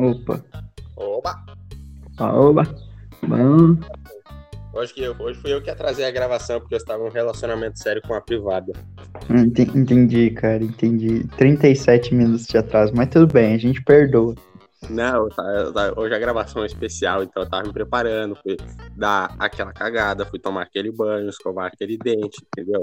Opa. Oba! Oba. Bom. Hoje, que eu, hoje fui eu que atrasei a gravação, porque eu estava em um relacionamento sério com a privada. Enten- Entendi, cara, entendi. 37 minutos de atraso, mas tudo bem, a gente perdoa. Não, tá- tá- hoje a gravação é especial, então eu tava me preparando, fui dar aquela cagada, fui tomar aquele banho, escovar aquele dente, entendeu?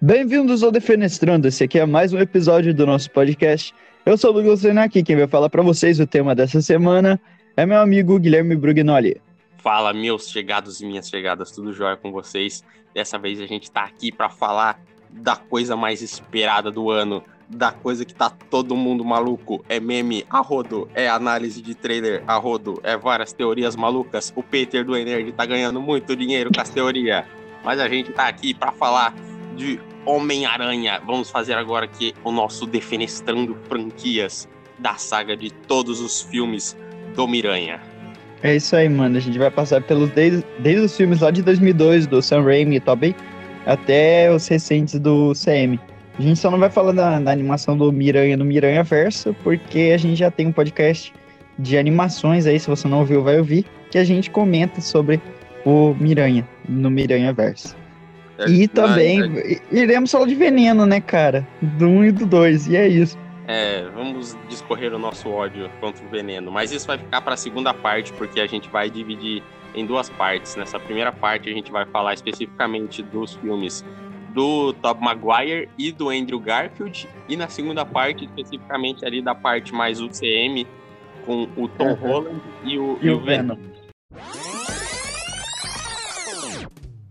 Bem-vindos ao Defenestrando, esse aqui é mais um episódio do nosso podcast. Eu sou o Douglas Renaki, quem vai falar pra vocês o tema dessa semana é meu amigo Guilherme Brugnoli. Fala, meus chegados e minhas chegadas, tudo jóia com vocês? Dessa vez a gente tá aqui pra falar da coisa mais esperada do ano, da coisa que tá todo mundo maluco. É meme a rodo, é análise de trailer a rodo, é várias teorias malucas. O Peter do Energy tá ganhando muito dinheiro com as teorias. Mas a gente tá aqui pra falar de Homem-Aranha. Vamos fazer agora aqui o nosso Defenestrando franquias da saga de todos os filmes do Miranha. É isso aí, mano. A gente vai passar pelos desde, desde os filmes lá de 2002 do Sam Raimi e Tobey até os recentes do CM. A gente só não vai falar da, da animação do Miranha no Miranha Verso, porque a gente já tem um podcast de animações aí, se você não ouviu, vai ouvir, que a gente comenta sobre o Miranha no Miranha Verso. E também iremos falar de veneno, né, cara? Do 1 e do 2, e é isso. É, vamos discorrer o nosso ódio contra o veneno. Mas isso vai ficar para a segunda parte, porque a gente vai dividir em duas partes. Nessa primeira parte, a gente vai falar especificamente dos filmes do Tobey Maguire e do Andrew Garfield. E na segunda parte, especificamente ali da parte mais UCM, com o Tom Uhum. Holland e o, E o Venom.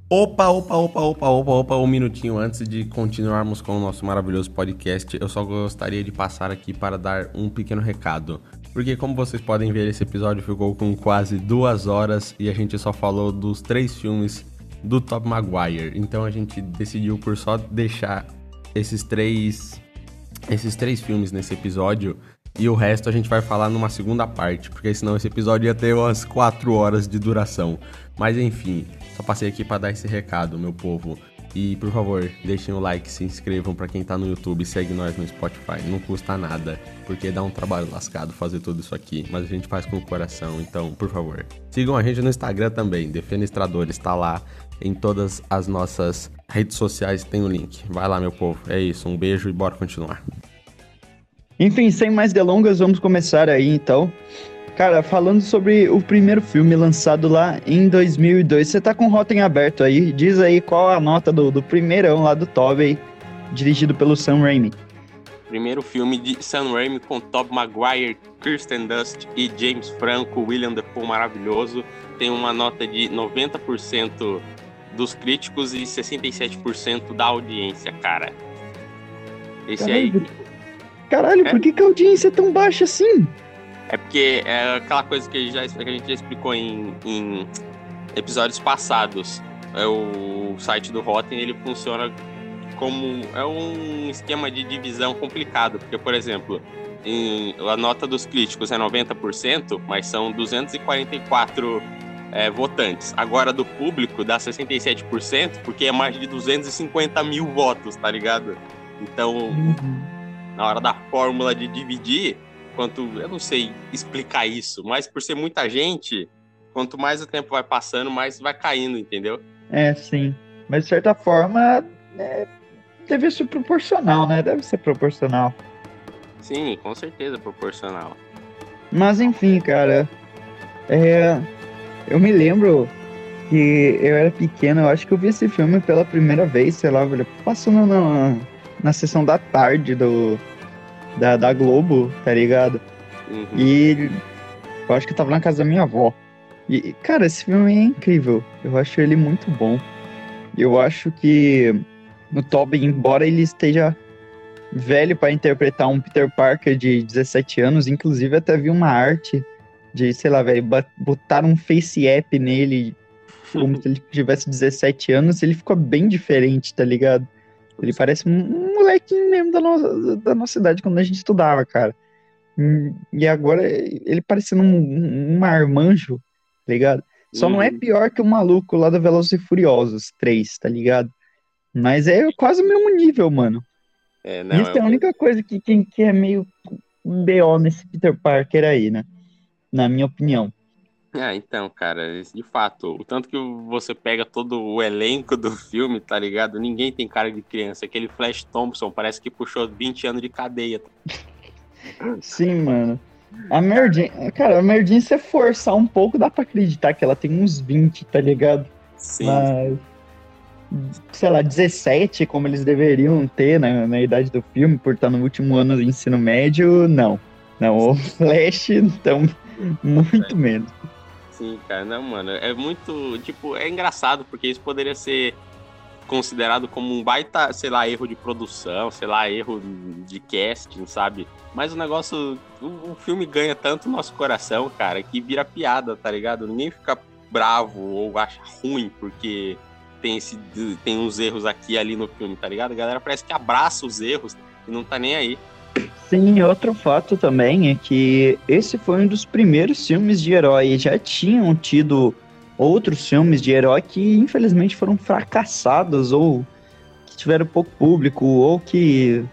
Opa, opa, opa, opa, opa, opa, um minutinho antes de continuarmos com o nosso maravilhoso podcast, eu só gostaria de passar aqui para dar um pequeno recado. Porque como vocês podem ver, esse episódio ficou com quase duas horas e a gente só falou dos três filmes do Top Maguire. Então a gente decidiu por só deixar esses três esses três filmes nesse episódio e o resto a gente vai falar numa segunda parte, porque senão esse episódio ia ter umas quatro horas de duração. Mas enfim, só passei aqui para dar esse recado, meu povo. E por favor, deixem o like, se inscrevam para quem tá no YouTube, segue nós no Spotify. Não custa nada, porque dá um trabalho lascado fazer tudo isso aqui, mas a gente faz com o coração, então, por favor. Sigam a gente no Instagram também, Defenestradores, tá lá em todas as nossas redes sociais, tem o link. Vai lá, meu povo. É isso, um beijo e bora continuar. Enfim, sem mais delongas, vamos começar aí então. Cara, falando sobre o primeiro filme lançado lá em 2002, você tá com o Rotten aberto aí, diz aí qual a nota do, do primeirão lá do Tobey, dirigido pelo Sam Raimi. Primeiro filme de Sam Raimi com Tobey Maguire, Kirsten Dunst e James Franco, William Defoe maravilhoso. Tem uma nota de 90% dos críticos e 67% da audiência, cara. Esse aí Caralho, Caralho, É? por que, que a audiência é tão baixa assim? É porque é aquela coisa que, já, que a gente já explicou em, em episódios passados. É o site do Rotten, ele funciona como é um esquema de divisão complicado, porque por exemplo, em- a nota dos críticos é 90%, mas são 244 é, votantes. Agora do público dá 67%, porque é mais de 250 mil votos, tá ligado? Então, na hora da fórmula de dividir, quanto eu não sei explicar isso, mas por ser muita gente, quanto mais o tempo vai passando, mais vai caindo, entendeu? É, sim. Mas de certa forma, é, deve ser proporcional, né? Deve ser proporcional. Sim, com certeza proporcional. Mas enfim, cara. É, eu me lembro que eu era pequeno, eu acho que eu vi esse filme pela primeira vez, sei lá, velho, passando na, na sessão da tarde do, da, da Globo, tá ligado? Uhum. E eu acho que eu tava na casa da minha avó. E, cara, esse filme é incrível. Eu acho ele muito bom. Eu acho que o Tobey, embora ele esteja velho para interpretar um Peter Parker de 17 anos, inclusive até vi uma arte de, sei lá, velho, botaram um face app nele como se ele tivesse 17 anos, ele ficou bem diferente, tá ligado? Ele parece um molequinho mesmo da nossa, da nossa idade quando a gente estudava, cara. Hum, E agora ele parecendo um, um, marmanjo, tá ligado? Só não é Uhum. pior que o maluco lá do Velozes e Furiosos 3, tá ligado? Mas é quase o mesmo nível, mano. É, não, Isso é a única coisa que, que, que é meio BO nesse Peter Parker aí, né? Na minha opinião. É, então, cara, de fato, o tanto que você pega todo o elenco do filme, tá ligado? Ninguém tem cara de criança. Aquele Flash Thompson parece que puxou 20 anos de cadeia. Sim, mano. A Merdin, cara, a Merdin, se forçar um pouco, dá pra acreditar que ela tem uns 20, tá ligado? Sim. Mas, sei lá, 17, como eles deveriam ter na, na idade do filme, por estar no último ano do ensino médio, não. Não, o Flash, então, muito menos. Sim, cara, não, mano. É muito. Tipo, é engraçado, porque isso poderia ser considerado como um baita, sei lá, erro de produção, sei lá, erro de casting, sabe? Mas o negócio. O, o filme ganha tanto nosso coração, cara, que vira piada, tá ligado? Ninguém fica bravo ou acha ruim porque tem, esse, tem uns erros aqui e ali no filme, tá ligado? A galera parece que abraça os erros e não tá nem aí. Sim, outro fato também é que esse foi um dos primeiros filmes de herói. Já tinham tido outros filmes de herói que infelizmente foram fracassados ou que tiveram pouco público ou que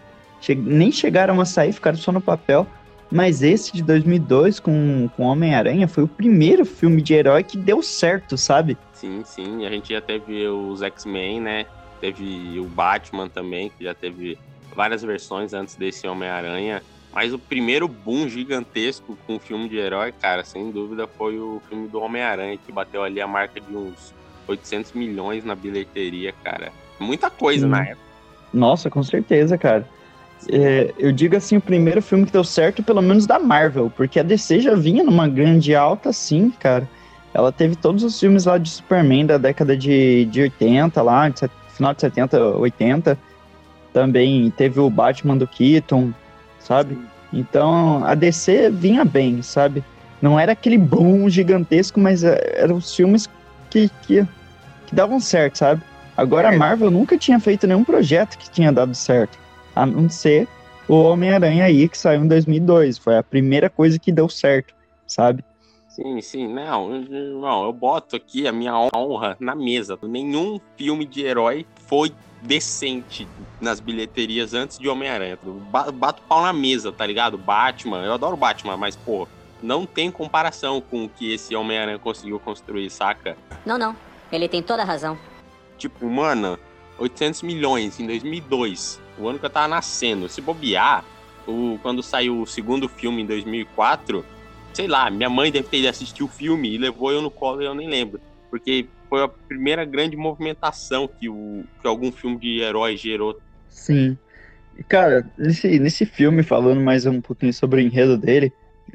che nem chegaram a sair, ficaram só no papel. Mas esse de 2002 com, com Homem-Aranha foi o primeiro filme de herói que deu certo, sabe? Sim, sim. A gente já teve os X-Men, né? Teve o Batman também, que já teve várias versões antes desse Homem-Aranha. Mas o primeiro boom gigantesco com o filme de herói, cara, sem dúvida, foi o filme do Homem-Aranha, que bateu ali a marca de uns 800 milhões na bilheteria, cara. Muita coisa Sim. na época. Nossa, com certeza, cara. É, eu digo assim, o primeiro filme que deu certo, pelo menos da Marvel, porque a DC já vinha numa grande alta, sim, cara. Ela teve todos os filmes lá de Superman da década de, de 80, lá, de, final de 70, 80. Também teve o Batman do Keaton, sabe? Então a DC vinha bem, sabe? Não era aquele boom gigantesco, mas é, eram os filmes que, que, que davam certo, sabe? Agora a é. Marvel nunca tinha feito nenhum projeto que tinha dado certo, a não ser o Homem-Aranha aí, que saiu em 2002. Foi a primeira coisa que deu certo, sabe? Sim, sim, não, não, eu boto aqui a minha honra na mesa. Nenhum filme de herói foi decente nas bilheterias antes de Homem-Aranha. Bato pau na mesa, tá ligado? Batman, eu adoro Batman, mas, pô, não tem comparação com o que esse Homem-Aranha conseguiu construir, saca? Não, não. Ele tem toda a razão. Tipo, mano, 800 milhões em 2002, o ano que eu tava nascendo. Se bobear, o, quando saiu o segundo filme em 2004, sei lá, minha mãe deve ter ido assistir o filme e levou eu no colo e eu nem lembro. Porque foi a primeira grande movimentação que, o, que algum filme de herói gerou. Sim. Cara, nesse, nesse filme, falando mais um pouquinho sobre o enredo dele,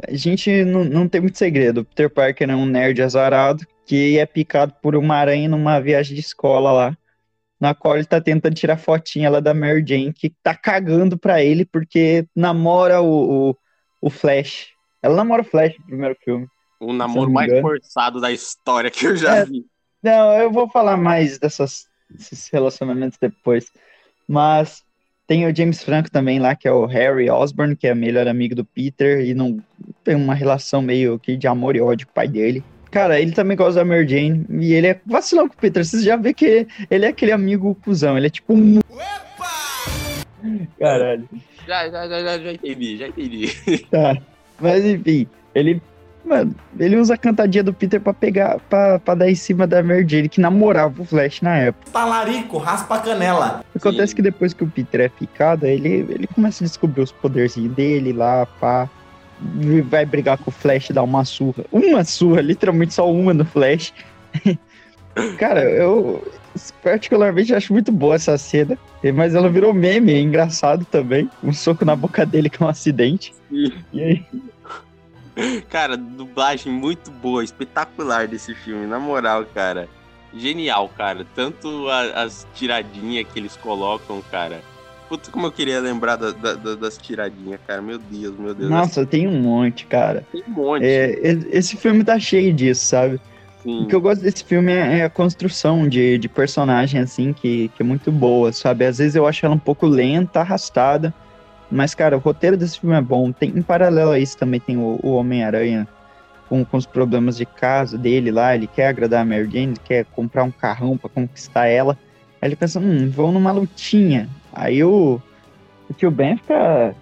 a gente não, não tem muito segredo. Peter Parker é um nerd azarado que é picado por uma aranha numa viagem de escola lá, na qual ele tá tentando tirar fotinha lá da Mary Jane, que tá cagando pra ele porque namora o, o, o Flash. Ela namora o Flash no primeiro filme. O namoro mais forçado da história que eu já é, vi. Não, eu vou falar mais dessas, desses relacionamentos depois. Mas tem o James Franco também lá, que é o Harry Osborn, que é melhor amigo do Peter e não tem uma relação meio que de amor e ódio com o pai dele. Cara, ele também gosta da Mary Jane e ele é vacilão com o Peter. Vocês já vê que ele é aquele amigo cuzão. Ele é tipo um. Opa! Caralho. Já, já, já, já entendi, já entendi. Tá. Mas enfim, ele Mano, ele usa a cantadinha do Peter pra pegar, pra, pra dar em cima da Mary Jane, que namorava o Flash na época. Talarico, raspa a canela. Acontece Sim. que depois que o Peter é picado, ele, ele começa a descobrir os poderzinhos dele lá, pá. Vai brigar com o Flash, dar uma surra. Uma surra, literalmente só uma no Flash. Cara, eu particularmente acho muito boa essa cena. Mas ela virou meme, é engraçado também. Um soco na boca dele que é um acidente. Sim. E aí, Cara, dublagem muito boa, espetacular desse filme, na moral, cara. Genial, cara. Tanto a, as tiradinhas que eles colocam, cara. Puta, como eu queria lembrar da, da, das tiradinhas, cara. Meu Deus, meu Deus. Nossa, tem um monte, cara. Tem um monte. É, esse filme tá cheio disso, sabe? Sim. O que eu gosto desse filme é, é a construção de, de personagem, assim, que, que é muito boa, sabe? Às vezes eu acho ela um pouco lenta, arrastada, mas, cara, o roteiro desse filme é bom. Tem, em paralelo a isso também tem o, o Homem-Aranha com, com os problemas de casa dele lá. Ele quer agradar a Mary Jane, quer comprar um carrão para conquistar ela. Aí ele pensa, hum, vou numa lutinha. Aí o, o tio Ben fica.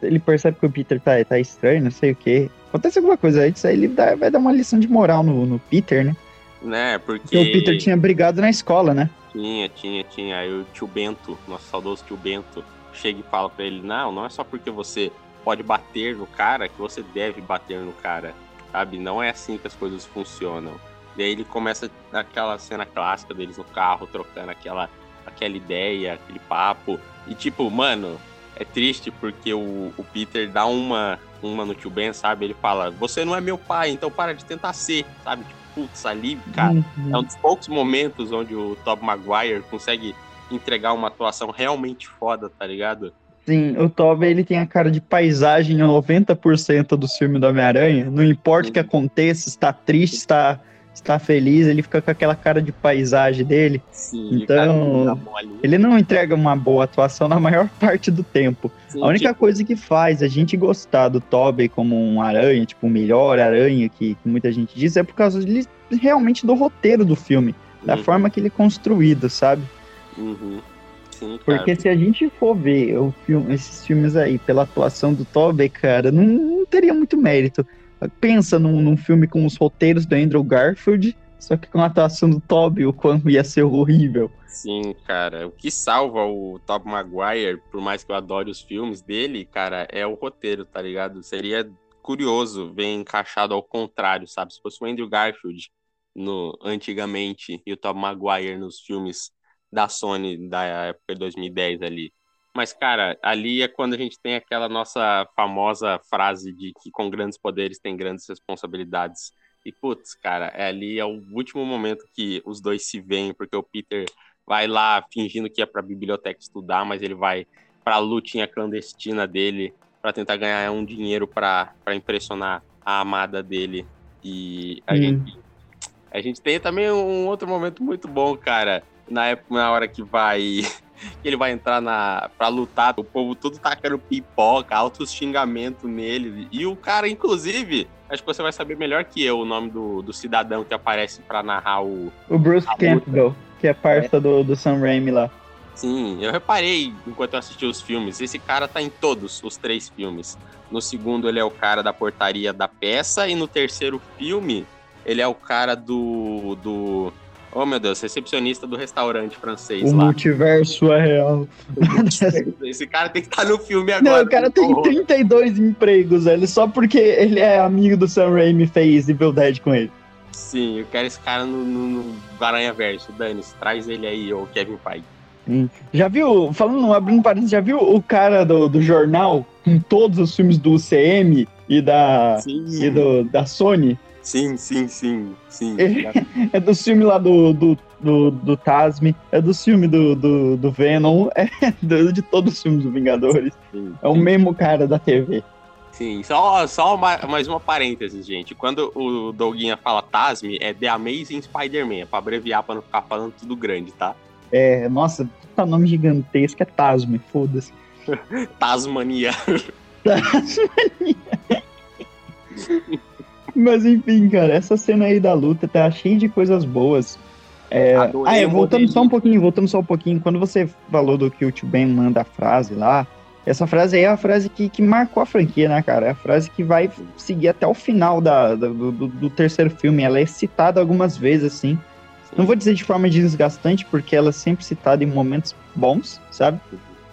Ele percebe que o Peter tá, tá estranho, não sei o quê. Acontece alguma coisa antes, aí ele dá- vai dar uma lição de moral no, no Peter, né? Né, porque. Porque o Peter tinha brigado na escola, né? Tinha, tinha, tinha. Aí o tio Bento, nosso saudoso tio Bento, chega e fala pra ele: Não, não é só porque você pode bater no cara que você deve bater no cara, sabe? Não é assim que as coisas funcionam. E aí ele começa aquela cena clássica deles no carro, trocando aquela, aquela ideia, aquele papo. E tipo, mano, é triste porque o, o Peter dá uma, uma no tio Ben, sabe? Ele fala: Você não é meu pai, então para de tentar ser, sabe? Tipo, putz, ali, cara. Uhum. É um dos poucos momentos onde o Tobey Maguire consegue entregar uma atuação realmente foda, tá ligado? Sim, o Tobey ele tem a cara de paisagem em 90% do filme do Homem-Aranha. Não importa o que aconteça, está triste, está, está feliz, ele fica com aquela cara de paisagem dele. Sim, Então, mole. Ele não entrega uma boa atuação na maior parte do tempo. Sim, A única tipo, coisa que faz a gente gostar do Tobey como um aranha, tipo, o melhor aranha que, que muita gente diz, é por causa dele, realmente do roteiro do filme, da uhum, forma que ele é construído, sabe? Uhum. Sim. Porque se a gente for ver o filme, esses filmes aí pela atuação do Tobey, cara, não, não teria muito mérito. Pensa num, num filme com os roteiros do Andrew Garfield, só que com a atuação do Tobey, o quanto ia ser horrível. Sim, cara. O que salva o Tobey Maguire, por mais que eu adore os filmes dele, cara, é o roteiro, tá ligado? Seria curioso ver encaixado ao contrário, sabe? Se fosse o Andrew Garfield no, antigamente e o Tobey Maguire nos filmes da Sony da época de 2010 ali. Mas, cara, ali é quando a gente tem aquela nossa famosa frase de que com grandes poderes tem grandes responsabilidades. E, putz, cara, é ali é o último momento que os dois se veem, porque o Peter vai lá fingindo que é pra biblioteca estudar, mas ele vai pra lutinha clandestina dele para tentar ganhar um dinheiro para impressionar a amada dele. E a, Hum. gente, a gente tem também um outro momento muito bom, cara. Na época, na hora que vai. que ele vai entrar na para lutar, o povo tudo tacando pipoca, altos xingamentos nele. E o cara, inclusive, acho que você vai saber melhor que eu o nome do, do cidadão que aparece para narrar o, O Bruce. Campbell, que é parça do, do Sam Raimi lá. Sim, eu reparei enquanto eu assisti os filmes. Esse cara tá em todos os três filmes. No segundo, ele é o cara da portaria da peça. E no terceiro filme, ele é o cara do. do oh meu Deus, recepcionista do restaurante francês O lá. multiverso é real. Esse cara tem que estar no filme agora. Não, o cara tem porra. 32 empregos, velho, só porque ele é amigo do Sam Raimi e fez Evil Dead com ele. Sim, eu quero esse cara no, no, no Aranha Verso. Dane-se, traz ele aí, ô Kevin Feige. Já viu, falando, abrindo parênteses, já viu o cara do, do jornal com todos os filmes do UCM e da, Sim, e do, da Sony? Sim, sim, sim, sim. É do filme lá do, do, do, do Tasme, é do filme do, do, do Venom, é do- de todos os filmes do Vingadores. Sim, É o mesmo cara da TV. Sim, só, só uma- mais uma parênteses, gente. Quando o Douguinha fala Tasme, é The Amazing Spider-Man, é pra abreviar, pra não ficar falando tudo grande, tá? É, nossa, tá nome gigantesco, é Tasme, foda-se. Tasmania. Mas enfim, cara, essa cena aí da luta tá cheia de coisas boas. É... Adorei Ah, é, voltando só um pouquinho, voltando só um pouquinho, quando você falou do que o Tio Ben manda a frase lá, essa frase aí é a frase que, que marcou a franquia, né, cara? É a frase que vai seguir até o final da, da- do, do- terceiro filme. Ela é citada algumas vezes, assim. Não vou dizer de forma desgastante, porque ela é sempre citada em momentos bons, sabe?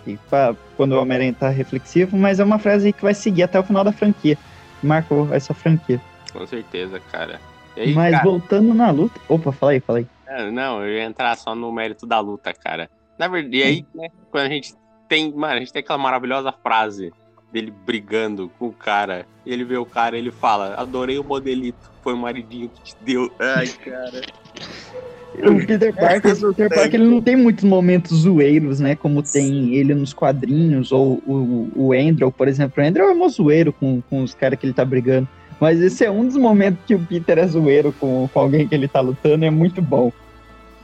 E pra- quando o Homem-Aranha tá reflexivo, mas é uma frase aí que vai seguir até o final da franquia. Marcou essa franquia. Com certeza, cara. E aí, mas cara, voltando na luta. Opa, fala aí, fala aí. é, não, eu ia entrar só no mérito da luta, cara. Na verdade, e aí, né, quando a gente tem, mano, a gente tem aquela maravilhosa frase dele brigando com o cara. E ele vê o cara e ele fala: Adorei o modelito, foi o maridinho que te deu. Ai, cara. O Peter Parker, o Peter Parker ele não tem muitos momentos zoeiros, né? Como tem ele nos quadrinhos, ou o, o Andrew, por exemplo. O Andrew é mó zoeiro com, com os caras que ele tá brigando. Mas esse é um dos momentos que o Peter é zoeiro com, com alguém que ele tá lutando, é muito bom.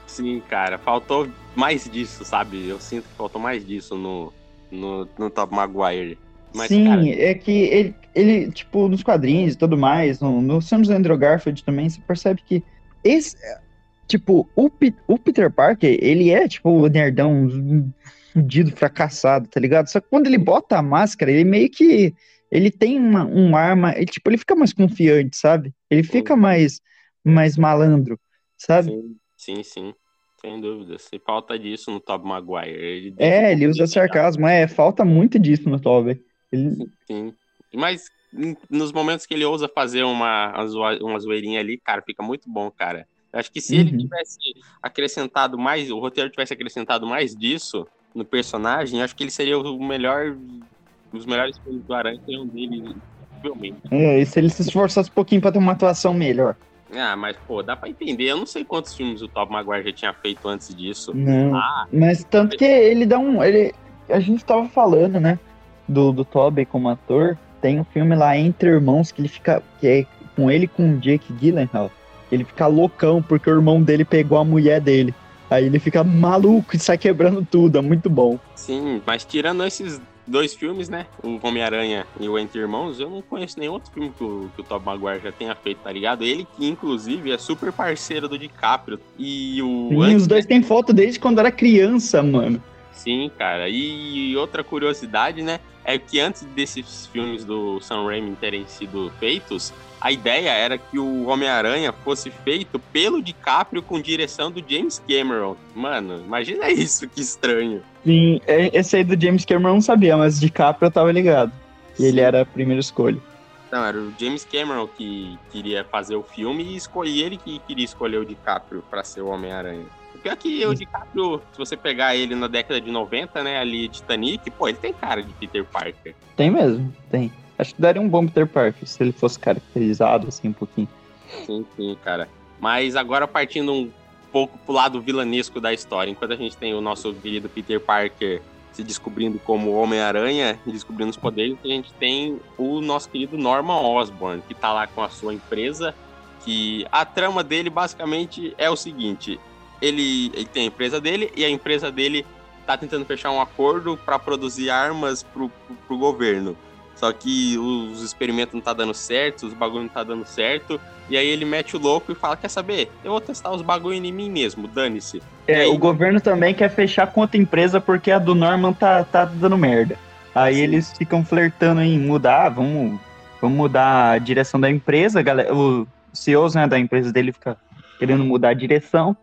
Sim, cara, faltou mais disso, sabe? Eu sinto que faltou mais disso no, no, no Top Maguire. Mas, Sim, cara, é que ele, ele, tipo, nos quadrinhos e tudo mais, no, no filmes do Andrew Garfield também, você percebe que esse, tipo, o, o Peter Parker, ele é, tipo, o nerdão fudido, fracassado, tá ligado? Só que quando ele bota a máscara, ele meio que. Ele tem uma, um arma. Ele, tipo, ele fica mais confiante, sabe? Ele fica mais, mais malandro, sabe? Sim, sim, sim. Sem dúvida. Se falta disso no Tobey Maguire. Ele É, ele usa sarcasmo. É, falta muito disso no Tobey. Ele... Sim. Mas em- nos momentos que ele ousa fazer uma, uma, zoeirinha ali, cara, fica muito bom, cara. Eu acho que se ele Uhum. tivesse acrescentado mais, o roteiro tivesse acrescentado mais disso no personagem, acho que ele seria o melhor, os melhores filmes do Aranha seriam dele, possivelmente. É, e se ele se esforçasse um pouquinho pra ter uma atuação melhor. Ah, mas pô, dá pra entender. Eu não sei quantos filmes o Tobey Maguire já tinha feito antes disso. Não. Ah, Mas tanto que ele dá um. Ele, a gente tava falando, né? Do, do Tobey como ator. Tem um filme lá Entre Irmãos que ele fica. Que é com ele e com o Jake Gyllenhaal. Ele fica loucão porque o irmão dele pegou a mulher dele. Aí ele fica maluco e sai quebrando tudo. É muito bom. sim, mas tirando esses dois filmes, né? O Homem-Aranha e o Entre Irmãos, eu não conheço nenhum outro filme que o, que o Tobey Maguire já tenha feito, tá ligado? Ele que, inclusive, é super parceiro do DiCaprio. E o. E antes- os dois têm foto desde quando era criança, mano. Sim, cara. E outra curiosidade, né? É que antes desses filmes do Sam Raimi terem sido feitos, a ideia era que o Homem-Aranha fosse feito pelo DiCaprio com direção do James Cameron. Mano, imagina isso, que estranho. Sim, é- esse aí do James Cameron eu não sabia, mas de Capra eu tava ligado. E ele Sim. era a primeira escolha. Não, era o James Cameron que queria fazer o filme e escolhi ele que queria escolher o DiCaprio pra ser o Homem-Aranha. O pior é que o DiCaprio, se você pegar ele na década de 90, né, ali Titanic, pô, ele tem cara de Peter Parker. Tem mesmo, tem. Acho que daria um bom Peter Parker se ele fosse caracterizado assim um pouquinho. Sim, sim, cara. Mas agora partindo um pouco pro lado vilanesco da história, enquanto a gente tem o nosso querido Peter Parker se descobrindo como Homem-Aranha e descobrindo os poderes, a gente tem o nosso querido Norman Osborn, que tá lá com a sua empresa, que a trama dele basicamente é o seguinte, ele, ele tem a empresa dele e a empresa dele tá tentando fechar um acordo para produzir armas pro, pro, pro governo. Só que os experimentos não tá dando certo, os bagulho não tá dando certo, e aí ele mete o louco e fala: Quer saber? Eu vou testar os bagulho em mim mesmo, dane-se. É, aí? o governo também quer fechar com outra empresa porque a do Norman tá, tá dando merda. Aí Sim. eles ficam flertando em mudar, vamos, vamos mudar a direção da empresa, galera. O CEOs né, da empresa dele fica querendo mudar a direção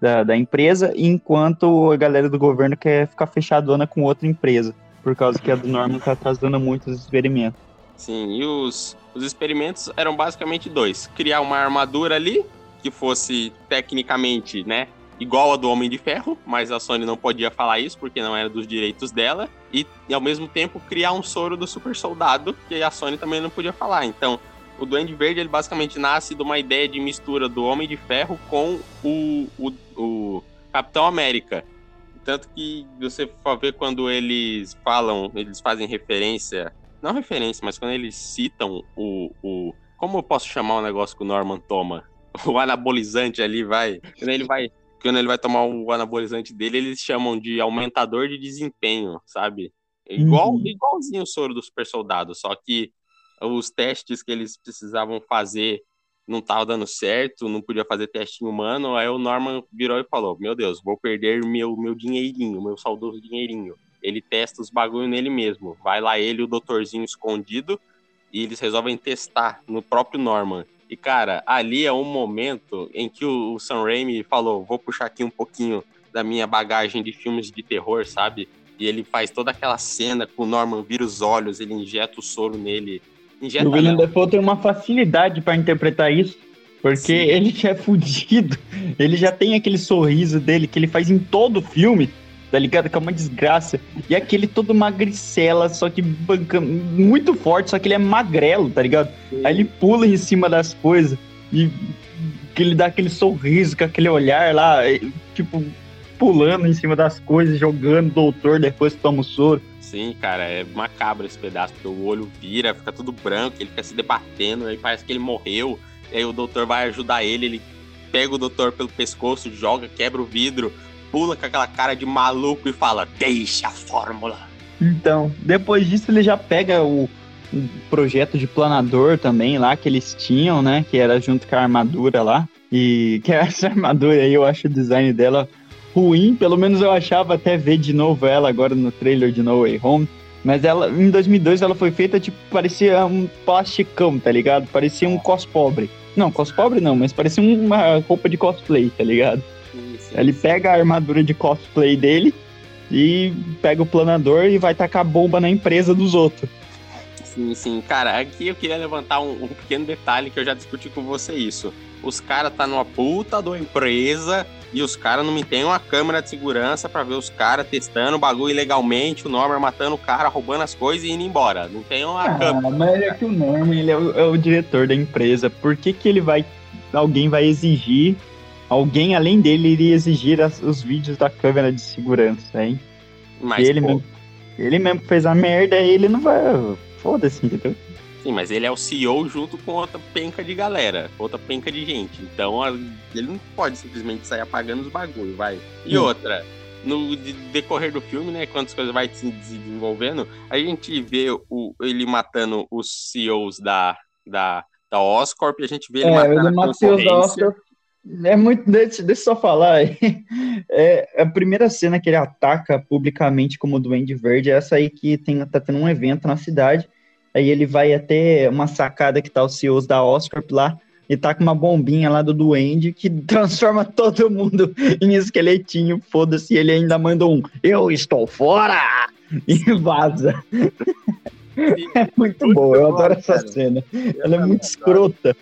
da, da empresa, enquanto a galera do governo quer ficar fechadona com outra empresa, por causa que a do Norman tá atrasando muito os experimentos. Sim, e os, os experimentos eram basicamente dois: criar uma armadura ali, que fosse tecnicamente, né? Igual a do Homem de Ferro, mas a Sony não podia falar isso porque não era dos direitos dela, e, e ao mesmo tempo criar um soro do super soldado, que a Sony também não podia falar. Então, o Duende Verde ele basicamente nasce de uma ideia de mistura do Homem de Ferro com o, o, o Capitão América. Tanto que você ver quando eles falam, eles fazem referência, não referência, mas quando eles citam o. o como eu posso chamar o negócio que o Norman toma? O anabolizante ali vai. Quando ele vai. Quando ele vai tomar o anabolizante dele, eles chamam de aumentador de desempenho, sabe? Igual, Uhum. Igualzinho o soro do super soldado, só que os testes que eles precisavam fazer não estavam dando certo, não podia fazer teste em humano. Aí o Norman virou e falou: Meu Deus, vou perder meu, meu dinheirinho, meu saudoso dinheirinho. Ele testa os bagulho nele mesmo. Vai lá ele o doutorzinho escondido e eles resolvem testar no próprio Norman. E cara, ali é um momento em que o, o Sam Raimi falou: Vou puxar aqui um pouquinho da minha bagagem de filmes de terror, sabe? E ele faz toda aquela cena com o Norman vira os olhos, ele injeta o soro nele. Injeta o William não. Dafoe tem uma facilidade pra interpretar isso, porque Sim. ele já é fudido, ele já tem aquele sorriso dele que ele faz em todo filme, tá ligado? Que é uma desgraça. E aquele todo magricela, só que banca muito forte, só que ele é magrelo, tá ligado? Aí ele pula em cima das coisas e que ele dá aquele sorriso com aquele olhar lá, e, tipo, pulando em cima das coisas, jogando o doutor depois que toma o soro. Sim, cara, é macabro esse pedaço, porque o olho vira, fica tudo branco, ele fica se debatendo, aí parece que ele morreu, e aí o doutor vai ajudar ele, ele pega o doutor pelo pescoço, joga, quebra o vidro, pula com aquela cara de maluco e fala: Deixa a fórmula. Então, depois disso ele já pega o, o projeto de planador também lá que eles tinham, né? Que era junto com a armadura lá. E que essa armadura aí eu acho o design dela ruim, pelo menos eu achava até ver de novo ela agora no trailer de No Way Home. Mas ela, em 2002, ela foi feita, tipo, parecia um plasticão, tá ligado? Parecia um cos pobre. Não, cos pobre não, mas parecia uma roupa de cosplay, tá ligado? Ele pega a armadura de cosplay dele e pega o planador e vai tacar bomba na empresa dos outros. Sim, sim. Cara, aqui eu queria levantar um, um pequeno detalhe que eu já discuti com você isso. Os caras tá numa puta da empresa e os caras não me tem uma câmera de segurança para ver os caras testando o bagulho ilegalmente, o Norman matando o cara, roubando as coisas e indo embora. Não tem uma Ah, câmera. mas é que o Norman, ele é o, é o diretor da empresa. Por que que ele vai... Alguém vai exigir... Alguém além dele iria exigir as- os vídeos da câmera de segurança, hein? Mas, ele, pô, mesmo, ele mesmo fez a merda, ele não vai... Foda-se, entendeu? Sim, mas ele é o CEO junto com outra penca de galera, outra penca de gente. Então ele não pode simplesmente sair apagando os bagulhos, vai. E Hum. outra, no de- decorrer do filme, né, quando as coisas vai se desenvolvendo, a gente vê o, ele matando os CEOs da, da, da Oscorp e a gente vê ele É, matando ele a mata seus concorrência. Oscar. É muito. Deixa, deixa eu só falar. aí. É, a primeira cena que ele ataca publicamente como Duende Verde é essa aí que tem, tá tendo um evento na cidade. Aí ele vai até uma sacada que tá os CEOs da Oscar lá e tá com uma bombinha lá do Duende que transforma todo mundo em esqueletinho. Foda-se, ele ainda manda um Eu estou fora! E vaza. É muito boa, eu adoro essa cara. cena. Ela é muito escrota,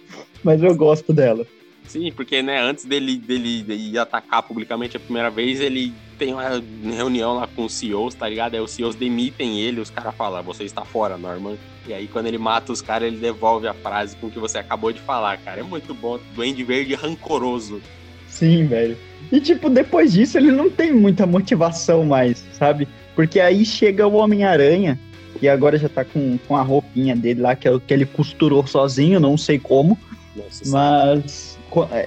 mas eu gosto dela. Sim, porque né, antes dele, dele ir atacar publicamente a primeira vez, ele tem uma reunião lá com os CEOs, tá ligado? Aí os CEOs demitem ele, os caras falam, você está fora, Norman. E aí quando ele mata os caras, ele devolve a frase com que você acabou de falar, cara. É muito bom. Duende Verde rancoroso. Sim, velho. E tipo, depois disso ele não tem muita motivação mais, sabe? Porque aí chega o Homem-Aranha, e agora já tá com, com a roupinha dele lá, que é o que ele costurou sozinho, não sei como. Nossa, Mas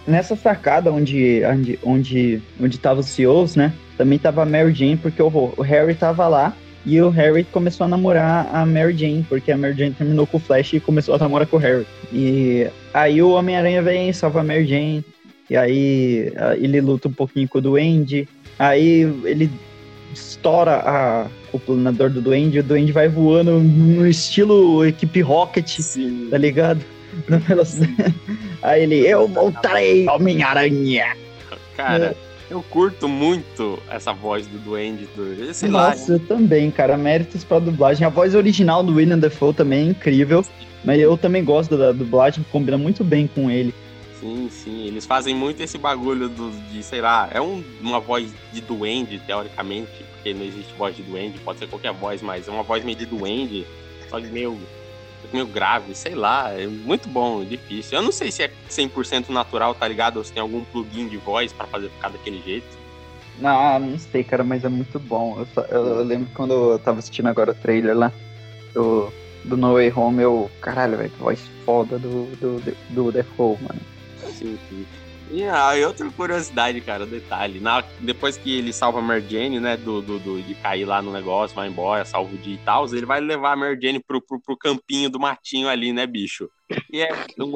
nessa sacada onde, onde, onde, onde tava os CEOs, né? Também tava a Mary Jane, porque o, o Harry tava lá. E o Harry começou a namorar a Mary Jane, porque a Mary Jane terminou com o Flash e começou a namorar com o Harry. E aí o Homem-Aranha vem, salva a Mary Jane. E aí ele luta um pouquinho com o Duende. Aí ele estoura a- o planador do Duende. O Duende vai voando no estilo equipe Rocket Sim. tá ligado? Na velocidade. Aí ele, eu voltarei, Homem-Aranha. Cara, eu curto muito essa voz do Duende. Do, sei lá, Nossa, eu também, cara. Méritos pra dublagem. A voz original do William Defoe também é incrível. Mas eu também gosto da dublagem, combina muito bem com ele. Sim, sim. Eles fazem muito esse bagulho do, de, sei lá, é um- uma voz de duende, teoricamente, porque não existe voz de duende, pode ser qualquer voz, mas é uma voz meio de duende, só meio, meio grave, sei lá, é muito bom, difícil. Eu não sei se é 100% natural, tá ligado? Ou se tem algum plugin de voz pra fazer ficar daquele jeito. Ah, não sei, cara, mas é muito bom. Eu, só- eu- eu lembro quando eu tava assistindo agora o trailer lá do, do No Way Home, eu. Caralho, velho, que voz foda do, do, do Defoe, mano. Sim, sim. E, ah, e outra curiosidade, cara, detalhe. Na, depois que ele salva a Mary Jane, né, do, do, do- de cair lá no negócio, vai embora, salva o dia e tal, ele vai levar a Mary Jane pro, pro, pro campinho do matinho ali, né, bicho? E é um,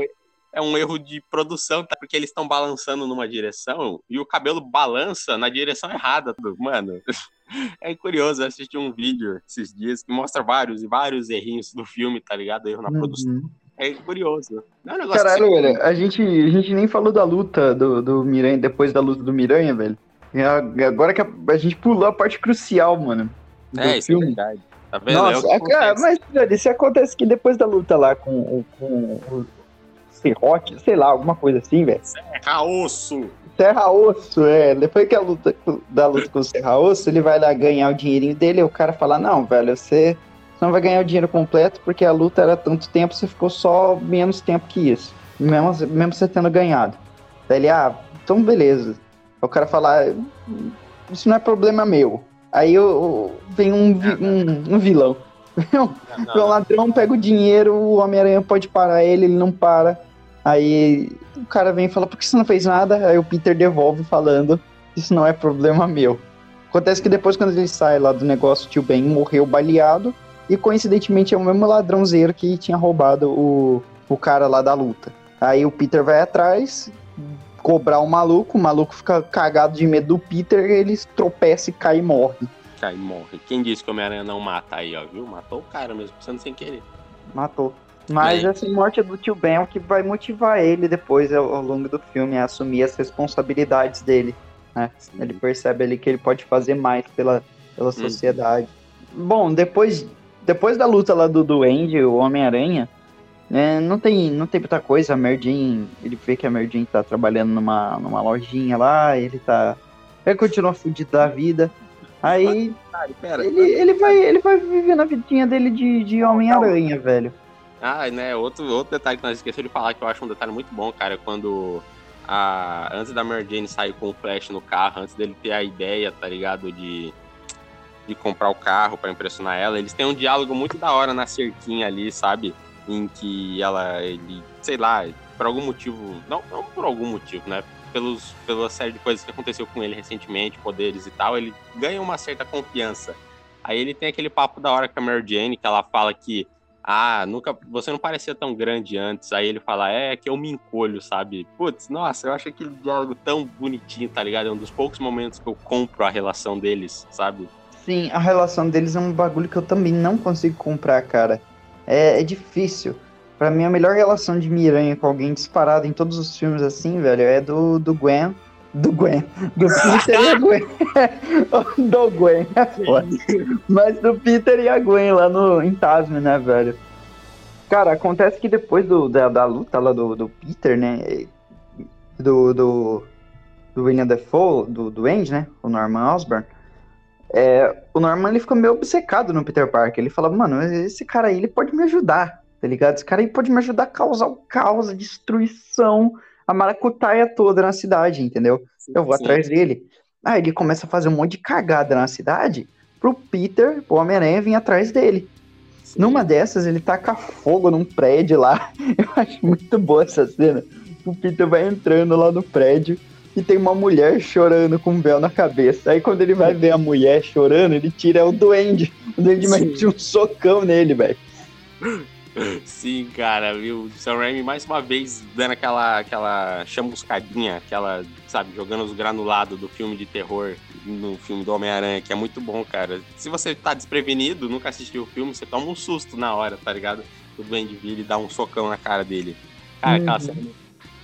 é um erro de produção, tá? Porque eles estão balançando numa direção e o cabelo balança na direção errada, mano. É curioso, eu assisti um vídeo esses dias que mostra vários e vários errinhos do filme, tá ligado? Erro na produção. É curioso. Não é um negócio Caralho, que- velho, a gente, a gente nem falou da luta do, do Miranha, depois da luta do Miranha, velho. Agora que a, a gente pulou a parte crucial, mano. É, isso é filme. verdade. Tá vendo? Nossa, é o que a- cara, mas, velho, se acontece que depois da luta lá com, o- com o Serrote, sei lá, alguma coisa assim, velho. Serra osso. Serra Osso, é. Depois que a luta da luta com o Serra Osso, ele vai lá ganhar o dinheirinho dele, e o cara fala, não, velho, você, você não vai ganhar o dinheiro completo porque a luta era tanto tempo, você ficou só menos tempo que isso. Mesmo, mesmo você tendo ganhado. Daí ele, ah, então beleza. O cara fala, "Ah, isso não é problema meu. Aí o- o- vem um, um, um vilão. O ladrão pega o dinheiro, o Homem-Aranha pode parar ele, ele não para. Aí o cara vem e fala, por que você não fez nada? Aí o Peter devolve falando, isso não é problema meu. Acontece que depois, quando ele sai lá do negócio, o tio Ben morreu baleado. E coincidentemente é o mesmo ladrãozeiro que tinha roubado o, o cara lá da luta. Aí o Peter vai atrás, cobrar o maluco, o maluco fica cagado de medo do Peter, ele tropeça e cai e morre. Cai e morre. Quem disse que o Homem-Aranha não mata aí, ó, viu? Matou o cara mesmo, pensando sem querer. Matou. Mas Bem. essa morte do tio Ben é o que vai motivar ele depois ao, longo do filme, a assumir as responsabilidades dele. Né? Ele percebe ali que ele pode fazer mais pela, pela sociedade. Bom, depois, depois da luta lá do Duende, o Homem-Aranha, né, não, tem, não tem muita coisa. A Merdin, ele vê que a Merdin tá trabalhando numa, numa lojinha lá, ele tá. Ele continua fudido da vida. Aí pera. ele, ele, vai, ele vai vivendo a vidinha dele de, de Homem-Aranha, velho. Ah, né, outro, outro detalhe que nós esquecemos de falar, que eu acho um detalhe muito bom, cara, é quando a, antes da Mary Jane sair com o Flash no carro, antes dele ter a ideia, tá ligado, de, de comprar o carro pra impressionar ela, eles têm um diálogo muito da hora na cerquinha ali, sabe? Em que ela, ele, sei lá, por algum motivo, não, não por algum motivo, né? Pelos, pela série de coisas que aconteceu com ele recentemente, poderes e tal, ele ganha uma certa confiança. Aí ele tem aquele papo da hora com a Mary Jane, que ela fala que ah, nunca, você não parecia tão grande antes. Aí ele fala, é que eu me encolho, sabe? Putz, nossa, eu acho aquele diálogo tão bonitinho, tá ligado? É um dos poucos momentos que eu compro a relação deles, sabe? Sim, a relação deles é um bagulho que eu também não consigo comprar, cara. É, é difícil. Pra mim, a melhor relação de Miranha com alguém disparado em todos os filmes assim, velho, é do, do Gwen. Do Gwen. Do Peter e a Gwen. do Gwen. Mas do Peter e a Gwen lá no, em Tasman, né, velho? Cara, acontece que depois do, da, da luta lá do, do Peter, né? Do, do, do William Defoe, do, do Andy, né? O Norman Osborn. É, o Norman ele fica meio obcecado no Peter Parker. Ele fala, mano, esse cara aí ele pode me ajudar, tá ligado? Esse cara aí pode me ajudar a causar o caos, a destruição, a maracutaia toda na cidade, entendeu? Eu vou Sim. atrás dele. Aí ele começa a fazer um monte de cagada na cidade pro Peter, o Homem-Aranha, vir atrás dele. Sim. Numa dessas, ele taca fogo num prédio lá. Eu acho muito boa essa cena. O Peter vai entrando lá no prédio e tem uma mulher chorando com um véu na cabeça. Aí quando ele vai ver a mulher chorando, ele tira o duende. O duende mete um socão nele, velho. Sim, cara, viu? O Sam Raimi mais uma vez dando aquela, aquela chamuscadinha, aquela, sabe, jogando os granulados do filme de terror no filme do Homem-Aranha, que é muito bom, cara. Se você tá desprevenido, nunca assistiu o filme, você toma um susto na hora, tá ligado? O Duende vira e dá um socão na cara dele. Cara, aquela, Uhum. cena,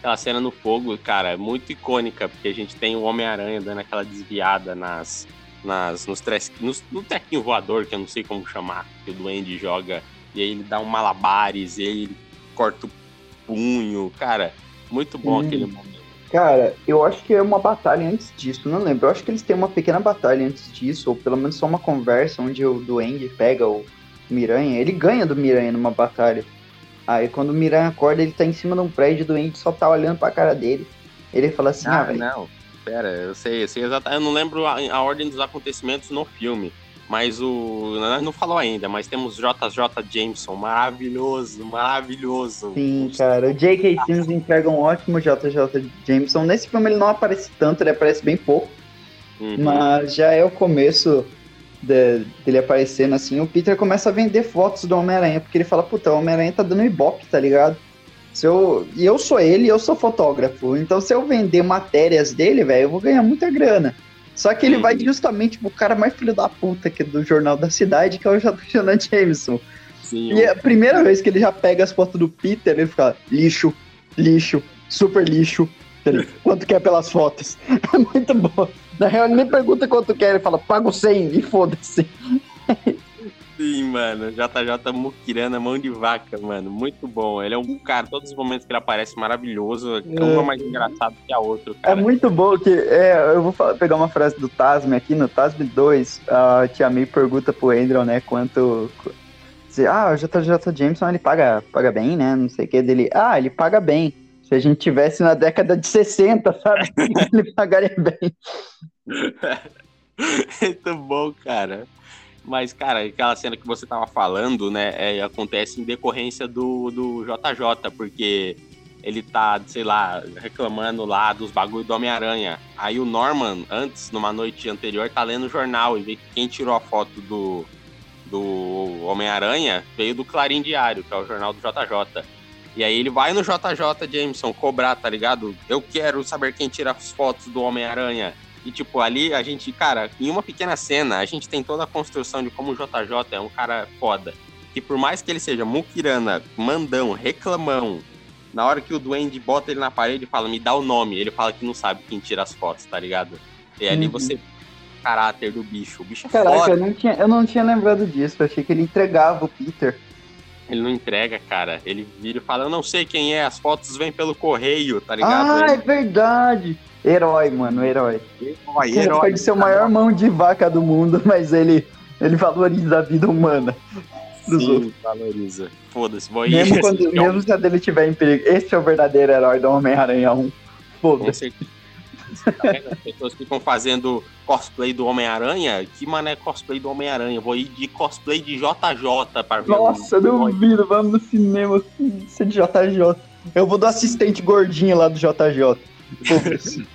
aquela cena no fogo, cara, é muito icônica, porque a gente tem o Homem-Aranha dando aquela desviada nas. Nas, nos tres, nos, no trequinho voador, que eu não sei como chamar, que o Duende joga e aí ele dá um malabares, e aí ele corta o punho. Cara, muito bom Hum. aquele momento. Cara, eu acho que é uma batalha antes disso, não lembro. Eu acho que eles têm uma pequena batalha antes disso, ou pelo menos só uma conversa onde o Duende pega o Miranha. Ele ganha do Miranha numa batalha. Aí quando o Miranha acorda, ele tá em cima de um prédio, o Duende só tá olhando pra cara dele. Ele fala assim, ah, Ah, velho, não. Pera, eu sei, eu sei exatamente. Eu não lembro a, a ordem dos acontecimentos no filme. Mas o. Não não falou ainda, mas temos JJ Jameson, maravilhoso, maravilhoso. Sim, cara. O J.K. Simmons entrega um ótimo JJ Jameson. Nesse filme ele não aparece tanto, ele aparece bem pouco. Uhum. Mas já é o começo de- dele aparecendo assim. O Peter começa a vender fotos do Homem-Aranha, porque ele fala, puta, o Homem-Aranha tá dando ibope, tá ligado? Se eu, e eu sou ele, eu sou fotógrafo. Então se eu vender matérias dele, velho, eu vou ganhar muita grana. Só que ele Uhum. vai justamente pro cara mais filho da puta que é do Jornal da Cidade, que é o Jonathan Jameson. Sim, E é a primeira vez que ele já pega as fotos do Peter, ele fica lixo, lixo, super lixo. Quanto quer pelas fotos? É muito bom. Na real, ele nem pergunta quanto quer, ele fala, pago 100 e foda-se. sim, mano. JJ Mukirana, mão de vaca, mano. Muito bom. Ele é um cara, todos os momentos que ele aparece, maravilhoso. É. Uma mais engraçado que a outra, É cara. muito bom que. É, eu vou falar- pegar uma frase do Tasme aqui. No Tasme 2, a Tia May pergunta pro Andrew, né, quanto. Ah, o JJ Jameson ele paga, paga bem, né? Não sei o que dele. Ah, ele paga bem. Se a gente tivesse na década de 60, sabe? ele pagaria bem. Muito bom, cara. Mas, cara, aquela cena que você tava falando, né, é, acontece em decorrência do, do JJ, porque ele tá, sei lá, reclamando lá dos bagulho do Homem-Aranha. Aí o Norman, antes, numa noite anterior, tá lendo o jornal e vê que quem tirou a foto do, do Homem-Aranha veio do Clarim Diário, que é o jornal do JJ. E aí ele vai no JJ Jameson cobrar, tá ligado? Eu quero saber quem tira as fotos do Homem-Aranha. E, tipo, ali a gente, cara, em uma pequena cena, a gente tem toda a construção de como o JJ é um cara foda. Que por mais que ele seja mukirana, mandão, reclamão, na hora que o Duende bota ele na parede e fala, me dá o nome, ele fala que não sabe quem tira as fotos, tá ligado? E ali Uhum. você caráter do bicho. O bicho é Caraca, foda. eu não, tinha, eu não tinha lembrado disso. Eu achei que ele entregava o Peter. Ele não entrega, cara. Ele vira e fala, eu não sei quem é, as fotos vêm pelo correio, tá ligado? Ah, é verdade! Herói, mano, herói. Herói, Ele herói. pode ser o maior mão de vaca do mundo, mas ele, ele valoriza a vida humana. dos outros. Sim, valoriza. Foda-se, vou. Mesmo, quando, Então, mesmo se a dele estiver em perigo. Esse é o verdadeiro herói do Homem-Aranha 1. Com Foda-se. Tá vendo? As pessoas ficam fazendo cosplay do Homem-Aranha. Que mané cosplay do Homem-Aranha? Vou ir de cosplay de JJ para ver. Nossa, o- duvido, vamos no cinema ser de JJ. Eu vou do assistente gordinho lá do JJ.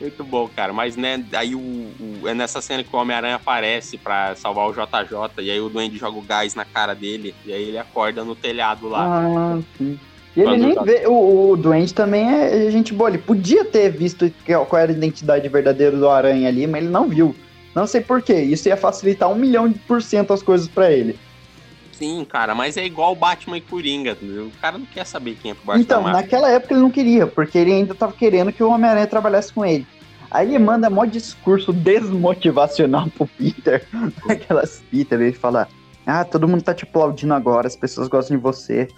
Muito bom, cara. Mas, né, aí o, o- é nessa cena que o Homem-Aranha aparece pra salvar o JJ. E aí o Duende joga o gás na cara dele. E aí ele acorda no telhado lá. ah, sim. E ele nem vê. O, o Duende também é gente boa. Ele podia ter visto qual era a identidade verdadeira do Aranha ali, mas ele não viu. Não sei porquê. Isso ia facilitar um milhão de por cento as coisas pra ele. Sim, cara, mas é igual Batman e Coringa. entendeu? O cara não quer saber quem é por baixo Então, naquela época ele não queria, porque ele ainda tava querendo que o Homem-Aranha trabalhasse com ele. Aí ele manda mó discurso desmotivacional pro Peter. Aquelas Peter, ele fala: Ah, todo mundo tá te aplaudindo agora, as pessoas gostam de você.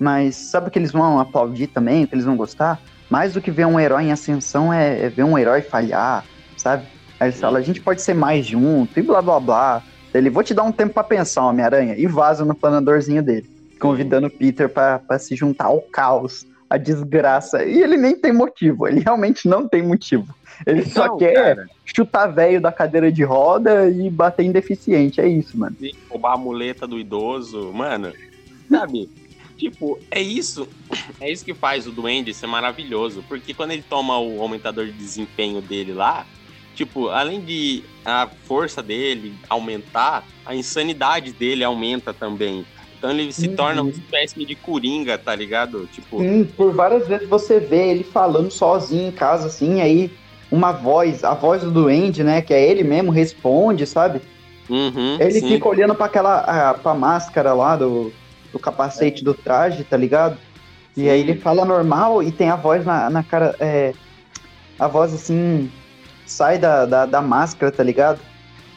Mas sabe o que eles vão aplaudir também, o que eles vão gostar? Mais do que ver um herói em ascensão é, é ver um herói falhar, sabe? Aí eles falam, a gente pode ser mais junto, e blá blá blá. Ele, vou te dar um tempo pra pensar, Homem-Aranha, e vaza no planadorzinho dele, convidando o Peter pra, pra se juntar ao caos, à desgraça. E ele nem tem motivo, ele realmente não tem motivo. Ele só Não, quer cara, chutar velho da cadeira de roda e bater em deficiente, é isso, mano. roubar a muleta do idoso, mano. Sabe? Tipo, é isso. É isso que faz o Duende ser maravilhoso. Porque quando ele toma o aumentador de desempenho dele lá, tipo, além de a força dele aumentar, a insanidade dele aumenta também. Então ele se Uhum. torna uma espécie de coringa, tá ligado? Tipo, Sim, por várias vezes você vê ele falando sozinho em casa, assim, aí uma voz, a voz do Duende, né, que é ele mesmo, responde, sabe? uhum, Ele sim. fica olhando pra aquela, a, pra máscara lá do, do capacete do traje, tá ligado? E aí ele fala normal e tem a voz na, na cara, é, a voz assim, sai da, da, da máscara, tá ligado?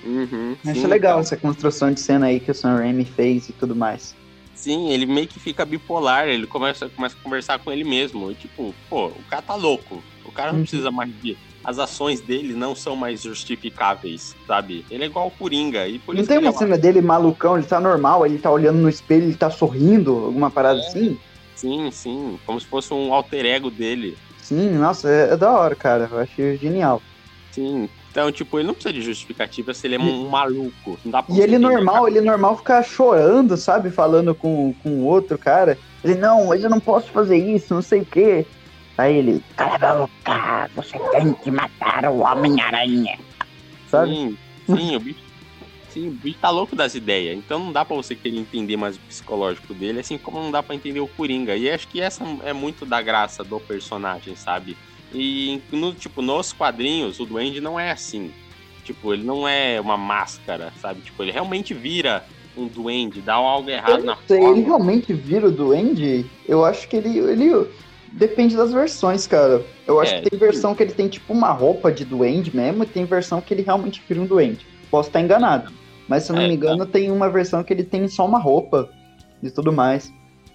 Uhum, Acho sim, legal então. essa construção de cena aí que o Sam Raimi fez e tudo mais. Sim, ele meio que fica bipolar, ele começa, começa a conversar com ele mesmo. E, tipo, pô, o cara tá louco. O cara não Uhum. precisa mais de. As ações dele não são mais justificáveis, sabe? Ele é igual o Coringa. E por Não isso tem uma é cena dele malucão, ele tá normal, ele tá olhando no espelho, ele tá sorrindo, alguma parada É. assim? Sim, sim. Como se fosse um alter ego dele. Sim, nossa, é, é da hora, cara. Eu achei genial. Sim. Então, tipo, ele não precisa de justificativa se ele é um maluco. Não dá pra E ele normal, ele normal fica chorando, sabe? Falando com o outro cara. Ele, não, mas eu não posso fazer isso, não sei o quê. Aí ele, cala a boca, você tem que matar o Homem-Aranha. Sabe? Sim, sim, o bicho. Sim, o bicho tá louco das ideias. Então não dá pra você querer entender mais o psicológico dele, assim como não dá pra entender o Coringa. E acho que essa é muito da graça do personagem, sabe? E no, tipo, nos quadrinhos, o Duende não é assim. Tipo, ele não é uma máscara, sabe? Tipo, ele realmente vira um duende, dá algo errado na sei, forma. ele realmente vira o Duende? Eu acho que ele, ele depende das versões, cara. Eu acho É, que tem versão que ele tem tipo uma roupa de Duende mesmo, e tem versão que ele realmente vira um Duende. Posso estar enganado, mas se eu não É, me engano, tem uma versão que ele tem só uma roupa e tudo mais.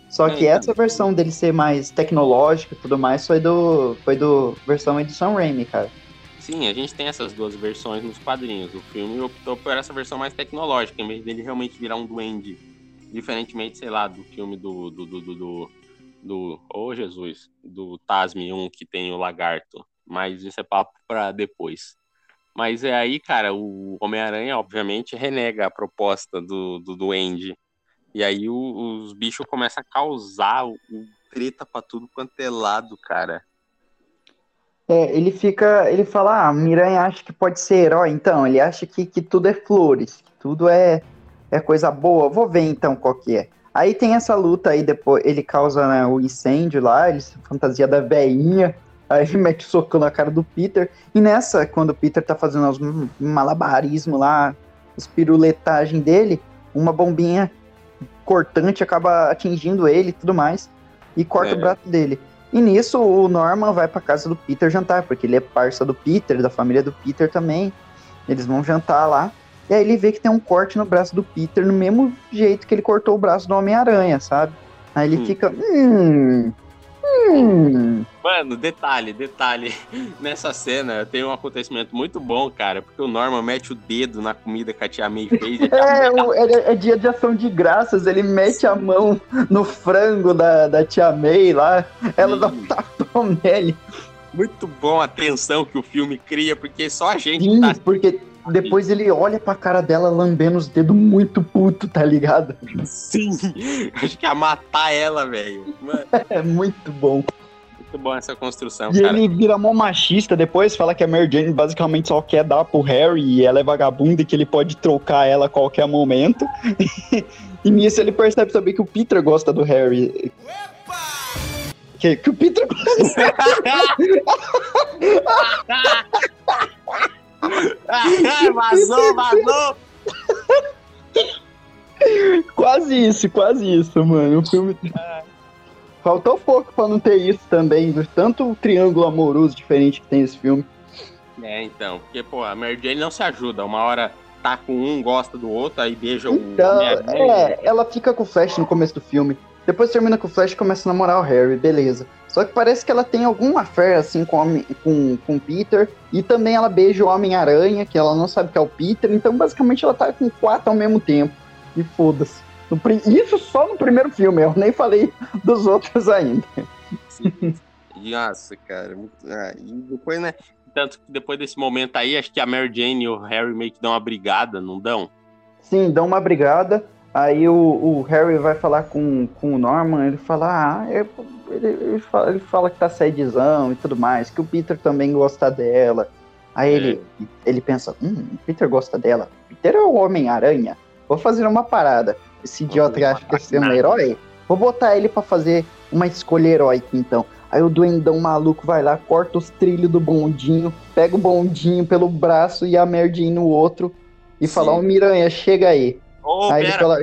Só que então. essa versão dele ser mais tecnológica e tudo mais foi do foi do versão edição Raimi, cara. Sim, a gente tem essas duas versões nos quadrinhos. O filme optou por essa versão mais tecnológica, em vez dele realmente virar um duende. Diferentemente, sei lá, do filme do. do. do. do. Do, do oh Jesus! Do Tasme 1 que tem o lagarto. Mas isso é papo pra depois. Mas é aí, cara, o Homem-Aranha, obviamente, renega a proposta do, do duende. E aí o- os bichos começam a causar o, o treta pra tudo quanto é lado, cara. É, ele fica, ele fala, ah, Miranha acha que pode ser herói, então, ele acha que, que tudo é flores, que tudo é, é coisa boa, vou ver então qual que é. Aí tem essa luta aí, depois ele causa né, o incêndio lá, ele se fantasia da veinha, aí ele mete socão na cara do Peter. E nessa, quando o Peter tá fazendo os malabarismo lá, os piruletagem dele, uma bombinha cortante acaba atingindo ele e tudo mais, e corta É. o braço dele. E nisso o Norman vai pra casa do Peter jantar, porque ele é parça do Peter, da família do Peter também. Eles vão jantar lá. E aí ele vê que tem um corte no braço do Peter, no mesmo jeito que ele cortou o braço do Homem-Aranha, sabe? Aí ele Hum. fica. Hum. Hum. Mano, detalhe, detalhe. Nessa cena tem um acontecimento muito bom, cara, porque o Norman mete o dedo na comida que a tia May fez. tia É, May é, é dia de ação de graças, ele mete a mão no frango da, da tia May lá, ela dá um tapão nele. Muito bom a tensão que o filme cria, porque só a gente Sim, tá porque depois ele olha pra cara dela lambendo os dedos muito puto, tá ligado? assim. Acho que ia matar ela, velho. É muito bom. muito bom essa construção, E cara. ele vira mó machista depois, fala que a Mary Jane basicamente só quer dar pro Harry e ela é vagabunda e que ele pode trocar ela a qualquer momento. e nisso ele percebe também que o Peter gosta do Harry. Que, que o Peter gosta vazou, vazou! Quase isso, quase isso, mano. O filme. Faltou pouco pra não ter isso também, do tanto triângulo amoroso diferente que tem esse filme. É, então, porque, pô, a Mary Jane não se ajuda. Uma hora tá com um, gosta do outro, aí beija o Então, é, ela fica com o Flash no começo do filme. Depois termina com o Flash e começa a namorar o Harry, beleza. Só que parece que ela tem alguma fé, assim, com, com, com Peter. E também ela beija o Homem-Aranha, que ela não sabe que é o Peter. Então, basicamente, ela tá com quatro ao mesmo tempo. E foda-se. Isso só no primeiro filme, eu nem falei dos outros ainda. Sim. Nossa, cara. ah, e depois, né? Tanto que depois desse momento aí, acho que a Mary Jane e o Harry meio que dão uma brigada, não dão? Sim, dão uma brigada. Aí o, o Harry vai falar com, com o Norman, ele fala, ah, eu- ele, ele fala, ele fala que tá saidzão e tudo mais, que o Peter também gosta dela. Aí ele, ele pensa, hum, o Peter gosta dela. Peter é o Homem-Aranha. Vou fazer uma parada. Esse idiota acha que é ser um herói, vou botar ele pra fazer uma escolha heróica, então. Aí o duendão maluco vai lá, corta os trilhos do bondinho, pega o bondinho pelo braço e a merdinha no outro e Sim. fala, ô Miranha, chega aí. Ô, Aí ele pera, fala,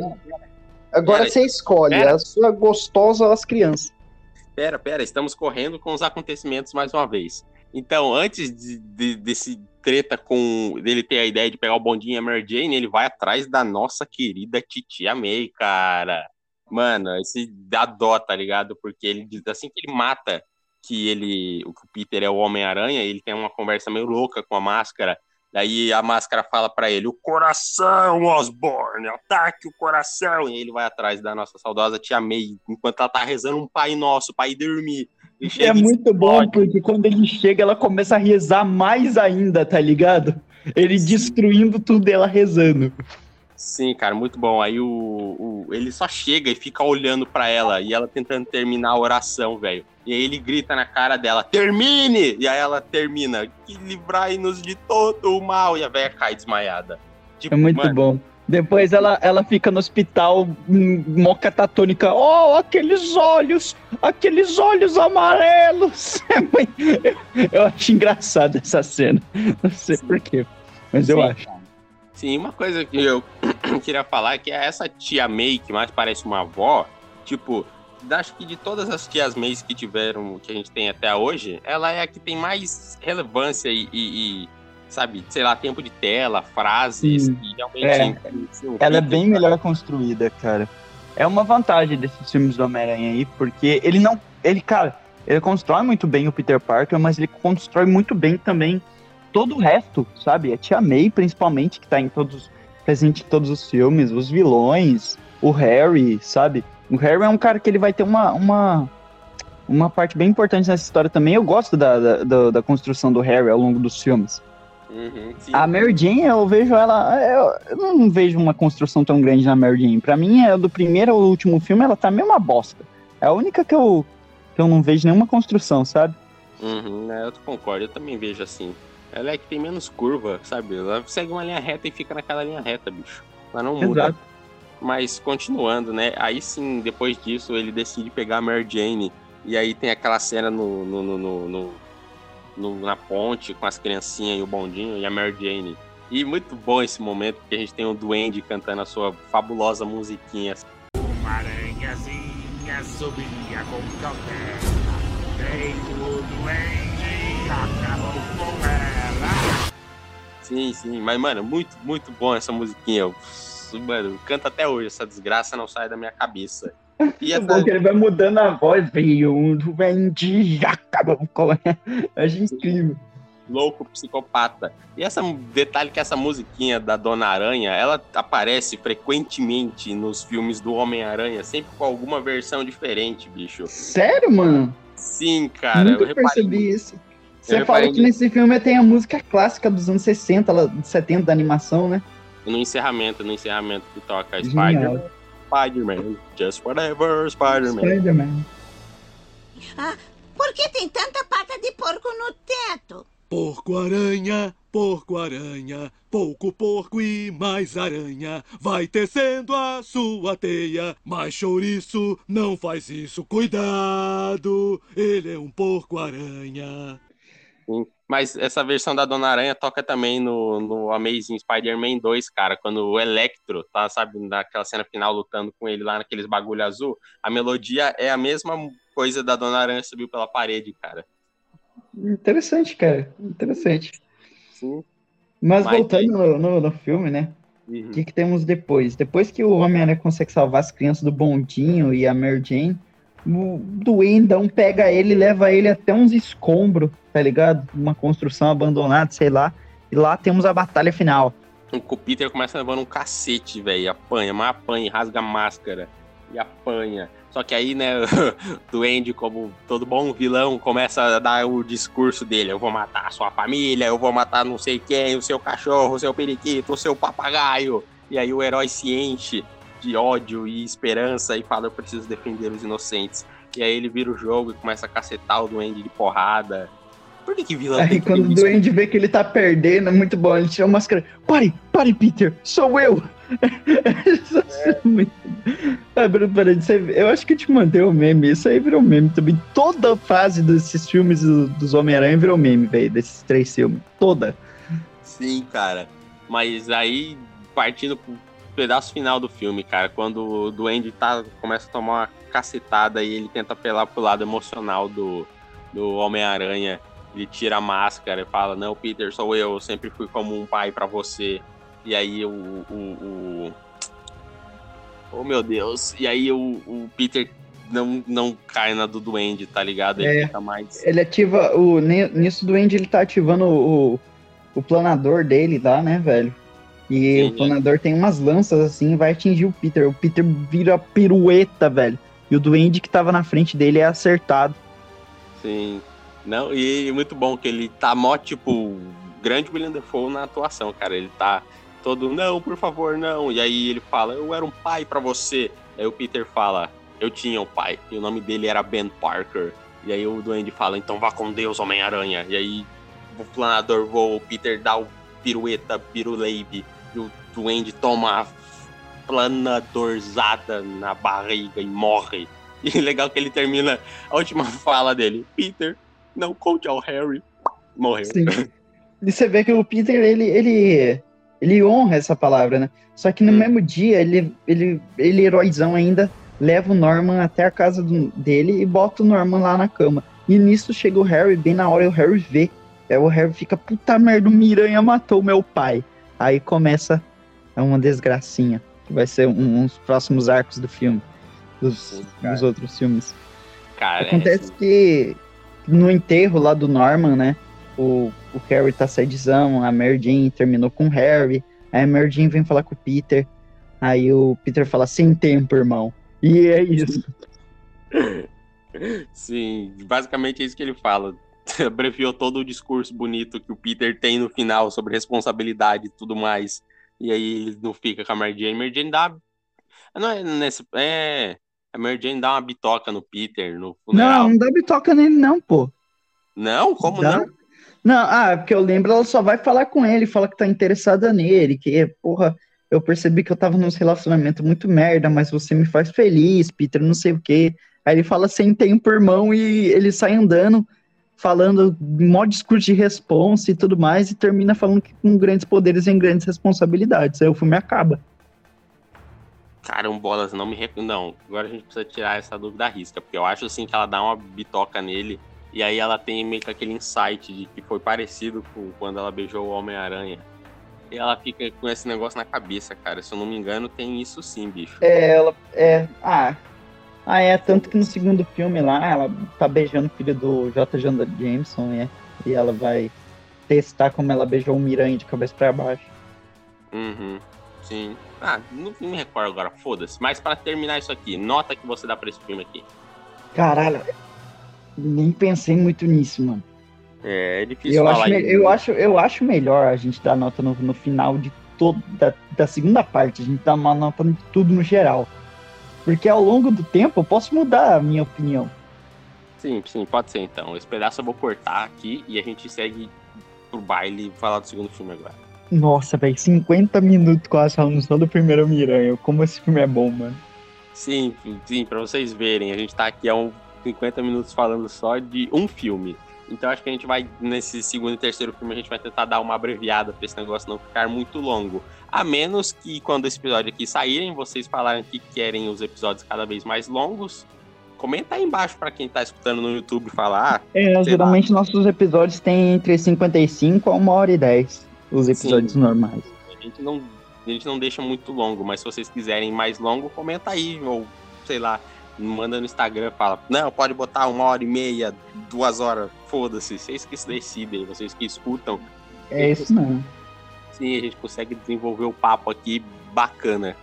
agora pera, você escolhe, pera. a sua gostosa ou as crianças. pera, pera, estamos correndo com os acontecimentos mais uma vez. Então, antes de, de- desse treta com dele ter a ideia de pegar o bondinho e a Mary Jane, ele vai atrás da nossa querida Titia May, cara. Mano, esse dá dó, tá ligado? Porque ele diz assim que ele mata que ele, o Peter é o Homem-Aranha, ele tem uma conversa meio louca com a máscara. Daí a máscara fala pra ele: "O coração, Osborne, ataque o coração". E ele vai atrás da nossa saudosa tia May, enquanto ela tá rezando um Pai Nosso, para ir dormir. É muito bom, porque quando ele chega, ela começa a rezar mais ainda, tá ligado? Ele destruindo tudo, ela rezando. Sim, cara, muito bom. Aí o, o- ele só chega e fica olhando pra ela e ela tentando terminar a oração, velho. E aí ele grita na cara dela: "Termine!" E aí ela termina: "Que livrai-nos de todo o mal". E a velha cai desmaiada. Tipo, É muito mano, bom. Depois ela, ela fica no hospital, hum, mó catatônica. Oh, aqueles olhos, aqueles olhos amarelos. É muito- eu, eu acho engraçado essa cena. Não sei porquê, mas eu Sim. acho. Sim, uma coisa que eu queria falar é que essa tia May, que mais parece uma avó, tipo, acho que de todas as tias Mays que tiveram, que a gente tem até hoje, ela é a que tem mais relevância e, e- e, sabe, sei lá, tempo de tela, frases, Sim. que realmente. É. Ela é bem melhor construída, cara. É uma vantagem desses filmes do Homem-Aranha aí, porque ele não. Ele, cara, ele constrói muito bem o Peter Parker, mas ele constrói muito bem também todo o resto, sabe? A Tia May, principalmente, que tá em todos. presente em todos os filmes, os vilões, o Harry, sabe? O Harry é um cara que ele vai ter uma. uma uma parte bem importante nessa história também. Eu gosto da, da, da- da construção do Harry ao longo dos filmes. Uhum. A Mary Jane, eu vejo ela. Eu, não vejo uma construção tão grande na Mary Jane. Pra mim, é do primeiro ao último filme, ela tá meio uma bosta. É a única que eu, que eu não vejo nenhuma construção, sabe? Uhum, né, eu concordo, eu também vejo assim. Ela é que tem menos curva, sabe? Ela segue uma linha reta e fica naquela linha reta, bicho. Ela não muda. Mas continuando, né? Aí sim, depois disso, ele decide pegar a Mary Jane. E aí tem aquela cena no, no, no, no, no na ponte com as criancinhas e o bondinho e a Mary Jane. E muito bom esse momento, porque a gente tem o Duende cantando a sua fabulosa musiquinha. Uma aranhazinha subia com cautela. Veio o duende e acabou com ela. Sim, sim, mas mano, muito, muito bom essa musiquinha. Eu, mano, canta até hoje, essa desgraça não sai da minha cabeça. E É bom que essa, ele vai mudando a voz, veio um duende, acabou. Eu Acho incrível. louco psicopata. E essa detalhe que essa musiquinha da Dona Aranha, ela aparece frequentemente nos filmes do Homem-Aranha, sempre com alguma versão diferente, bicho. Sério, mano? Sim, cara, eu Nunca reparei. percebi isso. Você Eu fala reparei que nesse filme tem a música clássica dos anos 60, lá, 70 da animação, né? No encerramento, no encerramento que toca. Spider-Man, Spider-Man, just whatever, Spider-Man. Spider-Man. Por que tem tanta pata de porco no teto? Porco-aranha, porco-aranha, pouco porco e mais aranha. Vai tecendo a sua teia, mas chouriço não faz isso. Cuidado, ele é um porco-aranha. Sim. Mas essa versão da Dona Aranha toca também no, no Amazing Spider-Man 2, cara, quando o Electro tá, sabe, naquela cena final lutando com ele lá naqueles bagulho azul, a melodia é a mesma coisa da Dona Aranha subiu pela parede, cara. Interessante, cara. Interessante. Sim. Mas, Mas voltando no, no, no filme, né? Uhum. O que, que temos depois? Depois que o Homem-Aranha consegue salvar as crianças do Bondinho e a Mary Jane, o Duendão pega ele leva ele até uns escombros, tá ligado? Uma construção abandonada, sei lá. E lá temos a batalha final. O Peter começa levando um cacete, velho, apanha, mas apanha, rasga a máscara e apanha. Só que aí, né, o Duende, como todo bom vilão, começa a dar o discurso dele. Eu vou matar a sua família, eu vou matar não sei quem, o seu cachorro, o seu periquito, o seu papagaio. E aí o herói se enche de ódio e esperança e fala, eu preciso defender os inocentes. E aí ele vira o jogo e começa a cacetar o Duende de porrada. Por que que vilão Aí tem que quando o? Duende vê que ele tá perdendo, é muito bom. Ele tira a máscara. Pare, pare, Peter, sou eu! Isso é muito... Ah, Bruno, peraí, você... Eu acho que eu te mandei o meme. Isso aí virou meme também. Toda a fase desses filmes do- dos Homem-Aranha virou meme, velho. Desses três filmes. Toda. Sim, cara. Mas aí, partindo pro pedaço final do filme, cara, quando o Duende tá, começa a tomar uma cacetada e ele tenta apelar pro lado emocional do, do Homem-Aranha, ele tira a máscara e fala, não, Peter, sou eu, eu sempre fui como um pai pra você. E aí o... o, o... Oh, meu Deus. E aí o, o Peter não, não cai na do Duende, tá ligado? Ele É. fica mais... Ele ativa. O... Nisso, o Duende ele tá ativando o, o planador dele lá, né, velho? E Sim, o planador tem umas lanças assim e vai atingir o Peter. O Peter vira pirueta, velho. E o Duende que tava na frente dele é acertado. Sim. Não, e muito bom que ele tá mó, tipo, grande William Defoe na atuação, cara. Ele tá todo, não, por favor, não. E aí ele fala, eu era um pai pra você. Aí o Peter fala, eu tinha um pai. E o nome dele era Ben Parker. E aí o Duende fala, então vá com Deus, Homem-Aranha. E aí o planador voa, o Peter dá o pirueta, piruleibe. E o Duende toma a planadorzada na barriga e morre. E legal que ele termina a última fala dele. Peter, não conte ao Harry. Morreu. Sim. E você vê que o Peter, ele, ele, ele honra essa palavra, né? Só que no Hum. mesmo dia, ele, ele, ele, heróizão ainda, leva o Norman até a casa do- dele e bota o Norman lá na cama. E nisso chega o Harry, bem na hora, e o Harry vê. Aí o Harry fica, puta merda, o Miranha matou meu pai. Aí começa uma desgracinha, que vai ser um, uns próximos arcos do filme, dos, dos outros filmes. Cara, Acontece é, que no enterro lá do Norman, né? O, o Harry tá saidzão, a Mary Jane terminou com o Harry. Aí a Mary Jane vem falar com o Peter. Aí o Peter fala, sem tempo, irmão. E é isso. sim, basicamente é isso que ele fala. Abreviou todo o discurso bonito que o Peter tem no final sobre responsabilidade e tudo mais. E aí ele não fica com a Mary Jane. Mary Jane dá. Não é nesse. É. A Mary Jane dá uma bitoca no Peter no Não, funeral. não dá bitoca nele, não, pô. Não? Como Dá? não? Não, ah, porque eu lembro, ela só vai falar com ele, fala que tá interessada nele, que, porra, eu percebi que eu tava num relacionamento muito merda, mas você me faz feliz, Peter, não sei o quê. Aí ele fala sem tempo, irmão, e ele sai andando, falando mó discurso de responsa e tudo mais, e termina falando que com grandes poderes vem grandes responsabilidades. Aí o filme acaba. Carambolas, não me rec... Não, agora a gente precisa tirar essa dúvida da risca, porque eu acho assim que ela dá uma bitoca nele, e aí ela tem meio que aquele insight de que foi parecido com quando ela beijou o Homem-Aranha. E ela fica com esse negócio na cabeça, cara. Se eu não me engano, tem isso sim, bicho. É, ela. É. Ah. Ah, é. Tanto que no segundo filme lá, ela tá beijando o filho do J. Jonah Jameson, é. E ela vai testar como ela beijou o Miranha de cabeça pra baixo. Uhum. Sim. Ah, não, não me recordo agora, foda-se. Mas pra terminar isso aqui, nota que você dá pra esse filme aqui. Caralho. Nem pensei muito nisso, mano. É, é difícil Eu falar acho, isso. eu, acho, eu acho melhor a gente dar nota no, no final de toda da, da segunda parte. A gente dá uma nota em tudo no geral. Porque ao longo do tempo eu posso mudar a minha opinião. Sim, sim, pode ser então. Esse pedaço eu vou cortar aqui e a gente segue pro baile falar do segundo filme agora. Nossa, velho, 50 minutos quase falando só do primeiro Miranha. Como esse filme é bom, mano. Sim, sim, pra vocês verem, a gente tá aqui há uns 50 minutos falando só de um filme. Então acho que a gente vai, nesse segundo e terceiro filme, a gente vai tentar dar uma abreviada pra esse negócio não ficar muito longo. A menos que quando esse episódio aqui saírem, vocês falarem que querem os episódios cada vez mais longos. Comenta aí embaixo pra quem tá escutando no YouTube falar. É, geralmente nossos eepisódios têm entre 55 a 1 hora e 10. Os episódios Sim. normais. a gente não, a gente não deixa muito longo, mas se vocês quiserem mais longo, comenta aí, ou sei lá, manda no Instagram, fala, não, pode botar uma hora e meia, duas horas, foda-se, vocês que se decidem, vocês que escutam. É isso mesmo. Sim, a gente consegue desenvolver o papo aqui bacana.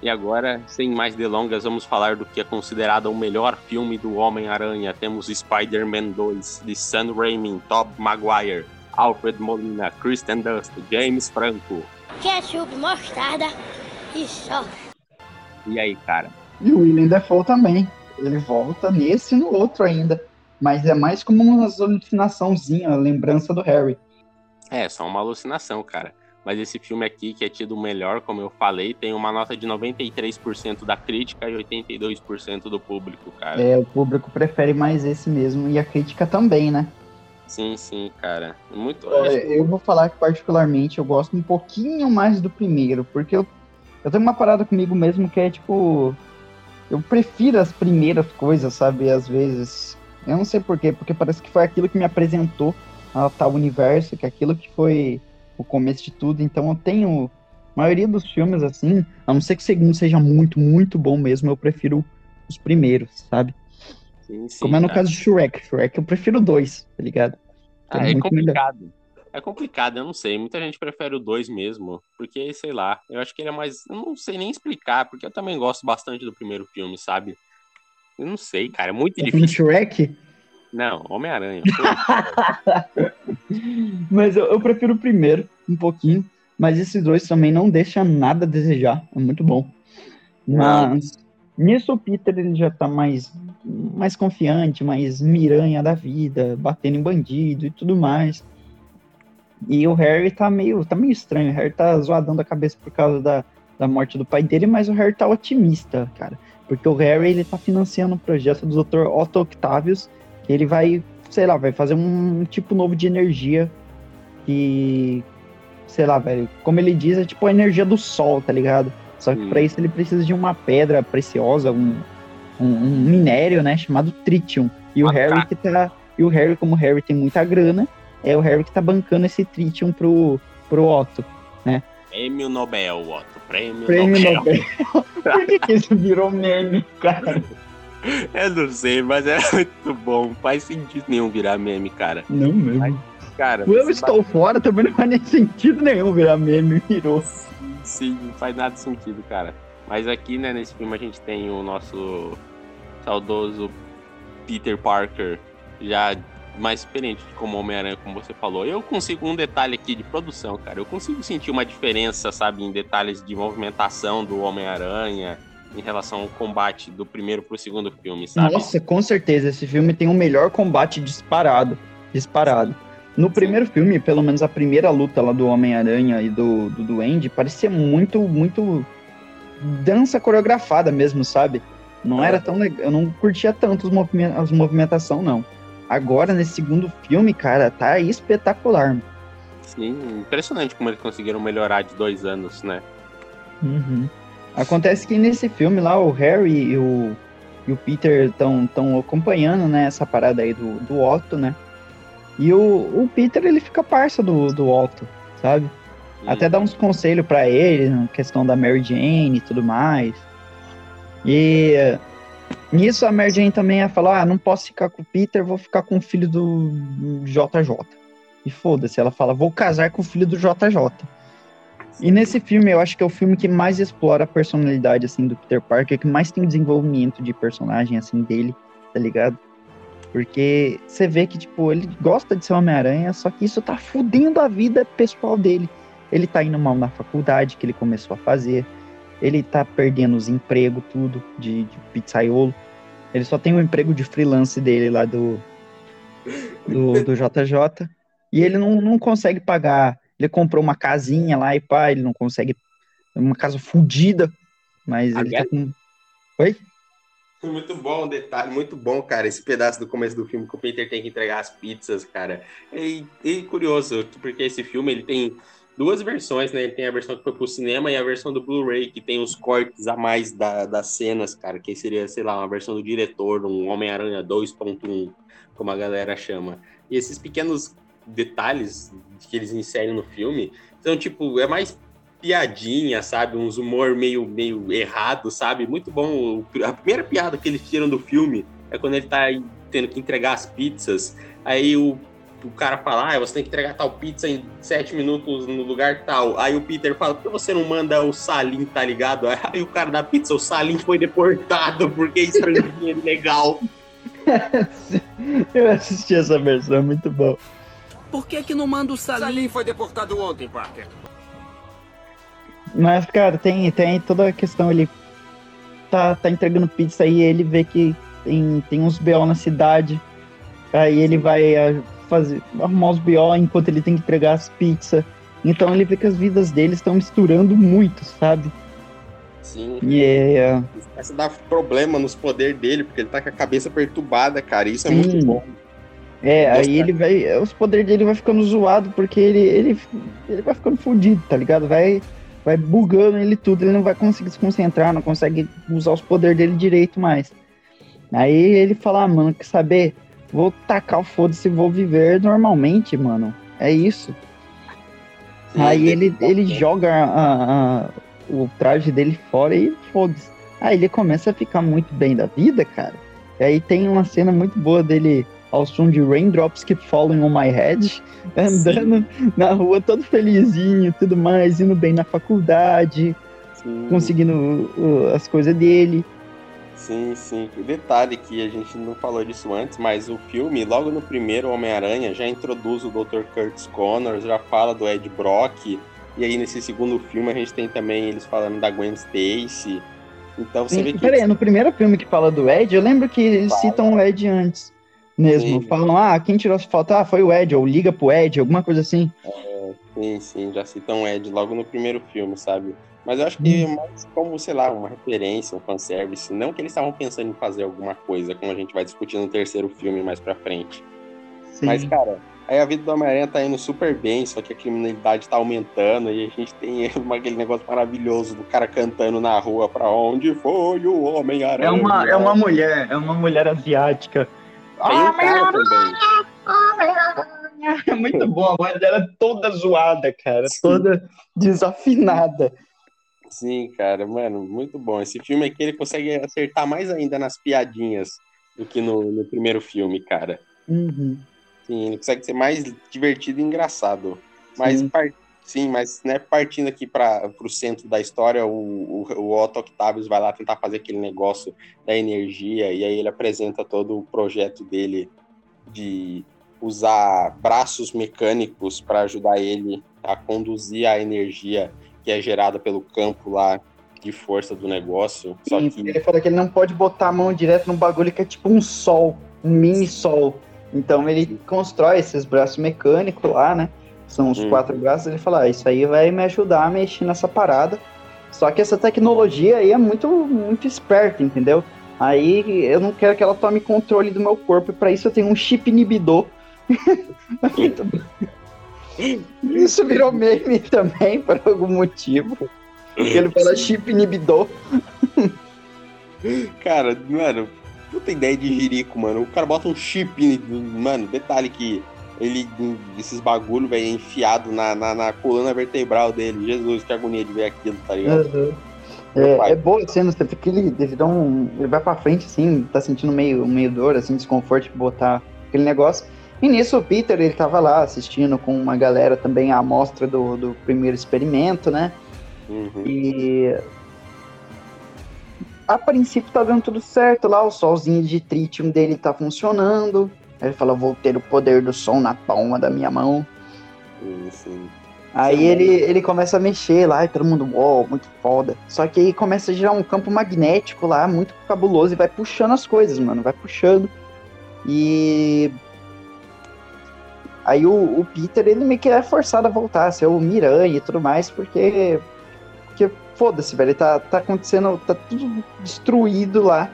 E agora, sem mais delongas, vamos falar do que é considerado o melhor filme do Homem-Aranha. Temos Spider-Man 2, de Sam Raimi, Tobey Maguire, Alfred Molina, Kristen Dust, James Franco. ketchup, mostarda e só. E aí, cara? E o William Defoe também. Ele volta nesse e no outro ainda. Mas é mais como uma alucinaçãozinha, lembrança do Harry. É, só uma alucinação, cara. Mas esse filme aqui, que é tido o melhor, como eu falei, tem uma nota de 93% da crítica e 82% do público, cara. É, o público prefere mais esse mesmo. E a crítica também, né? Sim, sim, cara. Muito. É, eu vou falar que particularmente eu gosto um pouquinho mais do primeiro, porque eu, eu tenho uma parada comigo mesmo que é tipo. Eu prefiro as primeiras coisas, sabe? Às vezes. Eu não sei porquê, porque parece que foi aquilo que me apresentou a tal universo, que é aquilo que foi o começo de tudo. Então eu tenho. A maioria dos filmes, assim, a não ser que o segundo seja muito, muito bom mesmo, eu prefiro os primeiros, sabe? Sim, sim, Como é no cara. caso de Shrek. Shrek eu prefiro dois, tá ligado? Ah, é é muito melhor. É complicado, eu não sei. Muita gente prefere o 2 mesmo. Porque, sei lá, eu acho que ele é mais. Eu não sei nem explicar, porque eu também gosto bastante do primeiro filme, sabe? Eu não sei, cara. É muito de difícil. Shrek? Não, Homem-Aranha. Mas eu, eu prefiro o primeiro, um pouquinho. Mas esses dois também não deixam nada a desejar. É muito bom. Mas nisso o Peter ele já tá mais, mais confiante, mais miranha da vida, batendo em bandido e tudo mais. E o Harry tá meio, tá meio estranho. O Harry tá zoadão da cabeça por causa da, da morte do pai dele, mas o Harry tá otimista, cara. Porque o Harry ele tá financiando um projeto do Dr. Otto Octavius, que ele vai, sei lá, vai fazer um tipo novo de energia que, sei lá, velho, como ele diz, é tipo a energia do sol, tá ligado? Só que Hum. pra isso ele precisa de uma pedra preciosa, um, um, um minério, né, chamado tritium. E o Ah, Harry tá. que tá, e o Harry, como o Harry tem muita grana, é o Harry que tá bancando esse tritium pro, pro Otto. Prêmio Nobel, Otto. Prêmio, Prêmio Nobel. Nobel. Por que, que isso virou meme, cara? Eu não sei, mas é muito bom. Faz sentido nenhum virar meme, cara. Não mesmo. Cara, O Eu estou fora também não faz nem sentido nenhum virar meme, virou. Sim, não faz nada sentido, cara. Mas aqui, né, nesse filme a gente tem o nosso saudoso Peter Parker, já mais experiente como Homem-Aranha, como você falou. Eu consigo um detalhe aqui de produção, cara. Eu consigo sentir uma diferença, sabe, em detalhes de movimentação do Homem-Aranha em relação ao combate do primeiro pro segundo filme, sabe? Nossa, com certeza, esse filme tem o melhor combate disparado. Disparado. No primeiro filme, pelo menos a primeira luta lá do Homem-Aranha e do, do Duende, parecia muito, muito dança coreografada mesmo, sabe? Não era tão legal, eu não curtia tanto as movimentação, não. Agora, nesse segundo filme, cara, tá espetacular. Sim, impressionante como eles conseguiram melhorar de dois anos, né? Uhum. Acontece que nesse filme lá, o Harry e o, e o Peter estão tão acompanhando, né, essa parada aí do, do Otto, né? E o, o Peter, ele fica parça do, do Otto, sabe? Até dá uns conselhos pra ele, na questão da Mary Jane e tudo mais. E nisso a Mary Jane também ia falar, ah, não posso ficar com o Peter, vou ficar com o filho do JJ. E foda-se, ela fala, vou casar com o filho do JJ. E nesse filme, eu acho que é o filme que mais explora a personalidade, assim, do Peter Parker, que mais tem desenvolvimento de personagem, assim, dele, tá ligado? Porque você vê que, tipo, ele gosta de ser Homem-Aranha, só que isso tá fudendo a vida pessoal dele. Ele tá indo mal na faculdade, que ele começou a fazer. Ele tá perdendo os empregos, tudo, de, de pizzaiolo. Ele só tem o emprego de freelance dele lá do, do, do JJ. E ele não, não consegue pagar. Ele comprou uma casinha lá e pá, ele não consegue. Uma casa fudida. Mas ele tá com. Oi? Muito bom o detalhe, muito bom, cara, esse pedaço do começo do filme que o Peter tem que entregar as pizzas, cara. E, e curioso, porque esse filme ele tem duas versões, né? Ele tem a versão que foi pro cinema e a versão do Blu-ray, que tem os cortes a mais da, das cenas, cara, que seria, sei lá, uma versão do diretor, um Homem-Aranha 2.1, como a galera chama. E esses pequenos detalhes que eles inserem no filme são, tipo, é mais piadinha, sabe? Uns humor meio, meio errado, sabe? Muito bom. A primeira piada que eles tiram do filme é quando ele tá tendo que entregar as pizzas. Aí o, o cara fala, ah, você tem que entregar tal pizza em sete minutos no lugar tal. Aí o Peter fala, por que você não manda o Salim, tá ligado? Aí o cara da pizza, o Salim foi deportado porque é estrangeiro legal. Eu assisti essa versão, é muito bom. Por que que não manda o Salim? Salim foi deportado ontem, Parker. Mas, cara, tem, tem toda a questão, ele tá, tá entregando pizza aí, ele vê que tem, tem uns BO na cidade, aí ele vai fazer, arrumar os BO enquanto ele tem que entregar as pizzas. Então ele vê que as vidas dele estão misturando muito, sabe? Sim. E é, Isso dá problema nos poderes dele, porque ele tá com a cabeça perturbada, cara. Isso é Sim. muito bom. É, aí ele vai. Os poderes dele vai ficando zoado porque ele, ele, ele vai ficando fudido, tá ligado? Vai, vai bugando ele tudo, ele não vai conseguir se concentrar, não consegue usar os poderes dele direito mais. Aí ele fala, ah, mano, quer saber? Vou tacar o foda-se e vou viver normalmente, mano. É isso. Sim, Aí ele, ele joga a- a- o traje dele fora e foda-se. Aí ele começa a ficar muito bem da vida, cara. E aí tem uma cena muito boa dele ao som de Raindrops Keep Falling on My Head, andando na rua todo felizinho, tudo mais, indo bem na faculdade, Sim. conseguindo uh, as coisas dele. Sim, sim. O detalhe que a gente não falou disso antes, mas o filme, logo no primeiro Homem-Aranha, já introduz o Dr. Curtis Connors, já fala do Ed Brock, e aí nesse segundo filme a gente tem também eles falando da Gwen Stacy. Então você vê que. Peraí, no primeiro filme que fala do Ed, eu lembro que eles citam o Ed antes mesmo. Sim. Falam, ah, quem tirou as fotos? Ah, foi o Ed, ou liga pro Ed, alguma coisa assim. Sim, sim, já citam o Ed logo no primeiro filme, sabe? Mas eu acho que é mais como, sei lá, uma referência, um fanservice. Não que eles estavam pensando em fazer alguma coisa, como a gente vai discutir no terceiro filme mais pra frente. Sim. Mas, cara, aí a vida do Homem-Aranha tá indo super bem, só que a criminalidade tá aumentando e a gente tem uma- aquele negócio maravilhoso do cara cantando na rua pra onde foi o Homem-Aranha. É uma, é uma mulher, é uma mulher asiática. Tem um cara também. É muito bom, a voz dela é toda zoada, cara, toda desafinada. Sim, cara, mano, muito bom. Esse filme aqui ele consegue acertar mais ainda nas piadinhas do que no, no primeiro filme, cara. Uhum. Sim, ele consegue ser mais divertido e engraçado. Mas, Sim. par- sim, mas né, partindo aqui para o centro da história, o, o, o Otto Octavius vai lá tentar fazer aquele negócio da energia, e aí ele apresenta todo o projeto dele de usar braços mecânicos para ajudar ele a conduzir a energia que é gerada pelo campo lá de força do negócio. Só Sim, que Ele fala que ele não pode botar a mão direto no bagulho que é tipo um sol, um mini sol. Então ele constrói esses braços mecânicos lá, né? São os Hum. quatro braços. Ele fala: ah, Isso aí vai me ajudar a mexer nessa parada. Só que essa tecnologia aí é muito, muito esperta, entendeu? Aí eu não quero que ela tome controle do meu corpo. E pra isso eu tenho um chip inibidor. Muito bom. Isso virou meme também, por algum motivo. Porque ele fala chip inibidor. Cara, mano, puta ideia de jirico, mano. O cara bota um chip, mano, detalhe que ele, esses bagulho, velho, é enfiado na, na, na coluna vertebral dele. Jesus, que agonia de ver aquilo, tá ligado? É, é boa a cena, você fica que ele, ele dá um. Ele vai pra frente, assim, tá sentindo meio, meio dor, assim, desconforto de botar aquele negócio. E nisso o Peter, ele tava lá assistindo com uma galera também a amostra do, do primeiro experimento, né? Uhum. E. A princípio tá dando tudo certo lá, o solzinho de tritium dele tá funcionando. Ele fala: Vou ter o poder do sol na palma da minha mão. Sim, sim. Aí ele, ele começa a mexer lá e todo mundo, uau, muito foda. Só que aí começa a gerar um campo magnético lá, muito cabuloso, e vai puxando as coisas, mano, vai puxando. E. Aí o, o Peter, ele meio que é forçado a voltar a ser o Miranha e tudo mais, porque. Porque foda-se, velho, tá, tá acontecendo, tá tudo destruído lá.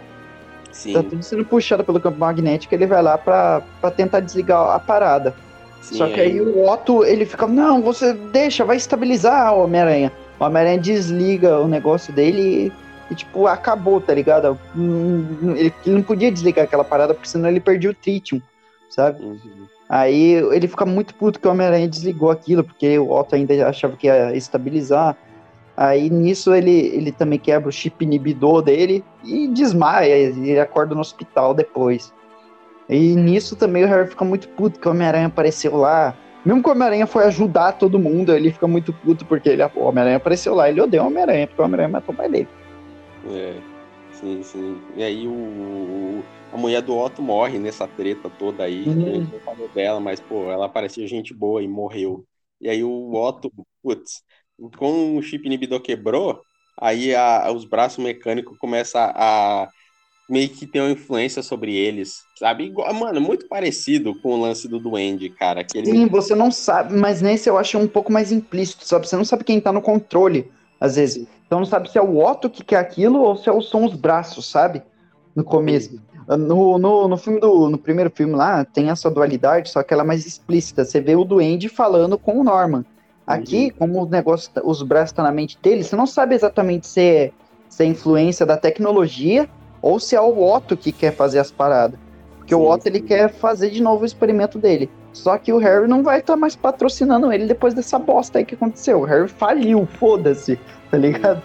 Sim, Tá tudo sendo puxado pelo campo magnético, ele vai lá pra, pra tentar desligar a parada. sim, Só que aí o Otto, ele fica, não, você deixa, vai estabilizar o Homem-Aranha. O Homem-Aranha desliga o negócio dele e, e, tipo, acabou, tá ligado? Hum, Ele, ele não podia desligar aquela parada, porque senão ele perdia o Tritium, sabe? Uhum. Aí ele fica muito puto que o Homem-Aranha desligou aquilo, porque o Otto ainda achava que ia estabilizar. Aí nisso ele, ele também quebra o chip inibidor dele e desmaia, ele acorda no hospital depois. E nisso também o Harry fica muito puto que o Homem-Aranha apareceu lá. Mesmo que o Homem-Aranha foi ajudar todo mundo, ele fica muito puto porque ele, o Homem-Aranha apareceu lá. Ele odeia o Homem-Aranha, porque o Homem-Aranha matou o pai dele. É, sim, sim. E aí o- a mulher do Otto morre nessa treta toda aí. Uhum. A gente não falou dela, mas, pô, ela parecia gente boa e morreu. E aí o Otto, putz, com o chip inibidor quebrou, aí a- os braços mecânicos começam a meio que ter uma influência sobre eles, sabe? Igual, mano, muito parecido com o lance do Duende, cara. Sim, você não sabe, mas nesse eu acho um pouco mais implícito, sabe? Você não sabe quem tá no controle, às vezes. Então não sabe se é o Otto que quer aquilo ou se é são os braços, sabe? No começo. No, no, no filme do. No primeiro filme lá, tem essa dualidade, só que ela é mais explícita. Você vê o Duende falando com o Norman. Aqui, como o negócio, tá- os braços estão na mente dele, você não sabe exatamente se é, se é influência da tecnologia ou se é o Otto que quer fazer as paradas. Porque o Sim, Otto ele sim. quer fazer de novo o experimento dele. Só que o Harry não vai estar mais patrocinando ele depois dessa bosta aí que aconteceu. O Harry faliu, foda-se, tá ligado?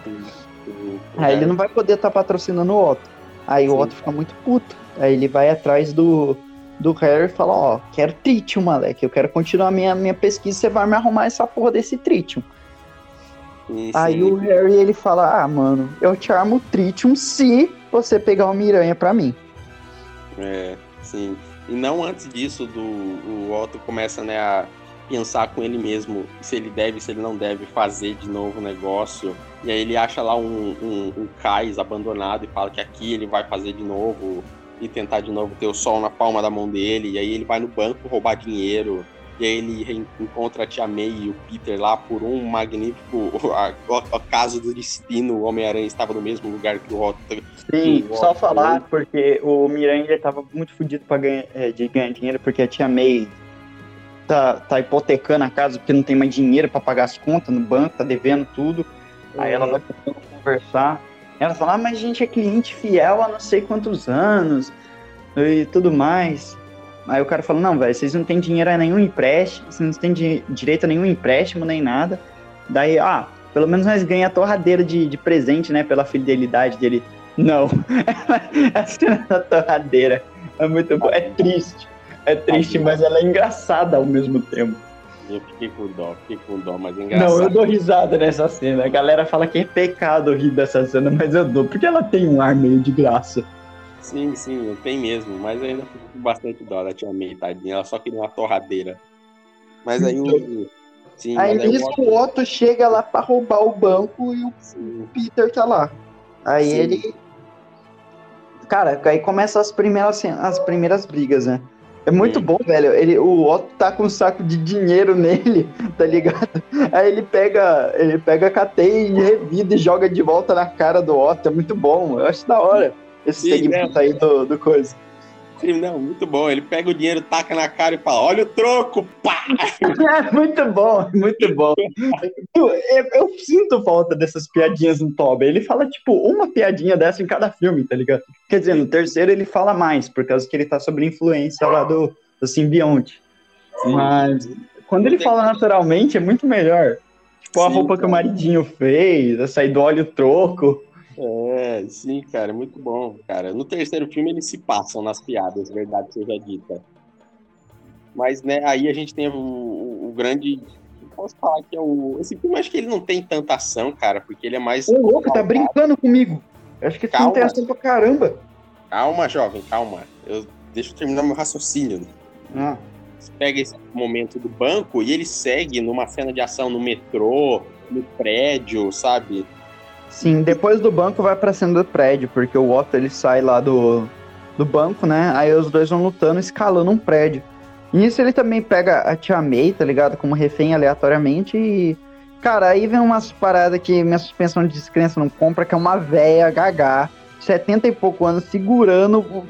Aí ele não vai poder estar patrocinando o Otto. Aí o Sim. Otto fica muito puto. Aí ele vai atrás do, do Harry e fala, ó, quero tritium, moleque. Eu quero continuar minha, minha pesquisa, você vai me arrumar essa porra desse tritium. Aí o Harry, ele fala, ah, mano, eu te armo o tritium se você pegar o Miranha pra mim. É, sim. E não antes disso, do, o Otto começa né, a pensar com ele mesmo se ele deve, se ele não deve fazer de novo o negócio. E aí ele acha lá um, um, um cais abandonado e fala que aqui ele vai fazer de novo e tentar de novo ter o sol na palma da mão dele. E aí ele vai no banco roubar dinheiro. E aí ele reencontra a Tia May e o Peter lá por um magnífico o- acaso do destino. O Homem-Aranha estava no mesmo lugar que o Otto. Sim, Sim, só falar, porque o Miranha ele tava muito fudido pra ganhar, é, de ganhar dinheiro, porque a tia May tá, tá hipotecando a casa porque não tem mais dinheiro pra pagar as contas no banco, tá devendo tudo. Aí ela vai tentando conversar. Ela fala, ah, mas a gente é cliente fiel há não sei quantos anos e tudo mais. Aí o cara fala, não, velho, vocês não têm dinheiro a nenhum empréstimo, vocês não têm di- direito a nenhum empréstimo nem nada. Daí, ah, pelo menos nós ganhamos a torradeira de, de presente, né, pela fidelidade dele. Não, a cena da torradeira é muito boa, é triste. É triste, mas ela é engraçada ao mesmo tempo. Eu fiquei com dó, fiquei com dó, mas é engraçado. Não, eu dou risada nessa cena. A galera fala que é pecado rir dessa cena, mas eu dou, porque ela tem um ar meio de graça. Sim, sim, tem mesmo, mas ainda fico com bastante dó da tia May, tadinha. Ela só queria uma torradeira. Mas aí o. Sim, Aí nisso o o Otto chega lá pra roubar o banco e o Sim, Peter tá lá. Aí Sim. ele. Cara, aí começam as primeiras, as primeiras brigas, né? É muito bom, velho. Ele, o Otto tá com um saco de dinheiro nele, tá ligado? Aí ele pega, ele pega a cateia e revida e joga de volta na cara do Otto. É muito bom. Eu acho da hora esse Sim, segmento né? aí do, do coisa. Sim, não, muito bom. Ele pega o dinheiro, taca na cara e fala: Olha o troco, pá! É muito bom, muito bom. Eu, eu- sinto falta dessas piadinhas no Toby. Ele fala, tipo, uma piadinha dessa em cada filme, tá ligado? Quer dizer, no terceiro ele fala mais, por causa que ele tá sob influência lá do, do simbionte. Mas quando ele fala naturalmente, é muito melhor. Tipo, a Sim, roupa que o maridinho fez, a sair do óleo troco. É, sim, cara, muito bom, cara. No terceiro filme eles se passam nas piadas, verdade seja dita. Mas, né, aí a gente tem o, o- o grande. Posso falar que é o. Esse filme acho que ele não tem tanta ação, cara, porque ele é mais. Ô, louco, tá brincando comigo. Eu acho que esse filme tem ação pra caramba. Calma, jovem, calma. Eu... Deixa eu terminar meu raciocínio. Ah, Você pega esse momento do banco e ele segue numa cena de ação no metrô, no prédio, sabe? Sim, depois do banco vai pra cena do prédio, porque o Otto ele sai lá do, do banco, né? Aí os dois vão lutando, escalando um prédio. E nisso ele também pega a Tia May, tá ligado? Como refém aleatoriamente e. Cara, aí vem umas paradas que minha suspensão de descrença não compra, que é uma véia gagá, 70 e pouco anos, segurando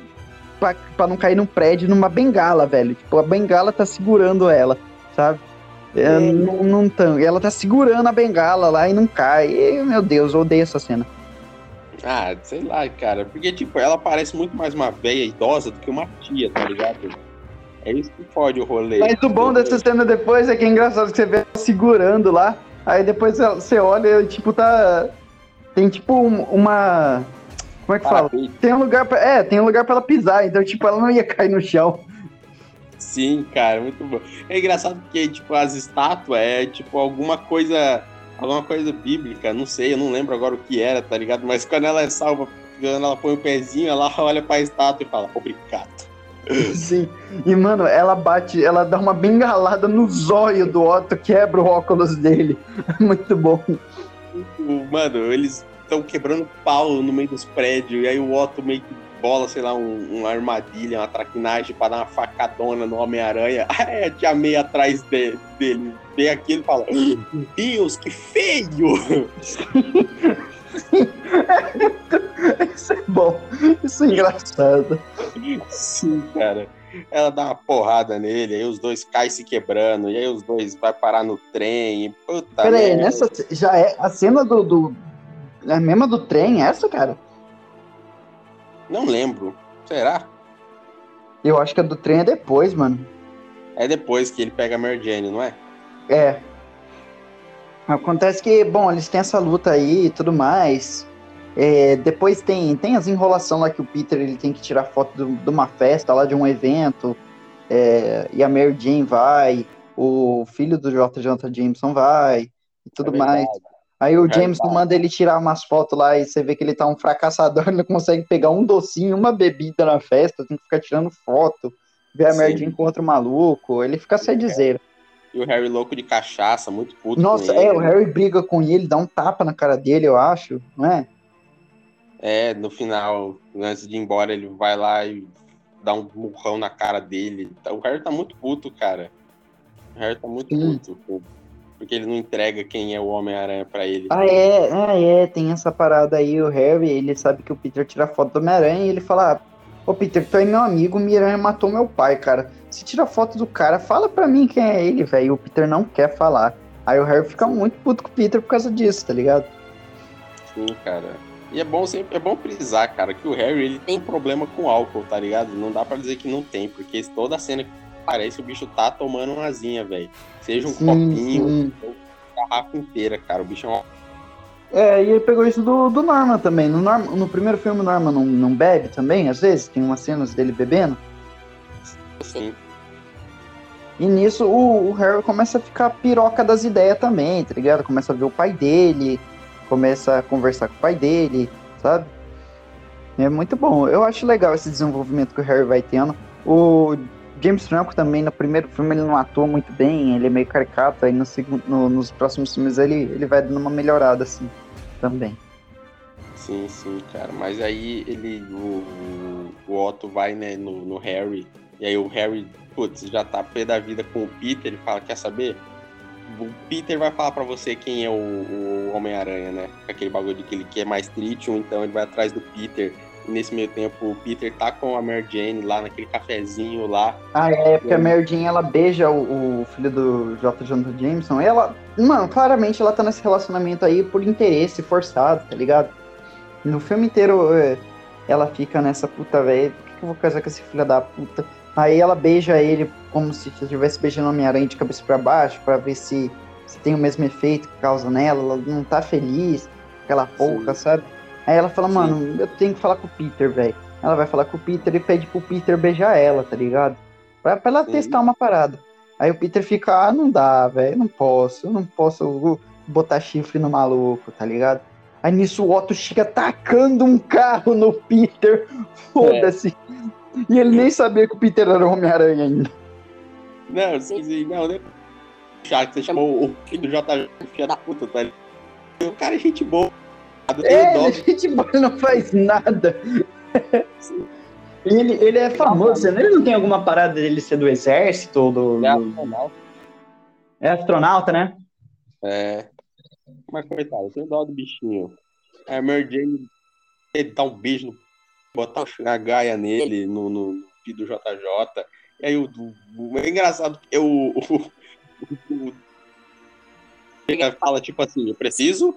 pra, pra não cair num prédio numa bengala, velho. Tipo, a bengala tá segurando ela, sabe? É, não, não tão. E ela tá segurando a bengala lá e não cai. E, meu Deus, eu odeio essa cena. Ah, sei lá, cara. Porque, tipo, ela parece muito mais uma velha idosa do que uma tia, tá ligado? É isso que fode o rolê. Mas o bom dessa cena depois é que é engraçado que você vê ela segurando lá. Aí depois você olha e, tipo, tá. Tem tipo um- uma. Como é que fala? Parabéns. Tem um lugar pra. É, tem um lugar pra ela pisar, então, tipo, ela não ia cair no chão. Sim, cara, muito bom. É engraçado porque, tipo, as estátuas é, tipo, alguma coisa. Alguma coisa bíblica, não sei, eu não lembro agora o que era, tá ligado? Mas quando ela é salva, quando ela põe o pezinho, ela olha pra estátua e fala, obrigado. Sim. E, mano, ela bate, ela dá uma bengalada no zóio do Otto, quebra o óculos dele. Muito bom. Mano, eles estão quebrando pau no meio dos prédios, e aí o Otto meio que bola, sei lá, um- uma armadilha, uma traquinagem pra dar uma facadona no Homem-Aranha. Aí a tia May atrás de- dele vê aquilo e fala: Meu Deus, que feio! Isso é bom. Isso é engraçado. Sim, cara. Ela dá uma porrada nele, aí os dois caem se quebrando, e aí os dois vai parar no trem. Puta Pera aí, merda. nessa. Já é a cena do. do é a mesma do trem, essa, cara? Não lembro. Será? Eu acho que a do trem é depois, mano. É depois que ele pega a Mary Jane, não é? É. Acontece que, bom, eles têm essa luta aí e tudo mais. É, depois tem, tem as enrolação lá que o Peter ele tem que tirar foto do- de uma festa lá, de um evento. é, e a Mary Jane vai. O filho do JJ Jameson vai. E tudo É mais. Aí o É Jameson verdade. manda ele tirar umas fotos lá e você vê que ele tá um fracassador, ele não consegue pegar um docinho, uma bebida na festa, tem que ficar tirando foto. Ver a. Jane com outro maluco, ele fica sem dizer. E o Harry louco de cachaça, muito puto. Nossa, é, ele. o Harry briga com ele, dá um tapa na cara dele, eu acho, não é? É, no final, antes de ir embora, ele vai lá e dá um murrão na cara dele. O Harry tá muito puto, cara. O Harry tá muito Sim. puto. Porque ele não entrega quem é o Homem-Aranha pra ele. Ah, é, ah, é, tem essa parada aí, o Harry, ele sabe que o Peter tira foto do Homem-Aranha e ele fala, ah, ô Peter, tu é meu amigo, o Miranha matou meu pai, cara. Se tira foto do cara, fala pra mim quem é ele, velho. O Peter não quer falar. Aí o Harry fica muito puto com o Peter por causa disso, tá ligado? Sim, cara. E é bom sempre, é bom frisar, cara, que o Harry ele tem problema com álcool, tá ligado? Não dá pra dizer que não tem, porque toda a cena que parece o bicho tá tomando uma asinha, velho. Seja um Sim, copinho, sim. ou garrafa inteira, cara. O bicho é um É, e ele pegou isso do, do Norman também. No, Norman, no primeiro filme, o Norman não, não bebe também, às vezes, tem umas cenas dele bebendo. assim. E nisso o, o Harry começa a ficar piroca das ideias também, tá ligado? Começa a ver o pai dele, começa a conversar com o pai dele, sabe? É muito bom. Eu acho legal esse desenvolvimento que o Harry vai tendo. O James Franco também, no primeiro filme, ele não atua muito bem, ele é meio caricato, aí no no- nos próximos filmes ele, ele vai dando uma melhorada, assim, também. Sim, sim, cara. Mas aí ele. O, o Otto vai, né, no, no Harry E aí o Harry, putz, já tá pé da vida com o Peter, ele fala, quer saber? O Peter vai falar pra você quem é o, o Homem-Aranha, né? Aquele bagulho de que ele quer mais Tritium, então ele vai atrás do Peter. Nesse meio tempo, o Peter tá com a Mary Jane lá naquele cafezinho lá. Ah, é, porque a Mary Jane, ela beija o, o filho do J. Jonathan Jameson. Ela, mano, claramente ela tá nesse relacionamento aí por interesse forçado, tá ligado? No filme inteiro, é, ela fica nessa puta, velho, por que, que eu vou casar com esse filho da puta? Aí ela beija ele como se estivesse beijando o Homem-Aranha de cabeça para baixo, para ver se, se tem o mesmo efeito que causa nela. Ela não tá feliz, aquela pouca, sabe? Aí ela fala, mano, eu tenho que falar com o Peter, velho. Ela vai falar com o Peter e pede pro Peter beijar ela, tá ligado? Pra, pra ela Sim. testar uma parada. Aí o Peter fica, ah, não dá, velho, não posso, eu não posso botar chifre no maluco, tá ligado? Aí nisso o Otto chega tacando um carro no Peter, foda-se. E ele nem sabia que o Peter era o Homem-Aranha ainda. Não, sim, sim, não, né? Que você chamou o filho do JJ, filho da puta, tá ligado? O cara é gente boa. É, ele, gente boa, ele não faz nada. Ele, ele é famoso, né? ele não tem alguma parada dele ser do exército ou do. É astronauta. É astronauta, né? É. Mas coitado, eu tenho dó do bichinho. É, A Mary Jane ele dá um beijo, no, botar a gaia nele, no, no, no do JJ. E aí o, o, o é engraçado porque o, o, o, o- ele fala tipo assim, eu preciso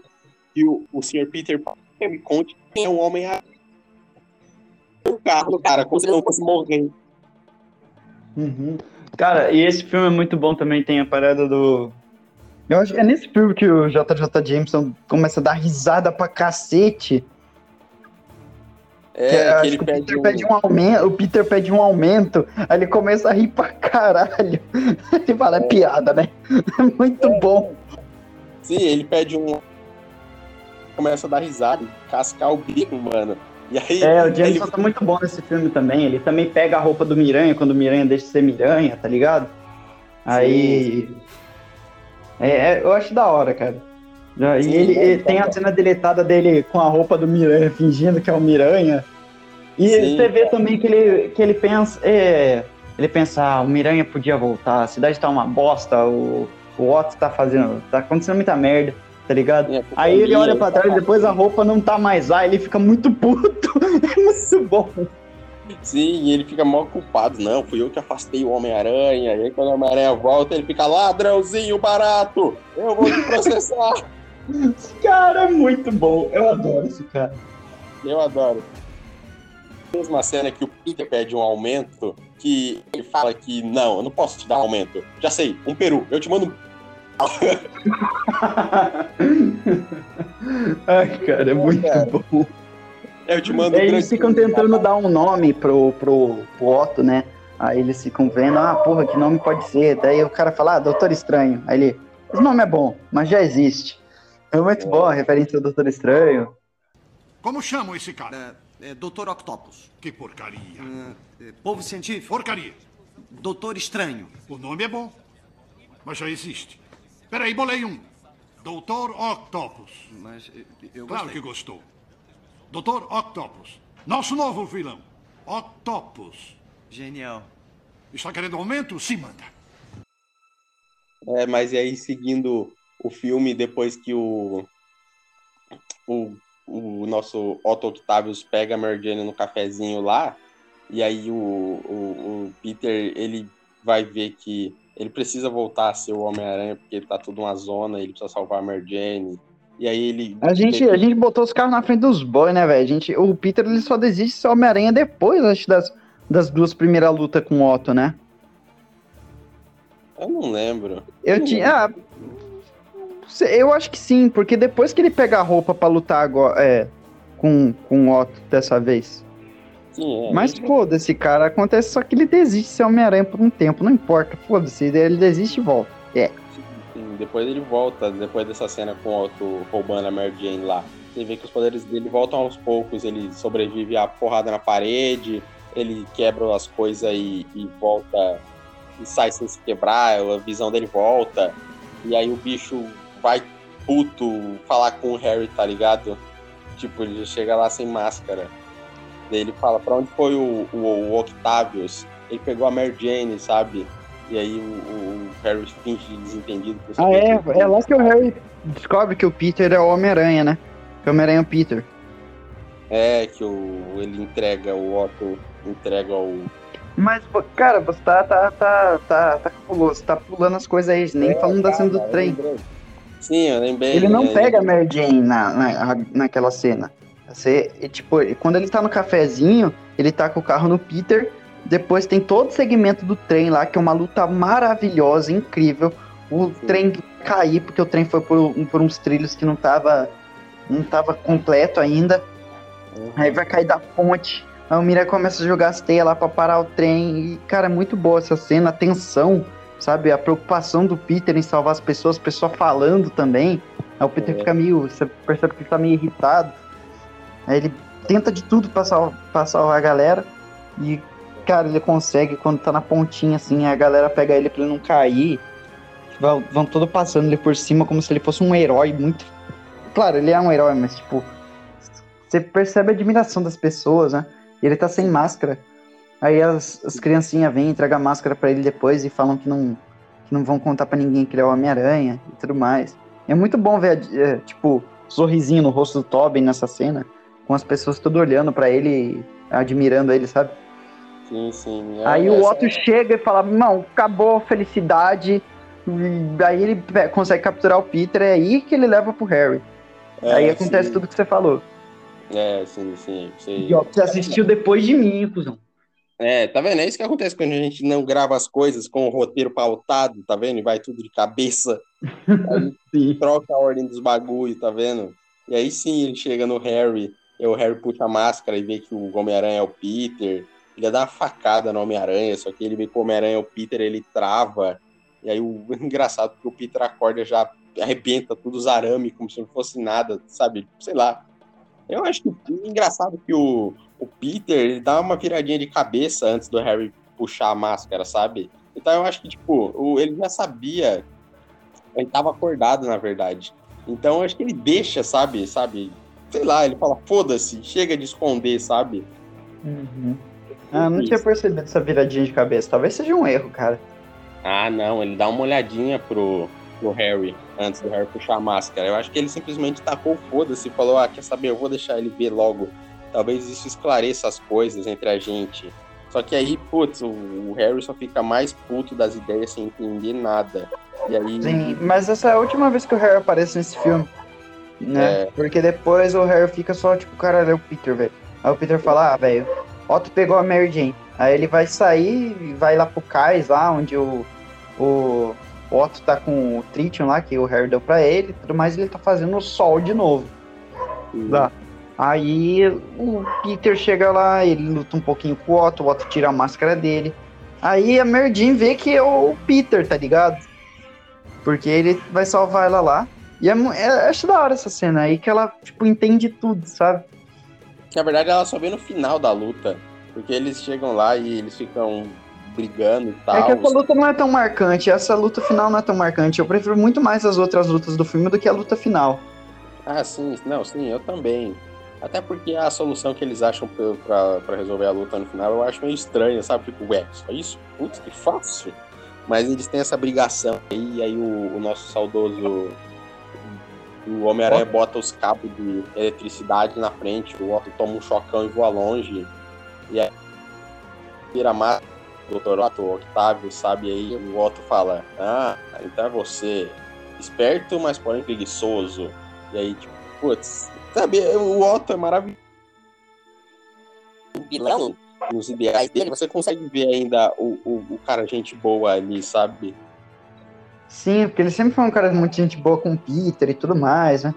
que o, o Sr. Peter Parker me conte quem é o homem o carro, cara, como se não fosse morrer. Uhum. Cara, e esse filme é muito bom também, tem a parada do. Eu acho que é nesse filme que o JJ Jameson começa a dar risada pra cacete. Que É, que acho ele que o pede Peter um... pede um aumento, o Peter pede um aumento, aí ele começa a rir pra caralho. Ele fala, é piada, né? É muito bom. Sim, ele pede um. Começa a dar risada, cascar o bico, mano. E aí. É, o ele... Jameson tá muito bom nesse filme também. Ele também pega a roupa do Miranha quando o Miranha deixa de ser Miranha, tá ligado? Aí. É, é, eu acho da hora, cara. E Sim, ele, é, ele tem a cena deletada dele com a roupa do Miranha, fingindo que é o Miranha. E Sim. você vê também que ele, que ele pensa. é, ele pensa, ah, o Miranha podia voltar, a cidade tá uma bosta, o, o Otto tá fazendo. tá acontecendo muita merda, tá ligado? É, Aí ele olha pra trás e depois a roupa não tá mais lá, ele fica muito puto. É muito bom. Sim, e ele fica mal culpado. Não, fui eu que afastei o Homem-Aranha. E aí quando o Homem-Aranha volta, ele fica ladrãozinho barato. Eu vou te processar. Esse cara é muito bom. Eu adoro esse cara. eu adoro. Mesma cena que o Peter pede um aumento, que ele fala que não, eu não posso te dar aumento. Já sei, um peru. Eu te mando um Ai, cara, é muito cara. bom. Eu te mando um Eles ficam tentando dar um nome pro, pro, pro Otto, né? Aí eles ficam vendo, ah, porra, que nome pode ser? Daí o cara fala, ah, Doutor Estranho. Aí ele, esse nome é bom, mas já existe. É muito bom a referência ao Doutor Estranho. Como chamam esse cara? É, é, Doutor Octopus. Que porcaria. É, povo científico. Porcaria. Doutor Estranho. O nome é bom, mas já existe. Peraí, bolei um. Doutor Octopus. Mas eh, eu Claro gostei. que gostou. Doutor Octopus. Nosso novo vilão. Octopus. Genial. Está querendo aumento? Se manda. É, mas e aí, seguindo o filme, depois que o, o, o nosso Otto Octavius pega a Mary Jane no cafezinho lá, e aí o, o, o Peter, ele vai ver que ele precisa voltar a ser o Homem-Aranha, porque tá tudo uma zona, ele precisa salvar a Mary Jane, e aí ele... A gente, a gente botou os carros na frente dos boys, né, velho? Gente- O Peter ele só desiste de ser Homem-Aranha depois, das, das duas primeiras lutas com o Otto, né? Eu não lembro. Eu tinha. Ah, eu acho que sim, porque depois que ele pega a roupa pra lutar agora, é, com, com o Otto dessa vez. Sim, é. Mas foda-se, cara, acontece só que ele desiste de ser Homem-Aranha por um tempo, não importa, foda-se, ele desiste e volta. É. Sim, depois ele volta, depois dessa cena com o Otto roubando a Mary Jane lá. Você vê que os poderes dele voltam aos poucos, ele sobrevive à porrada na parede, ele quebra as coisas e, e volta, e sai sem se quebrar, a visão dele volta. E aí o bicho vai puto falar com o Harry, tá ligado? Tipo, ele chega lá sem máscara. Daí ele fala, pra onde foi o, o, o Octavius? ele pegou a Mary Jane, sabe? E aí o, o Harry finge de desentendido. Ah, é? É lá que o Harry descobre que o Peter é o Homem-Aranha, né? Que o Homem-Aranha é o Peter. É, que o, ele entrega, o Otto entrega o. Mas, cara, você tá, tá, tá, tá, tá cabuloso, tá pulando as coisas aí, nem falando da cena do Cara, trem. lembrei. Sim, eu lembrei. Ele não é, pega a Mary Jane na, na, naquela cena. Você, e, tipo, quando ele tá no cafezinho, ele tá com o carro no Peter. Depois tem todo o segmento do trem lá, que é uma luta maravilhosa, incrível. O trem cair, porque o trem foi por, por uns trilhos que não tava, não tava completo ainda. Aí vai cair da ponte. Aí o Mira começa a jogar as teias lá pra parar o trem. E, cara, é muito boa essa cena, a tensão, sabe? A preocupação do Peter em salvar as pessoas, as pessoas falando também. Aí o Peter É. fica meio. Você percebe que ele tá meio irritado. Aí ele tenta de tudo pra, sal, pra salvar a galera. E, cara, ele consegue quando tá na pontinha, assim, a galera pega ele pra ele não cair. Vão, vão todo passando ele por cima como se ele fosse um herói muito. Claro, ele é um herói, mas tipo. Você percebe a admiração das pessoas, né? Ele tá sem máscara. Aí as, as criancinhas vêm, entregam a máscara pra ele depois e falam que não, que não vão contar pra ninguém que ele é o Homem-Aranha e tudo mais. É muito bom ver, é, tipo, sorrisinho no rosto do Tobin nessa cena, com as pessoas tudo olhando pra ele, admirando ele, sabe? Sim, sim. É, Aí o Otto chega e fala, não, acabou a felicidade. E aí ele consegue capturar o Peter, é aí que ele leva pro Harry. é, aí acontece sim. tudo que você falou. É, sim, sim. sim. E ó, você assistiu depois de mim, cuzão. É, tá vendo? É isso que acontece quando a gente não grava as coisas com o roteiro pautado, tá vendo? E vai tudo de cabeça. Aí Sim. troca a ordem dos bagulho, tá vendo? E aí sim ele chega no Harry, e o Harry puxa a máscara e vê que o Homem-Aranha é o Peter. Ele dá uma facada no Homem-Aranha, só que ele vê que o Homem-Aranha é o Peter, ele trava. E aí o engraçado porque o Peter acorda já arrebenta tudo os arames como se não fosse nada, sabe? Sei lá. Eu acho que o engraçado que o, o Peter ele dá uma viradinha de cabeça antes do Harry puxar a máscara, sabe? Então eu acho que, tipo, o- ele já sabia. Ele tava acordado, na verdade. Então eu acho que ele deixa, sabe? Sabe? Sei lá, ele fala, foda-se, chega de esconder, sabe? Ah, não tinha percebido essa viradinha de cabeça. Talvez seja um erro, cara. Ah, não, ele dá uma olhadinha pro, pro Harry antes do Harry puxar a máscara. Eu acho que ele simplesmente tacou foda-se e falou: Ah, quer saber? Eu vou deixar ele ver logo. Talvez isso esclareça as coisas entre a gente. Só que aí, putz, o, o Harry só fica mais puto das ideias sem entender nada. E aí. Sim, mas essa é a última vez que o Harry aparece nesse filme. Né? É. Porque depois o Harry fica só, tipo, cara, é o Peter, velho. Aí o Peter fala, ah, velho, Otto pegou a Mary Jane. Aí ele vai sair e vai lá pro cais, lá onde o, o Otto tá com o Tritium lá, que o Harry deu pra ele tudo mais, ele tá fazendo o sol de novo. Lá. Aí o Peter chega lá, ele luta um pouquinho com o Otto, o Otto tira a máscara dele. Aí a Jane vê que é o Peter, tá ligado? Porque ele vai salvar ela lá. E é, é, acho da hora essa cena aí, que ela, tipo, entende tudo, sabe? Que na verdade ela só vê no final da luta. Porque eles chegam lá e eles ficam brigando e tal. É que essa luta não é tão marcante, essa luta final não é tão marcante. Eu prefiro muito mais as outras lutas do filme do que a luta final. Ah, sim, não, sim, eu também. Até porque a solução que eles acham pra resolver a luta no final eu acho meio estranha, sabe? Tipo, ué, só isso? Putz, que fácil. Mas eles têm essa brigação aí, e aí o, o nosso saudoso. O Homem-Aranha bota os cabos de eletricidade na frente, o Otto toma um chocão e voa longe. E aí vira a máscara do Dr. Otto, o Octávio, sabe? Aí o Otto fala: Ah, então é você. Esperto, mas porém preguiçoso. E aí, tipo, putz, sabe, o Otto é maravilhoso. O vilão, nos ideais dele, você consegue ver ainda o, o, o cara gente boa ali, sabe? Sim, porque ele sempre foi um cara muito gente boa com o Peter e tudo mais, né?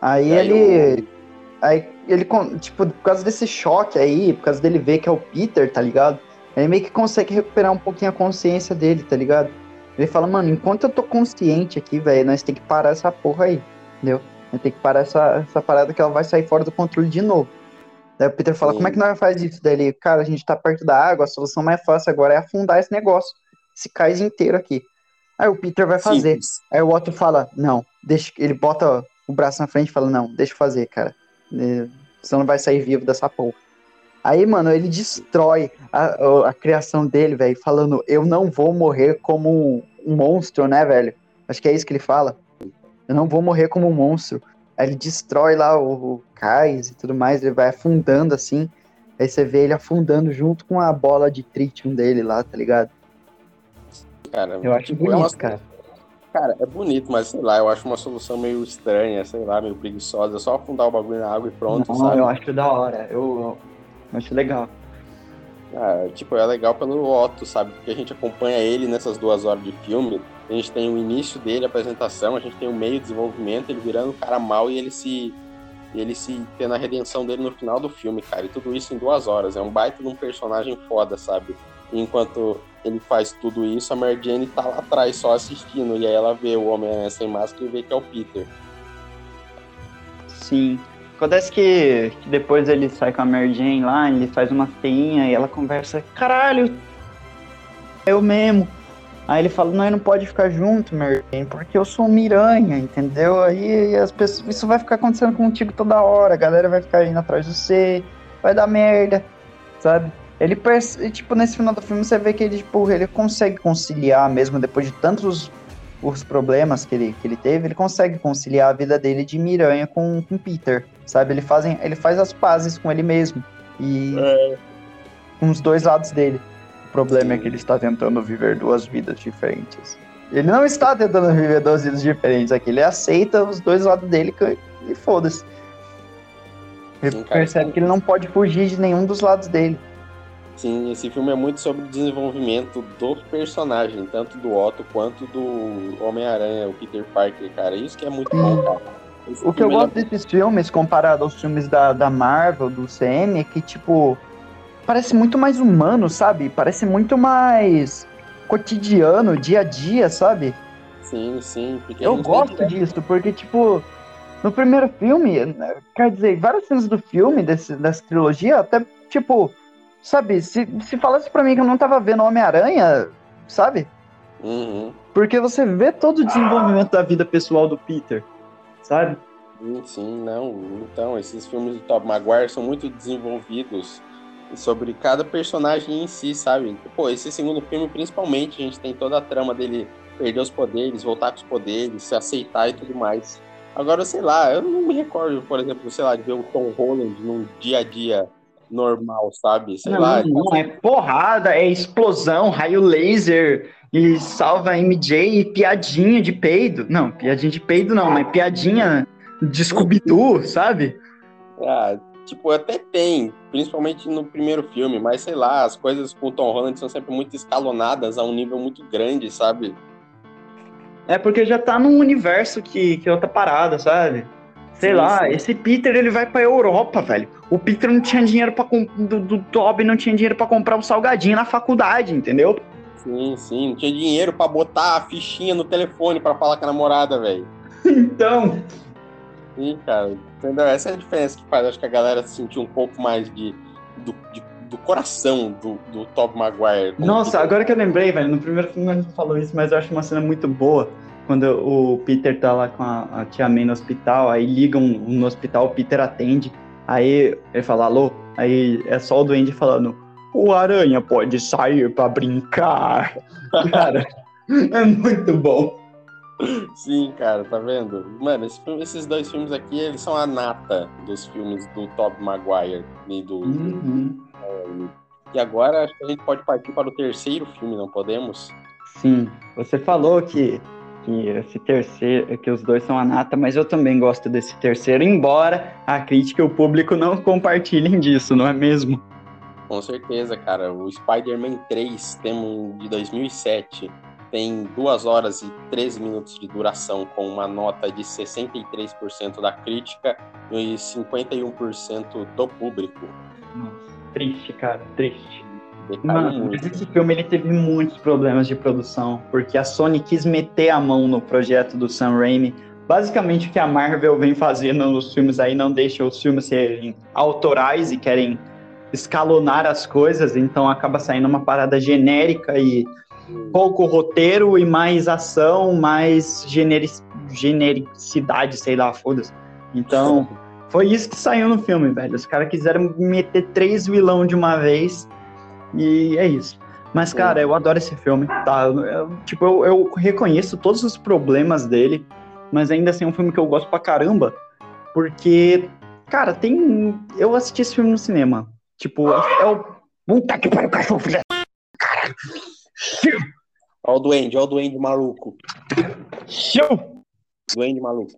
Aí aí ele. Aí ele, tipo, por causa desse choque aí, por causa dele ver que é o Peter, tá ligado? Ele meio que consegue recuperar um pouquinho a consciência dele, tá ligado? Ele fala, mano, enquanto eu tô consciente aqui, velho, nós tem que parar essa porra aí, entendeu? Nós tem que parar essa, essa parada que ela vai sair fora do controle de novo. Daí o Peter fala, Sim. como é que nós faz isso? Daí ele, cara, a gente tá perto da água, a solução mais fácil agora é afundar esse negócio, esse cais inteiro aqui. Aí o Peter vai fazer. Simples. Aí o Otto fala, não, deixa. Ele bota o braço na frente e fala, não, deixa eu fazer, cara. Eh, Você não vai sair vivo dessa porra. Aí, mano, ele destrói a, a, criação dele, velho, falando: Eu não vou morrer como um, um monstro, né, velho? Acho que é isso que ele fala. Eu não vou morrer como um monstro. Aí ele destrói lá o, o cais e tudo mais, ele vai afundando assim. Aí você vê ele afundando junto com a bola de tritium dele lá, tá ligado? Cara, Eu acho tipo, é bonito, uma- cara. Cara, é bonito, mas sei lá, eu acho uma solução meio estranha, sei lá, meio preguiçosa. É só afundar o bagulho na água e pronto, Não, sabe? eu acho da hora. Eu, eu acho legal. Ah, tipo, é legal pelo Otto, sabe? Porque a gente acompanha ele nessas duas horas de filme. A gente tem o início dele, a apresentação, a gente tem o meio de desenvolvimento, ele virando o cara mal e ele se. e ele se tendo a redenção dele no final do filme, cara. E tudo isso em duas horas. É um baita de um personagem foda, sabe? E enquanto ele faz tudo isso, a Mary Jane tá lá atrás só assistindo. E aí ela vê o Homem-Aranha sem máscara e vê que é o Peter. Sim. Acontece que, que depois ele sai com a Mary Jane lá, ele faz uma feinha e ela conversa, caralho, eu mesmo. Aí ele fala, não, não pode ficar junto, Mary Jane, porque eu sou miranha, entendeu? Aí as pessoas, isso vai ficar acontecendo contigo toda hora, a galera vai ficar indo atrás de você, vai dar merda, sabe? Ele, tipo, nesse final do filme você vê que ele, tipo, ele consegue conciliar mesmo depois de tantos os problemas que ele, que ele teve, ele consegue conciliar a vida dele de Miranha com, com Peter, sabe? Ele, fazem, ele faz as pazes com ele mesmo e com os dois lados dele. O problema é que ele está tentando viver duas vidas diferentes. Ele não está tentando viver duas vidas diferentes aqui, ele aceita os dois lados dele e foda-se. Ele Sim, percebe que ele não pode fugir de nenhum dos lados dele. Sim, esse filme é muito sobre o desenvolvimento do personagem, tanto do Otto quanto do Homem-Aranha, o Peter Parker, cara. Isso que é muito bom, cara. Esse O que eu ele gosto desses filmes, comparado aos filmes da, da Marvel, do CM, é que, tipo, parece muito mais humano, sabe? Parece muito mais cotidiano, dia a dia, sabe? é- Sim, sim. Eu gosto tem- disso, porque, tipo, no primeiro filme, quer dizer, várias cenas do filme, desse, dessa trilogia, até, tipo, sabe, se, se falasse pra mim que eu não tava vendo Homem-Aranha, sabe? Uhum. Porque você vê todo o desenvolvimento da vida pessoal do Peter, sabe? Sim, sim, não. Então, esses filmes do Tobey Maguire são muito desenvolvidos sobre cada personagem em si, sabe? Pô, esse segundo filme, principalmente, a gente tem toda a trama dele perder os poderes, voltar com os poderes, se aceitar e tudo mais. Agora, sei lá, eu não me recordo, por exemplo, sei lá, de ver o Tom Holland num dia a dia normal, sabe? Sei não, lá. não, é porrada, é explosão, raio laser, e salva MJ e piadinha de peido. Não, piadinha de peido não, mas piadinha de Scooby-Doo, sabe? Ah, tipo, até tem, principalmente no primeiro filme, mas sei lá, as coisas com o Tom Holland são sempre muito escalonadas a um nível muito grande, sabe? É porque já tá num universo que, que é outra parada, sabe? Sei lá, esse Peter ele vai pra Europa, velho. O Peter não tinha dinheiro para do, do Toby não tinha dinheiro pra comprar um salgadinho na faculdade, entendeu? Sim, sim, não tinha dinheiro pra botar a fichinha no telefone pra falar com a namorada, velho. Então, Sim, cara, entendeu? Essa é a diferença que faz, acho que a galera sentir um pouco mais de, do, de- do coração do, do Tobey Maguire. Nossa, Peter. agora que eu lembrei, velho, no primeiro filme a gente falou isso, mas eu acho uma cena muito boa. Quando o Peter tá lá com a, a tia May no hospital, aí ligam no hospital, o Peter atende, aí ele fala, alô, aí é só o Duende falando, o Aranha pode sair pra brincar. Cara, é muito bom. Sim, cara, tá vendo? Mano, esse esses dois filmes aqui, eles são a nata dos filmes do Tobey Maguire e do... Uhum. E agora acho que a gente pode partir para o terceiro filme, não podemos? Sim, você falou que, que esse terceiro, que os dois são a nata, mas eu também gosto desse terceiro, embora a crítica e o público não compartilhem disso, não é mesmo? Com certeza, cara. O Spider-Man 3, temos de 2007, tem 2 horas e 13 minutos de duração, com uma nota de 63% da crítica e 51% do público. Nossa, triste, cara, triste. Decaiu Mano, muito. esse filme ele teve muitos problemas de produção, porque a Sony quis meter a mão no projeto do Sam Raimi. Basicamente o que a Marvel vem fazendo nos filmes aí não deixa os filmes serem autorais e querem escalonar as coisas, então acaba saindo uma parada genérica e pouco roteiro e mais ação, mais generi- genericidade, sei lá, foda-se. Então, Foi isso que saiu no filme, velho. Os caras quiseram meter três vilão de uma vez e é isso. Mas, cara, eu adoro esse filme, tá? Eu- tipo, eu, eu reconheço todos os problemas dele, mas ainda assim é um filme que eu gosto pra caramba, porque, cara, tem. Eu assisti esse filme no cinema. Tipo, é o. Puta que pariu, cachorro, filha. Caralho. Ó o duende, ó o duende maluco. Show! Duende maluco.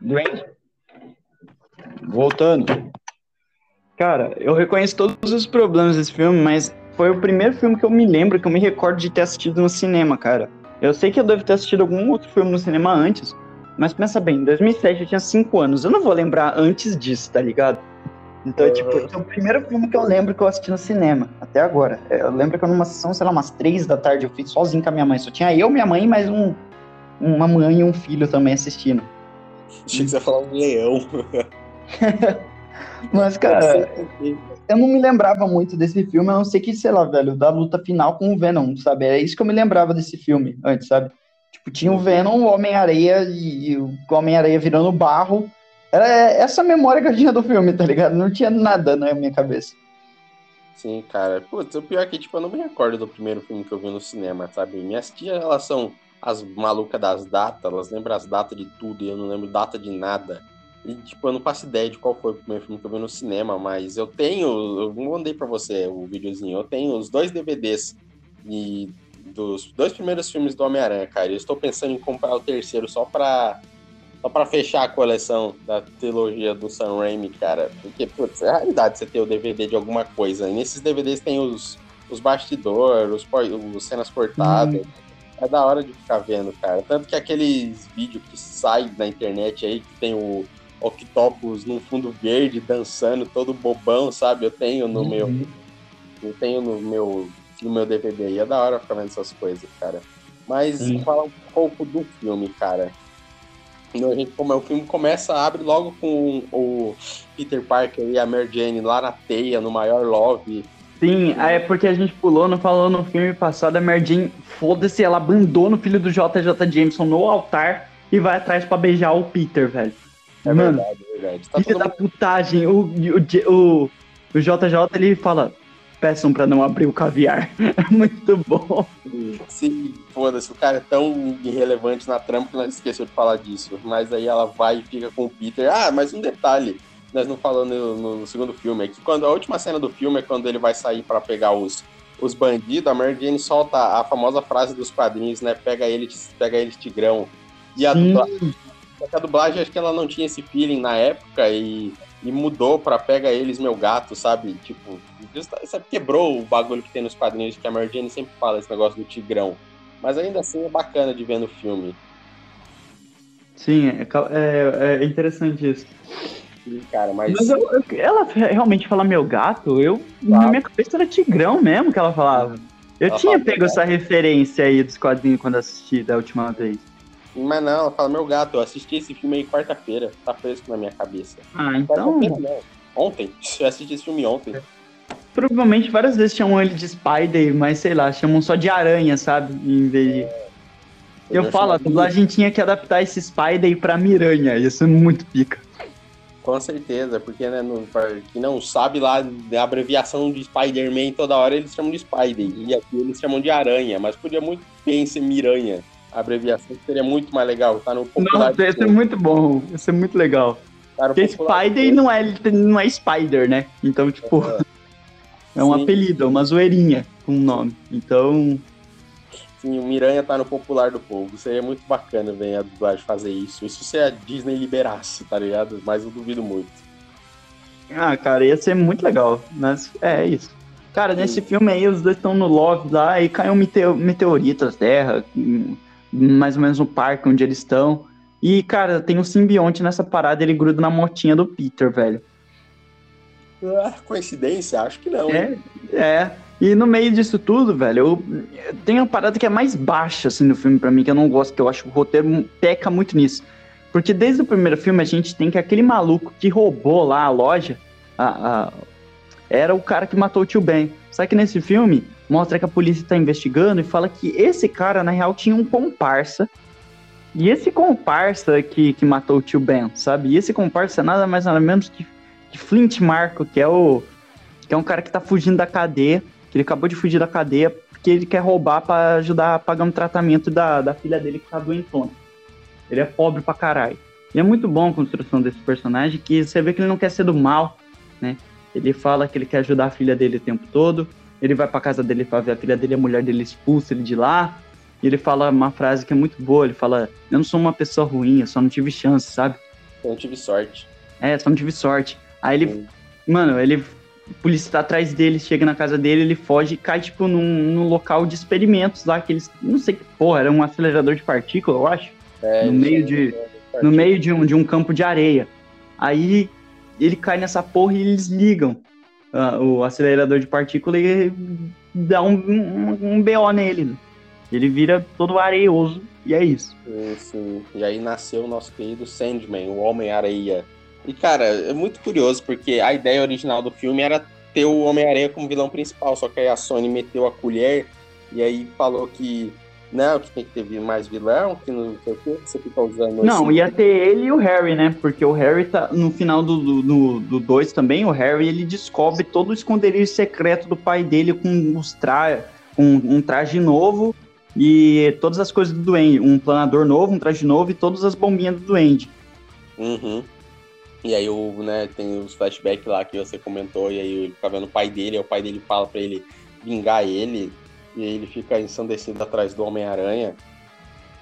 Duende. Voltando. Cara, eu reconheço todos os problemas desse filme, mas foi o primeiro filme que eu me lembro, que eu me recordo de ter assistido no cinema, cara. Eu sei que eu devo ter assistido algum outro filme no cinema antes, mas pensa bem, em 2007 eu tinha 5 anos, eu não vou lembrar antes disso, tá ligado? Então, tipo, esse é o primeiro filme que eu lembro que eu assisti no cinema, até agora. É, Eu lembro que eu numa sessão, sei lá, umas 3 da tarde, eu fiz sozinho com a minha mãe. Só tinha eu, minha mãe e mais um, uma mãe e um filho também assistindo. Achei que você ia falar um leão. Mas, cara, eu não me lembrava muito desse filme, a não ser que, sei lá, velho, da luta final com o Venom, sabe? É isso que eu me lembrava desse filme antes, sabe? Tipo, tinha o Venom, o Homem-Areia e, o Homem-Areia virando barro. Era essa memória que eu tinha do filme, tá ligado? Não tinha nada na minha cabeça. Sim, cara. Putz, o pior é que, tipo, eu não me recordo do primeiro filme que eu vi no cinema, sabe? Minhas tias, elas são as malucas das datas, elas lembram as datas de tudo e eu não lembro data de nada. E, tipo, eu não faço ideia de qual foi o primeiro filme que eu vi no cinema, mas eu tenho, eu mandei pra você o videozinho, eu tenho os dois DVDs e dos dois primeiros filmes do Homem-Aranha, cara. Eu estou pensando em comprar o terceiro só pra, só pra fechar a coleção da trilogia do Sam Raimi, cara. Porque, putz, é raridade você ter o DVD de alguma coisa. E nesses DVDs tem os, os bastidores, os, os cenas cortadas. É da hora de ficar vendo, cara. Tanto que aqueles vídeos que saem na internet aí, que tem o Octopus num fundo verde dançando, todo bobão, sabe? Eu tenho no meu. Eu tenho no meu, no meu DVD aí. É da hora ficar vendo essas coisas, cara. Mas Sim. falar um pouco do filme, cara. A gente, como é, o filme começa, abre logo com o Peter Parker e a Mary Jane lá na teia, no maior love. Sim, é porque a gente pulou, não falou no filme passado, a Mary Jane, foda-se, ela abandona o filho do JJ Jameson no altar e vai atrás pra beijar o Peter, velho. É Mano, verdade, é verdade. Tá filho da putagem, o, o, o, o JJ, ele fala, peçam pra não abrir o caviar. É muito bom. Se foda-se, o cara é tão irrelevante na trama que nós esqueceu de falar disso. Mas aí ela vai e fica com o Peter. Ah, mas um detalhe, nós não falamos no, no segundo filme, é que quando a última cena do filme é quando ele vai sair pra pegar os, os bandidos, a Mary Jane solta a famosa frase dos quadrinhos, né? Pega ele, pega ele, tigrão. E a Sim. dublagem, a dublagem, acho que ela não tinha esse feeling na época e, e mudou pra Pega Eles, Meu Gato, sabe? Tipo, justa- sabe, quebrou o bagulho que tem nos quadrinhos, que a Mary Jane sempre fala esse negócio do tigrão. Mas ainda assim é bacana de ver no filme. Sim, é, ca- é- é interessante isso. Cara, mas. Mas eu- eu- ela realmente fala meu gato, eu na minha cabeça era tigrão mesmo que ela falava. Eu Ela tinha fala pego essa referência aí dos quadrinhos quando assisti da última vez. Mas não, ela fala, meu gato, eu assisti esse filme aí quarta-feira, tá fresco na minha cabeça. Ah, então Quarta-feira não. Ontem, eu assisti esse filme ontem. provavelmente várias vezes chamam ele de Spider, mas sei lá, chamam só de aranha, sabe? Em vez de. Eu Eu falo, a dublagem tinha que adaptar esse Spider pra Miranha, isso é muito pica. Com certeza, porque, né, no, pra quem não sabe lá, a abreviação de Spider-Man toda hora eles chamam de Spider, e aqui eles chamam de Aranha, mas podia muito bem ser Miranha. Abreviação seria muito mais legal, tá no popular. Nossa, isso é muito bom, isso é muito legal. tá Porque popular- Spider não é, não é Spider, né? Então, tipo, é um Sim. apelido, é uma zoeirinha com o nome. Então, Sim, o Miranha tá no popular do povo. Seria muito bacana ver a dublagem fazer isso. Isso se a Disney liberasse, tá ligado? Mas eu duvido muito. ah, cara, ia ser muito legal. Mas é isso. Cara, nesse filme aí, os dois estão no Love lá e cai um meteo- meteorito na Terra, hum, mais ou menos no parque onde eles estão. E, cara, tem um simbionte nessa parada, ele gruda na motinha do Peter, velho. Ah, coincidência? Acho que não. É, hein? é. E no meio disso tudo, velho, eu, eu tenho uma parada que é mais baixa, assim, no filme pra mim, que eu não gosto, que eu acho que o roteiro peca muito nisso. Porque desde o primeiro filme a gente tem que aquele maluco que roubou lá a loja a- a- era o cara que matou o tio Ben. Só que nesse filme mostra que a polícia tá investigando e fala que esse cara, na real, tinha um comparsa E esse comparsa que, que matou o tio Ben, sabe? E esse comparsa é nada mais nada menos que, que Flint Marco, que é o. que é um cara que tá fugindo da cadeia, que ele acabou de fugir da cadeia porque ele quer roubar para ajudar a pagar um tratamento da, da filha dele que tá doentona. Ele é pobre pra caralho. E é muito bom a construção desse personagem, que você vê que ele não quer ser do mal, né? Ele fala que ele quer ajudar a filha dele o tempo todo. Ele vai pra casa dele pra ver a filha dele, a mulher dele expulsa ele de lá. E ele fala uma frase que é muito boa. Ele fala: Eu não sou uma pessoa ruim, eu só não tive chance, sabe? Eu não tive sorte. É, só não tive sorte. Aí ele, Hum. mano, ele. A polícia tá atrás dele, chega na casa dele, ele foge e cai, tipo, num, num local de experimentos lá, que eles. Não sei que porra, era um acelerador de partícula, eu acho. É, no meio de. No meio de um, de um campo de areia. Aí ele cai nessa porra e eles ligam ah, o acelerador de partícula e dá um, um, um BO nele. Ele vira todo areioso e é isso. Sim. E aí nasceu o nosso querido Sandman, o Homem-Areia. E, cara, é muito curioso, porque a ideia original do filme era ter o Homem-Areia como vilão principal, só que aí a Sony meteu a colher e aí falou que não, que tem que ter mais vilão, que não sei o que, você fica usando Não, esse- ia ter ele e o Harry, né? Porque o Harry tá. No final do 2 do, do dois também, o Harry ele descobre todo o esconderijo secreto do pai dele com os tra com um traje novo e todas as coisas do Duende. Um planador novo, um traje novo e todas as bombinhas do Duende. Uhum. E aí o, né, tem os flashbacks lá que você comentou, e aí ele fica vendo o pai dele, aí o pai dele fala pra ele vingar ele, e ele fica ensandecido atrás do Homem-Aranha.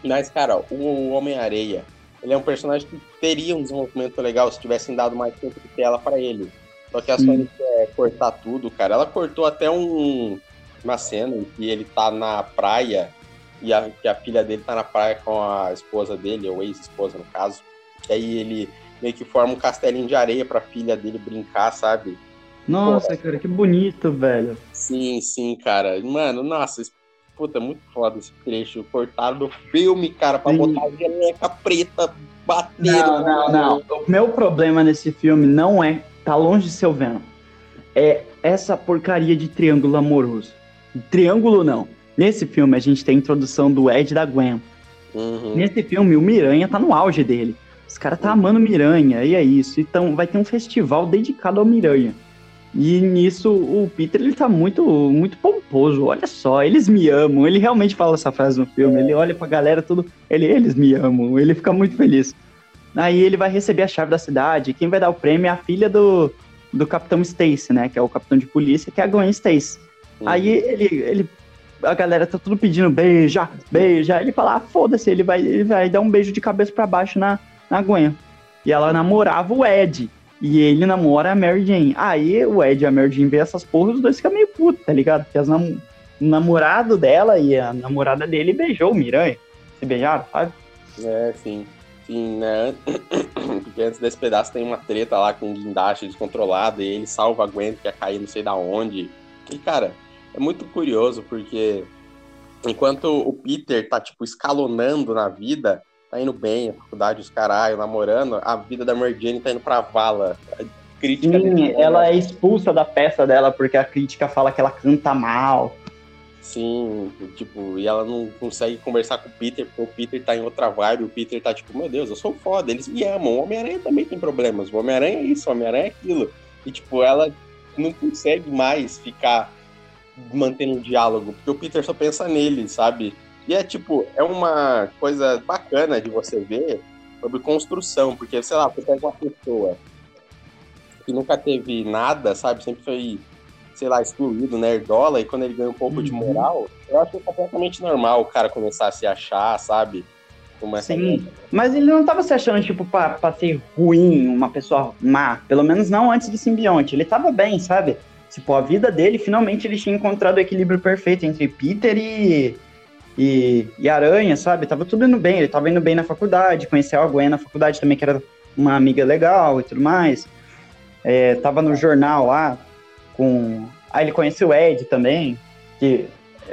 Mas, cara, o Homem-Areia, ele é um personagem que teria um desenvolvimento legal se tivessem dado mais tempo de tela pra ele. Só que a. Sony quer cortar tudo, cara. Ela cortou até um, uma cena em que ele tá na praia e a, que a filha dele tá na praia com a esposa dele, ou ex-esposa no caso. E aí ele meio que forma um castelinho de areia pra filha dele brincar, sabe? Nossa, cara, que bonito, velho. Sim, sim, cara. Mano, nossa, puta, muito foda esse trecho cortado do filme, cara, pra Sim. botar a geleca preta batendo. Não, não, não. O meu problema nesse filme não é. Tá longe de ser o Venom. É essa porcaria de triângulo amoroso. Triângulo não. Nesse filme a gente tem a introdução do Ed e da Gwen. Uhum. Nesse filme o Miranha tá no auge dele. Os caras tá amando Miranha, e é isso. Então vai ter um festival dedicado ao Miranha. E nisso o Peter ele tá muito, muito pomposo. Olha só, eles me amam. Ele realmente fala essa frase no filme. Ele olha pra galera tudo. Ele, eles me amam. Ele fica muito feliz. Aí ele vai receber a chave da cidade. Quem vai dar o prêmio é a filha do, do Capitão Stacy, né? Que é o capitão de polícia, que é a Gwen Stacy. Uhum. Aí ele, ele. A galera tá tudo pedindo beija, beija. Ele fala, ah, foda-se, ele vai, ele vai dar um beijo de cabeça pra baixo na, na Gwen. E ela namorava o Ed. E ele namora a Mary Jane. Aí o Ed e a Mary Jane vê essas porras, os dois ficam meio putos, tá ligado? Porque as nam- o namorado dela e a namorada dele beijou o Miranha. Se beijaram, sabe? É, sim. Sim, né? Porque antes desse pedaço tem uma treta lá com um guindaste descontrolado e ele salva a Gwen que ia cair não sei da onde. E, cara, é muito curioso porque enquanto o Peter tá, tipo, escalonando na vida, tá indo bem, a faculdade, os caralho, namorando, a vida da Mary Jane tá indo pra vala. A crítica Sim, dele- ela é expulsa da peça dela porque a crítica fala que ela canta mal. Sim, tipo, e ela não consegue conversar com o Peter, porque o Peter tá em outra vibe, o Peter tá tipo, meu Deus, eu sou foda, eles me amam. O Homem-Aranha também tem problemas, o Homem-Aranha é isso, o Homem-Aranha é aquilo. E, tipo, ela não consegue mais ficar mantendo um diálogo, porque o Peter só pensa nele, sabe? E é, tipo, é uma coisa bacana de você ver sobre construção, porque, sei lá, você pega uma pessoa que nunca teve nada, sabe? Sempre foi sei lá, excluído, nerdola, e quando ele ganha um pouco de moral, eu acho que é completamente normal o cara começar a se achar, sabe? Como Sim, mas ele não tava se achando, tipo, pra, pra ser ruim, uma pessoa má. Pelo menos não antes do simbionte. Ele tava bem, sabe? Tipo, a vida dele, finalmente ele tinha encontrado o equilíbrio perfeito entre Peter e, e, e Aranha, sabe? Tava tudo indo bem. Ele tava indo bem na faculdade, conheceu a Gwen na faculdade também, que era uma amiga legal e tudo mais. É, tava no jornal lá com. Aí ele conheceu o Ed também. Que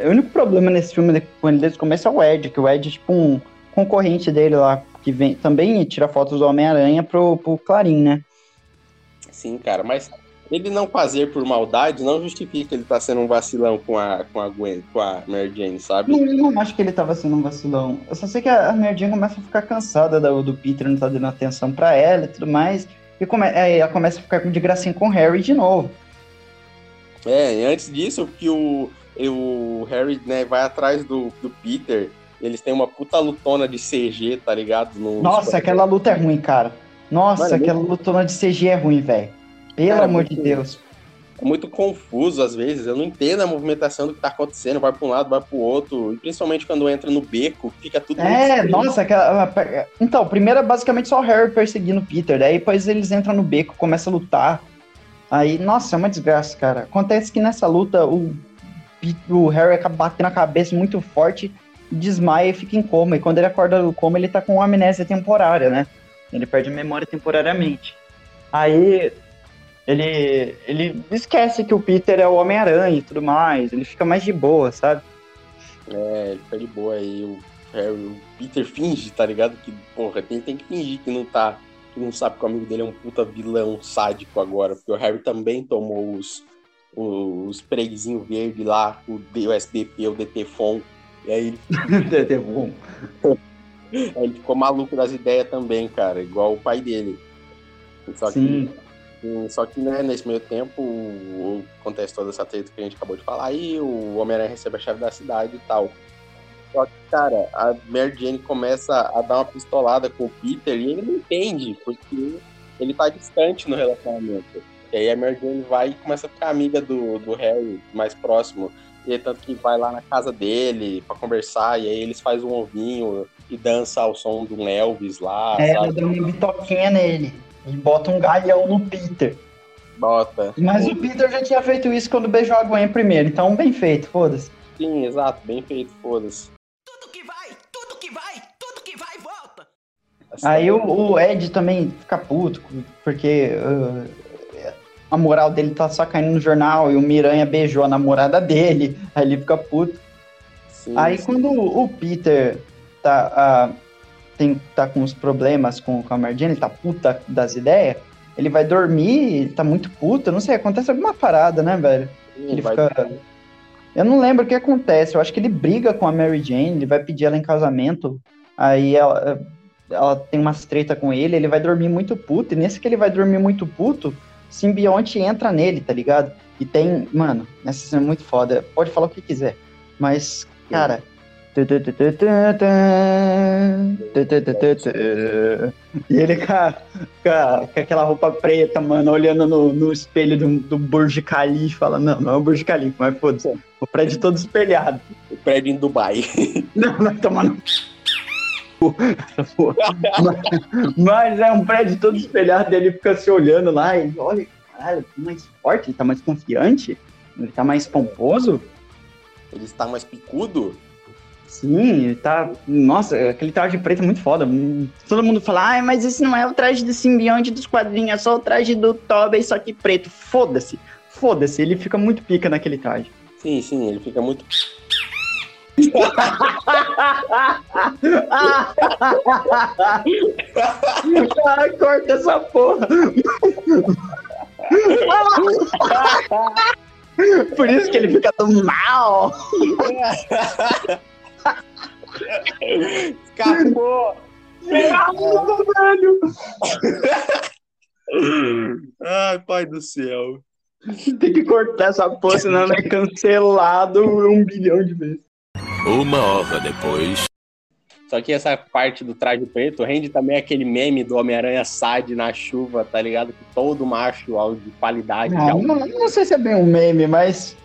o único problema nesse filme, quando ele desde o começo, é o Ed, que o Ed é tipo um concorrente dele lá, que vem também tira fotos do Homem-Aranha pro, pro Clarim, né? Sim, cara, mas ele não fazer por maldade não justifica ele tá sendo um vacilão com a, com a Gwen, com a Mary Jane, sabe? Não, eu não acho que ele tava sendo um vacilão. Eu só sei que a Mary Jane começa a ficar cansada do, do Peter não tá dando atenção pra ela e tudo mais. E come, aí ela começa a ficar de gracinha com o Harry de novo. É, e antes disso, que o, o Harry né, vai atrás do, do Peter, eles têm uma puta lutona de CG, tá ligado? No- Nossa, aquela luta é ruim, cara. Nossa, Mano, aquela lutona de CG é ruim, velho. Pelo Cara, amor de Deus. É muito confuso às vezes, eu não entendo a movimentação do que tá acontecendo, vai pra um lado, vai pro outro, e principalmente quando entra no beco, fica tudo É, nossa, aquela. Então, primeiro é basicamente só o Harry perseguindo o Peter. Daí depois eles entram no beco, começam a lutar. Aí, nossa, é uma desgraça, cara. Acontece que nessa luta o, o Harry acaba batendo a cabeça muito forte, desmaia e fica em coma. E quando ele acorda do coma, ele tá com amnésia temporária, né? Ele perde a memória temporariamente. Aí ele, ele esquece que o Peter é o Homem-Aranha e tudo mais. Ele fica mais de boa, sabe? É, ele fica de boa aí, o, Harry, o Peter finge, tá ligado? Que, porra, tem, tem que fingir que não tá, que não sabe que o amigo dele é um puta vilão sádico agora, porque o Harry também tomou os, os preguizinhos verdes lá, o DSDP, o DTFON, e aí ele, bom. aí ele ficou maluco das ideias também, cara, igual o pai dele. Só que Sim. Sim, Só que, né, nesse meio tempo, o- acontece toda essa treta que a gente acabou de falar aí, o Homem-Aranha recebe a chave da cidade e tal. Só que, cara, a Mary Jane começa a dar uma pistolada com o Peter e ele não entende, porque ele tá distante no relacionamento. E aí a Mary Jane vai e começa a ficar amiga do, do Harry mais próximo. E tanto que vai lá na casa dele pra conversar, e aí eles fazem um ovinho e dança ao som de um Elvis lá, É, ela sabe? dá uma bitoquinha nele. E bota um galhão no Peter. Bota. Mas o Peter já tinha feito isso quando beijou a Gwen primeiro, então bem feito, foda-se. Sim, exato, bem feito, foda-se. Aí o, o Ed também fica puto, porque uh, a moral dele tá só caindo no jornal e o Miranha beijou a namorada dele, aí ele fica puto. Sim, Aí sim. quando o Peter tá, ah, tem, tá com os problemas com, com a Mary Jane, ele tá puta das ideias, ele vai dormir, tá muito puto, não sei, acontece alguma parada, né, velho? Sim, Ele fica... Eu não lembro o que acontece, eu acho que ele briga com a Mary Jane, ele vai pedir ela em casamento, aí ela, ela tem umas treta com ele, ele vai dormir muito puto, e nesse que ele vai dormir muito puto, simbionte entra nele, tá ligado? E tem, mano, essa cena é muito foda, pode falar o que quiser, mas, cara... E ele com, a- com, a- com aquela roupa preta, mano, olhando no, no espelho do, do Burj Khalifa, fala, não, não é o Burj Khalifa, mas foda-se, o prédio todo espelhado. O prédio em Dubai. Não, vai tomar no... mas, mas é um prédio todo espelhado, ele fica se olhando lá e olha, caralho, tá mais forte, ele tá mais confiante, ele tá mais pomposo. Ele está mais picudo. Sim, ele tá. Nossa, aquele traje preto é muito foda. Todo mundo fala, ai, mas esse não é o traje do simbionte dos quadrinhos, é só o traje do Tobey, só que preto. Foda-se, foda-se, ele fica muito pica naquele traje. Sim, sim, ele fica muito. Ai, corta essa porra. Por isso que ele fica tão mal. Escapou! velho. Ai, pai do céu. Tem que cortar essa porra, senão é cancelado um bilhão de vezes. Uma hora depois. Só que essa parte do traje preto rende também aquele meme do Homem-Aranha Sad na chuva, tá ligado? Que todo macho ao- de qualidade. de Não, alto- não, não sei se é bem um meme, mas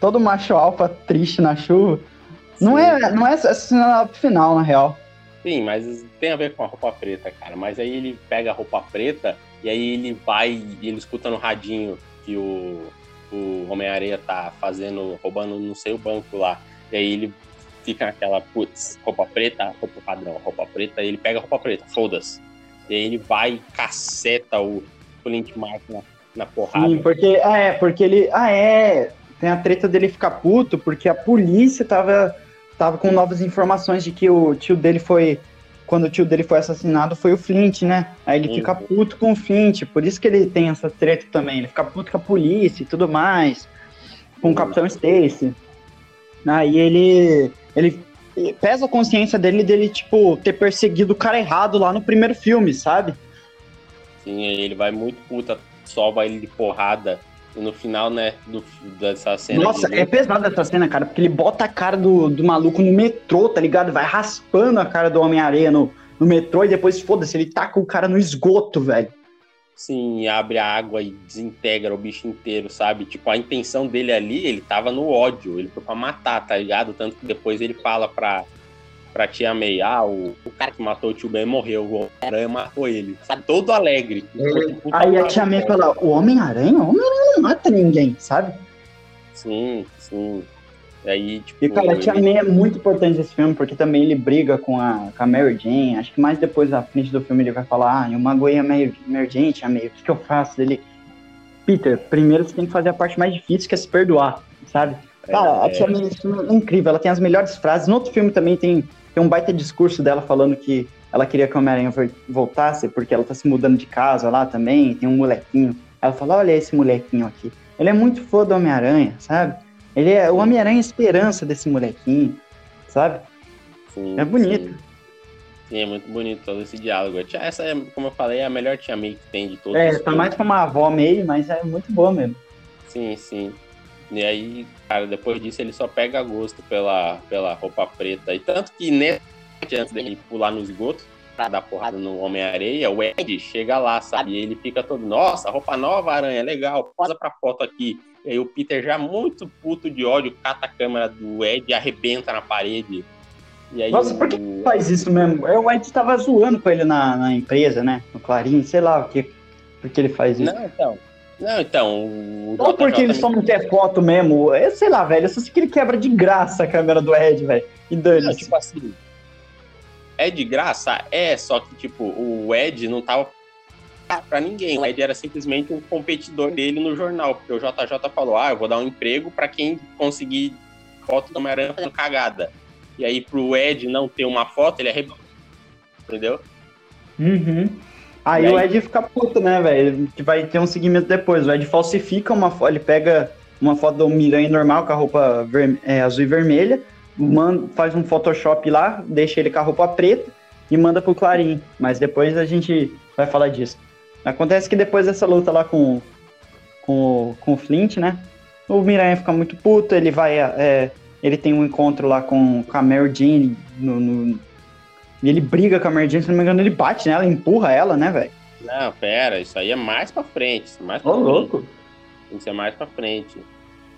todo macho alfa triste na chuva. Não é, não é essa cena final, na real. Sim, mas tem a ver com a roupa preta, cara. Mas aí ele pega a roupa preta e aí ele vai e ele escuta no radinho que o, o Homem-Aranha tá fazendo, roubando não sei o banco lá. E aí ele fica naquela, putz, roupa preta, roupa padrão, roupa preta, e ele pega a roupa preta, foda-se. E aí ele vai e caceta o Clint Mark na, na porrada. Sim, porque, ah, é, porque ele. Ah, é. Tem a treta dele ficar puto, porque a polícia tava, tava com novas informações de que o tio dele foi, quando o tio dele foi assassinado foi o Flint, né? Aí ele Uhum. fica puto com o Flint, por isso que ele tem essa treta também. Ele fica puto com a polícia e tudo mais, com o Capitão Stacy. Aí ele, ele ele pesa a consciência dele dele, tipo, ter perseguido o cara errado lá no primeiro filme, sabe? Sim, ele vai muito puta, salva ele de porrada. No final, né, do, dessa cena. Nossa, de- é pesada essa cena, cara, porque ele bota a cara do, do maluco no metrô, tá ligado? Vai raspando a cara do Homem-Areia no, no metrô e depois, foda-se, ele taca o cara no esgoto, velho. Sim, abre a água e desintegra o bicho inteiro, sabe? Tipo, a intenção dele ali, ele tava no ódio, ele foi pra matar, tá ligado? Tanto que depois ele fala pra, pra tia May, ah, o, o cara que matou o tio Ben morreu, o Aranha matou ele, sabe? Todo alegre. Puta Aí a tia May cara. fala, o Homem-Aranha? O Homem-Aranha não mata ninguém, sabe? Sim, sim. E aí, tipo... E, cara, a tia May é muito importante nesse filme, porque também ele briga com a, com a Mary Jane. Acho que mais depois, à frente do filme, ele vai falar, ah, eu magoei a Mary, Mary Jane, tia May, o que, que eu faço? Ele, Peter, primeiro você tem que fazer a parte mais difícil, que é se perdoar, sabe? Cara, a É. tia May nesse filme é incrível, ela tem as melhores frases. No outro filme também tem, tem um baita discurso dela falando que ela queria que o Homem-Aranha vo- voltasse, porque ela tá se mudando de casa lá também, tem um molequinho. Ela fala, olha esse molequinho aqui. Ele é muito fã do Homem-Aranha, sabe? Ele é o Homem-Aranha é esperança desse molequinho, sabe? Sim, É bonito. Sim. Sim, é muito bonito todo esse diálogo. Tia- Essa, é, como eu falei, é a melhor tia May que tem de todos É, tá mais pra uma avó meio, mas é muito boa mesmo. Sim, sim. E aí, cara, depois disso ele só pega gosto pela, pela roupa preta. E tanto que nesse antes dele pular no esgoto pra dar porrada no Homem-Areia, o Ed chega lá, sabe? E ele fica todo, nossa, roupa nova, aranha, legal, posa pra foto aqui. E aí o Peter já muito puto de ódio, cata a câmera do Ed e arrebenta na parede. E aí Nossa, por que faz isso mesmo? É, O Ed tava zoando com ele na, na empresa, né? No Clarim, sei lá o que, por que ele faz isso. Não, então. Não, então. O Ou porque ele só não quer foto mesmo. Eu sei lá, velho. Eu só sei que ele quebra de graça a câmera do Ed, velho. E dane-se. tipo assim. É de graça? É, só que, tipo, o Ed não tava pra ninguém. O Ed era simplesmente um competidor dele no jornal. Porque o JJ falou: ah, eu vou dar um emprego pra quem conseguir foto do Homem-Aranha fazendo cagada. E aí, pro Ed não ter uma foto, ele arrebenta. Entendeu? Uhum. Aí, aí? o Ed fica puto, né, velho? Que vai ter um seguimento depois. O Ed falsifica uma foto, ele pega uma foto do Miranha normal com a roupa ver- é, azul e vermelha, manda, faz um Photoshop lá, deixa ele com a roupa preta e manda pro Clarim. Mas depois a gente vai falar disso. Acontece que depois dessa luta lá com, com, o- com o Flint, né? O Miranha fica muito puto, ele vai. é, ele tem um encontro lá com, com a Mary Jane no, no- e ele briga com a Mary Jane, se não me engano, ele bate nela, empurra ela, né, velho? Não, pera, isso aí é mais pra frente. isso é Mais pra Ô, frente. louco. Que ser mais pra frente.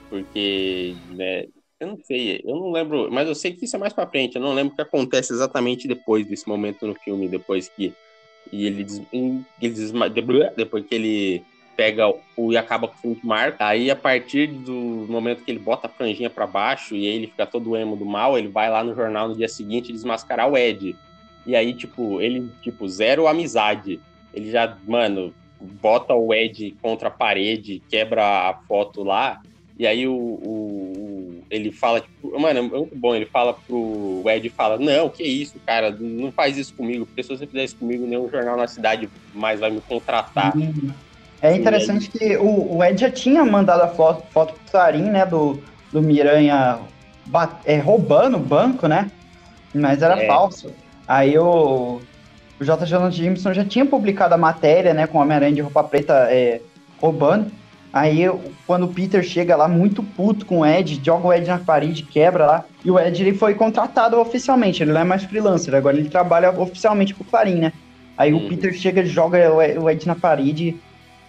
Porque, né, eu não sei, eu não lembro, mas eu sei que isso é mais pra frente. Eu não lembro o que acontece exatamente depois desse momento no filme, depois que e ele, des- ele desma- depois que ele pega o e acaba com o Frank Marco. Aí a partir do momento que ele bota a franjinha pra baixo e aí ele fica todo emo do mal, ele vai lá no jornal no dia seguinte desmascarar o Ed. E aí, tipo, ele, tipo, zero amizade. Ele já, mano, bota o Ed contra a parede, quebra a foto lá, e aí o, o- ele fala, tipo, mano, é muito bom, ele fala pro Ed fala, não, que isso, cara, não faz isso comigo, porque se você fizer isso comigo, nenhum jornal na cidade mais vai me contratar. É interessante que o, o Ed já tinha mandado a foto, foto pro Clarim, né, do, do Miranha ba- é, roubando o banco, né? Mas era É. falso. Aí o, o J. Jonathan Jameson já tinha publicado a matéria, né, com o Homem-Aranha de roupa preta é, roubando. Aí quando o Peter chega lá muito puto com o Ed, joga o Ed na parede, quebra lá. E o Ed ele foi contratado oficialmente, ele não é mais freelancer, agora ele trabalha oficialmente pro Clarim, né? Aí Uhum. o Peter chega, joga o Ed- na parede e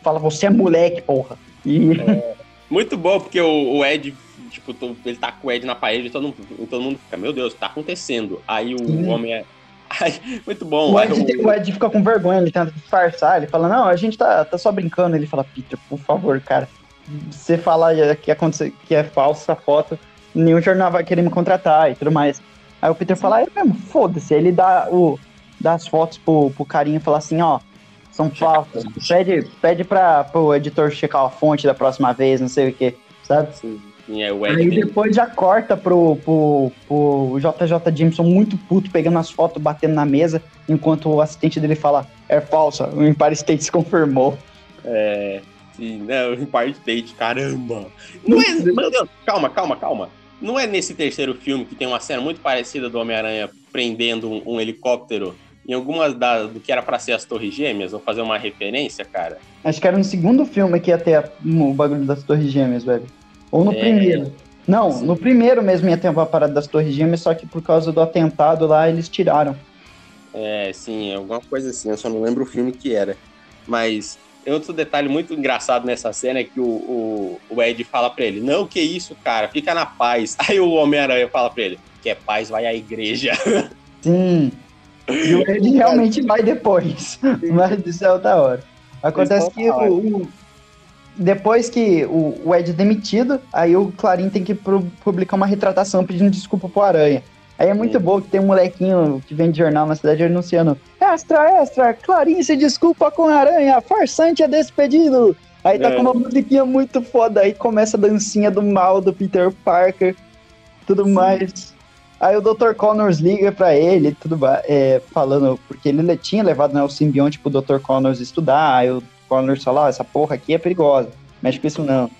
fala, você é moleque, porra. E Muito bom, porque o, o Ed, tipo, ele tá com o Ed na parede e todo mundo, todo mundo fica, meu Deus, o que tá acontecendo? Aí o Sim. homem é. Ai, muito bom. o, Ed, o- o Ed fica com vergonha, ele tenta disfarçar, ele fala, não, a gente tá, tá só brincando. Ele fala, Peter, por favor, cara, você falar que, aconteceu, que é falsa a foto, nenhum jornal vai querer me contratar e tudo mais. Aí o Peter fala, é mesmo, foda-se. Aí Ele dá, o, dá as fotos pro, pro carinha e fala assim, ó, são falsas. Pede, pede pra, pro editor checar a fonte da próxima vez, não sei o que, sabe? Sim. Sim, é o Ed Aí depois já corta pro, pro, pro JJ Jameson muito puto, pegando as fotos, batendo na mesa, enquanto o assistente dele fala, é falsa, o Empire State se confirmou. É. Sim, não, Empire State, caramba. Não é. Meu Deus, calma, calma, calma. Não é nesse terceiro filme que tem uma cena muito parecida do Homem-Aranha prendendo um, um helicóptero em algumas da, do que era pra ser as Torres Gêmeas? Vou fazer uma referência, cara. Acho que era no segundo filme que ia ter a- o bagulho das Torres Gêmeas, velho. Ou no É. primeiro. Não, no primeiro mesmo ia ter uma parada das Torres Gêmeas, só que por causa do atentado lá eles tiraram. É, sim, alguma coisa assim, eu só não lembro o filme que era. Mas outro detalhe muito engraçado nessa cena é que o, o, o Ed fala pra ele: Não, que isso, cara, fica na paz. Aí o Homem-Aranha fala pra ele: Que é paz, vai à igreja. Sim. E o Ed realmente vai depois. Mas isso é outra hora. Acontece que o- depois que o, o Ed é demitido, aí o Clarim tem que pu- publicar uma retratação pedindo desculpa pro Aranha. Aí é muito Sim. bom que tem um molequinho que vende jornal na cidade anunciando Extra, extra, Clarim se desculpa com a Aranha, farsante é despedido. Aí tá É. com uma musiquinha muito foda, aí começa a dancinha do mal do Peter Parker, tudo mais. Aí o Dr. Connors liga pra ele, tudo é, falando, porque ele le- tinha levado né, o simbionte pro Dr. Connors estudar, aí o Connors fala, ó, essa porra aqui é perigosa, mexe com isso não.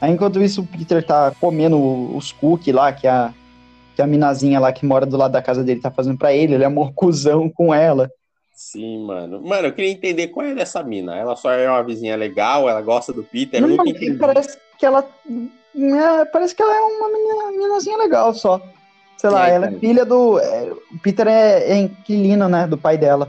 Aí enquanto isso o Peter tá comendo os cookies lá, que a, que a minazinha lá que mora do lado da casa dele tá fazendo pra ele, ele é um cuzão com ela. Sim, mano. Mano, eu queria entender qual é dessa mina. Ela só é uma vizinha legal, ela gosta do Peter, eu Não, e entendi. parece que ela. é, parece que ela é uma menina, meninazinha legal só. Sei lá, É, ela é filha do. é, o Peter é, é inquilino, né? Do pai dela.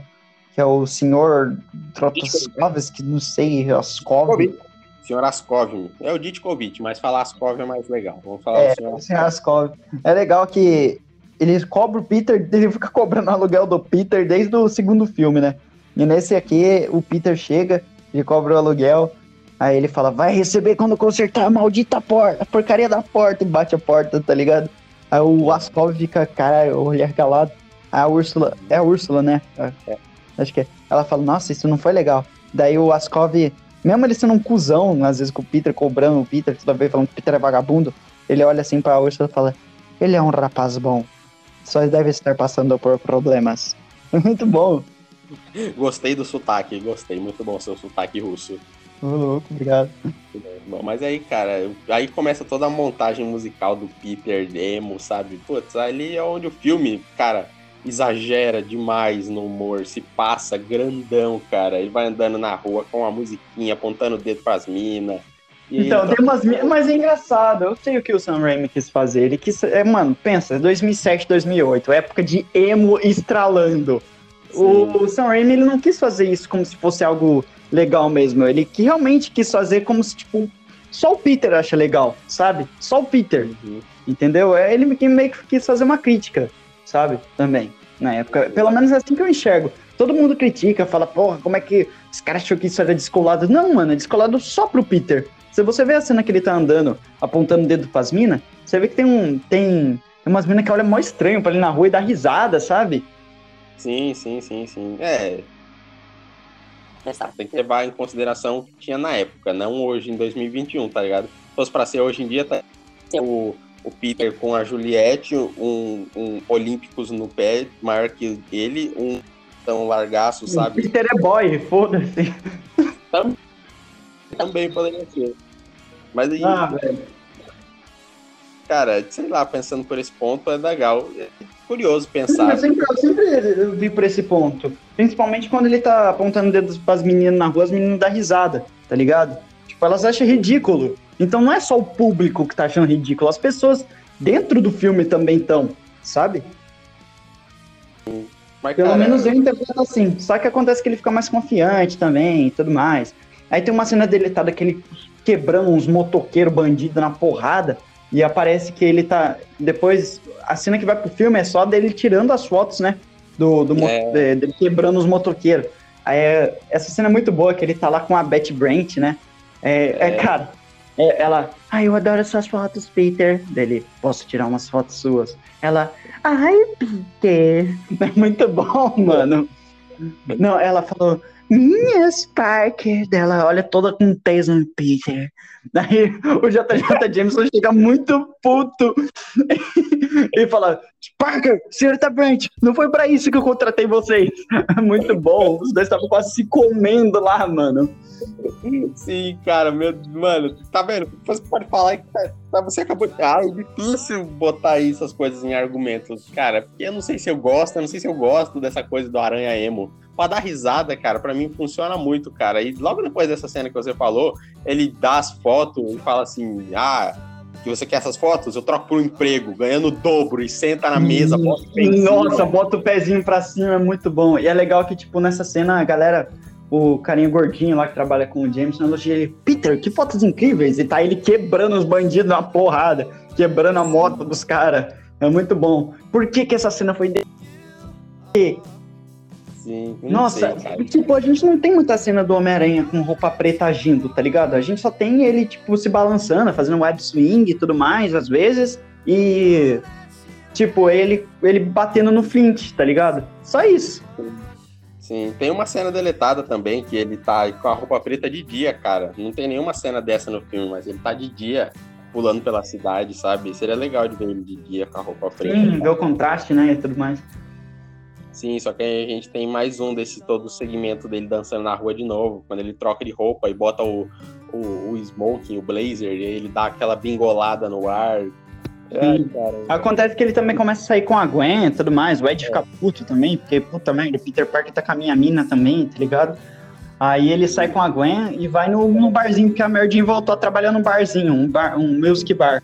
Que é o senhor Trotaskovski, não sei. Kovic. Senhor Askov. É o Ditkovic, mas falar Askov é mais legal. Vamos falar É, o senhor Oskov. É legal que ele cobra o Peter, ele fica cobrando o aluguel do Peter desde o segundo filme, né? E nesse aqui, o Peter chega, ele cobra o aluguel, aí ele fala, vai receber quando consertar a maldita porta, a porcaria da porta, e bate a porta, tá ligado? Aí o Askov fica, caralho, o olhar calado. A Úrsula, é a Úrsula, né? É, Acho que é. Ela fala, nossa, isso não foi legal. Daí o Askov, mesmo ele sendo um cuzão, às vezes com o Peter, cobrando o Peter, toda vez falando que o Peter é vagabundo, ele olha assim pra Úrsula e fala, ele é um rapaz bom, só deve estar passando por problemas. Muito bom. Gostei do sotaque, gostei. Muito bom seu sotaque russo. Ô, louco, obrigado. Bom, mas aí, cara, aí começa toda a montagem musical do Peter Demo, sabe? Putz, ali é onde o filme, cara, exagera demais no humor, se passa grandão, cara. Ele vai andando na rua com uma musiquinha, apontando o dedo pras minas. Então, ele tem umas. Mas é engraçado, eu sei o que o Sam Raimi quis fazer. Ele quis. É, mano, pensa, 2007, 2008, época de emo estralando. O, o Sam Raimi ele não quis fazer isso como se fosse algo legal mesmo. Ele que realmente quis fazer como se, tipo, só o Peter acha legal, sabe? Só o Peter. Uhum. Entendeu? É ele meio que quis fazer uma crítica, sabe? Também. Na época. Pelo menos é assim que eu enxergo. Todo mundo critica, fala, porra, como é que os caras achou que isso era descolado? Não, mano, é descolado só pro Peter. Se você vê a cena que ele tá andando, apontando o dedo pras minas, você vê que tem um. Tem umas minas que olham mó estranho pra ele na rua e dá risada, sabe? Sim, sim, sim, sim. É. Tem que levar em consideração o que tinha na época, não hoje, em 2021, tá ligado? Se fosse pra ser hoje em dia, tá o, o Peter com a Juliette, um, um Olímpicos no pé, maior que ele, um tão largaço, O sabe? Peter é boy, foda-se. Também poderia ser. Mas aí, Ah, velho. cara, sei lá, pensando por esse ponto, é legal. É curioso pensar. Eu sempre, eu sempre vi por esse ponto. Principalmente quando ele tá apontando dedos pras meninas na rua, as meninas dão risada, tá ligado? Tipo, elas acham ridículo. Então não é só o público que tá achando ridículo, as pessoas dentro do filme também estão, sabe? Mas, Pelo cara, menos eu interpreto assim. Só que acontece que ele fica mais confiante também e tudo mais. Aí tem uma cena dele tá daquele quebrando uns motoqueiros bandidos na porrada. E aparece que ele tá. Depois, a cena que vai pro filme é só dele tirando as fotos, né? Do, do É. de- dele quebrando os motoqueiros. Aí, é- essa cena é muito boa, que ele tá lá com a Betty Brant, né? É, é, É. cara, ela. Ai, eu adoro suas fotos, Peter. Dele, posso tirar umas fotos suas? Ela. Ai, Peter. É muito bom, mano. Não, ela falou. Minhas Parker dela, olha toda com peso no Peter. Daí o JJ Jameson chega muito puto e fala: Parker, senhorita Brent, não foi pra isso que eu contratei vocês. Muito bom, os dois estavam quase se comendo lá, mano. Sim, cara, meu, mano, tá vendo? Você pode falar que tá, você acabou de. Ah, é difícil botar essas coisas em argumentos, cara, porque eu não sei se eu gosto, eu não sei se eu gosto dessa coisa do aranha emo. Pra dar risada, cara, pra mim funciona muito, cara. E logo depois dessa cena que você falou, ele dá as fotos e fala assim: ah, que você quer essas fotos? Eu troco por um emprego, ganhando o dobro, e senta na mesa, bota o pezinho. Nossa, bota o pezinho pra cima, é muito bom. E é legal que, tipo, nessa cena a galera o carinha gordinho lá que trabalha com o James, elogia ele, Peter, que fotos incríveis! E tá ele quebrando os bandidos na porrada, quebrando a moto dos caras. É muito bom. Por que que essa cena foi de... Sim, Nossa, sei, tipo, a gente não tem muita cena do Homem-Aranha com roupa preta agindo, tá ligado? A gente só tem ele, tipo, se balançando, fazendo web swing e tudo mais, às vezes, e, tipo, ele, ele batendo no Flint, tá ligado? Só isso. Sim, tem uma cena deletada também, que ele tá com a roupa preta de dia, cara. Não tem nenhuma cena dessa no filme, mas ele tá de dia pulando pela cidade, sabe? Seria legal de ver ele de dia com a roupa preta. Sim, ver o contraste, né, e tudo mais. Sim, só que a gente tem mais um desse todo segmento dele dançando na rua de novo, quando ele troca de roupa e bota o, o, o smoking, o blazer, e ele dá aquela bingolada no ar. Ai, Acontece que ele também começa a sair com a Gwen e tudo mais. O Ed é. fica puto também, porque, puta merda, Peter Parker tá com a minha mina também, tá ligado? Aí ele sai com a Gwen e vai no, no barzinho, porque a Merdin voltou a trabalhar num barzinho, um, bar, um music bar.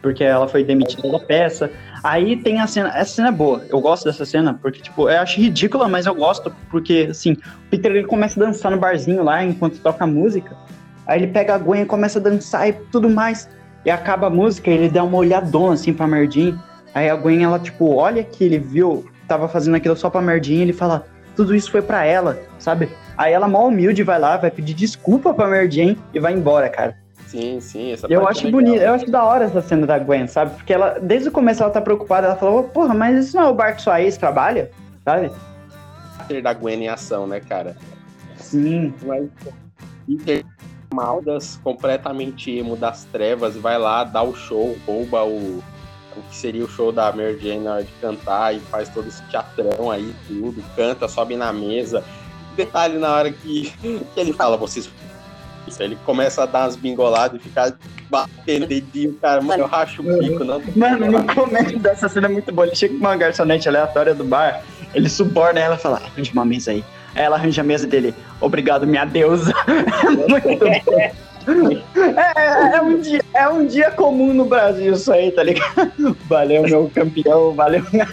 Porque ela foi demitida da peça. Aí tem a cena, essa cena é boa, eu gosto dessa cena, porque, tipo, eu acho ridícula, mas eu gosto, porque, assim, o Peter ele começa a dançar no barzinho lá enquanto toca música. Aí ele pega a Gwen e começa a dançar e tudo mais. E acaba a música, ele dá uma olhadona assim pra Merdin. Aí a Gwen, ela, tipo, olha que ele viu, tava fazendo aquilo só pra Merdin, ele fala, tudo isso foi pra ela, sabe? Aí ela, mal humilde, vai lá, vai pedir desculpa pra Merdin e vai embora, cara. Sim, sim, essa Eu acho é bonito, eu acho da hora essa cena da Gwen, sabe? Porque ela, desde o começo, ela tá preocupada, ela falou, porra, mas isso não é o bar que sua ex trabalha, sabe? Ter da Gwen em ação, né, cara? Sim. Mas, Maldas, completamente emo das trevas, vai lá, dá o show, rouba o, o que seria o show da Mary Jane na hora de cantar e faz todo esse teatrão aí, tudo, canta, sobe na mesa. Detalhe na hora que, que ele fala, vocês. Ele começa a dar umas bingoladas e ficar batendo dedinho, cara, mano, eu racho o bico, não. Mano, no começo dessa cena é muito boa. Ele chega com uma garçonete aleatória do bar, ele suborna ela e fala, arranja uma mesa aí. Aí ela arranja a mesa dele. Obrigado, minha deusa. muito bom. É, é, é, um dia, é um dia comum no Brasil isso aí, tá ligado? Valeu, meu campeão, valeu, minha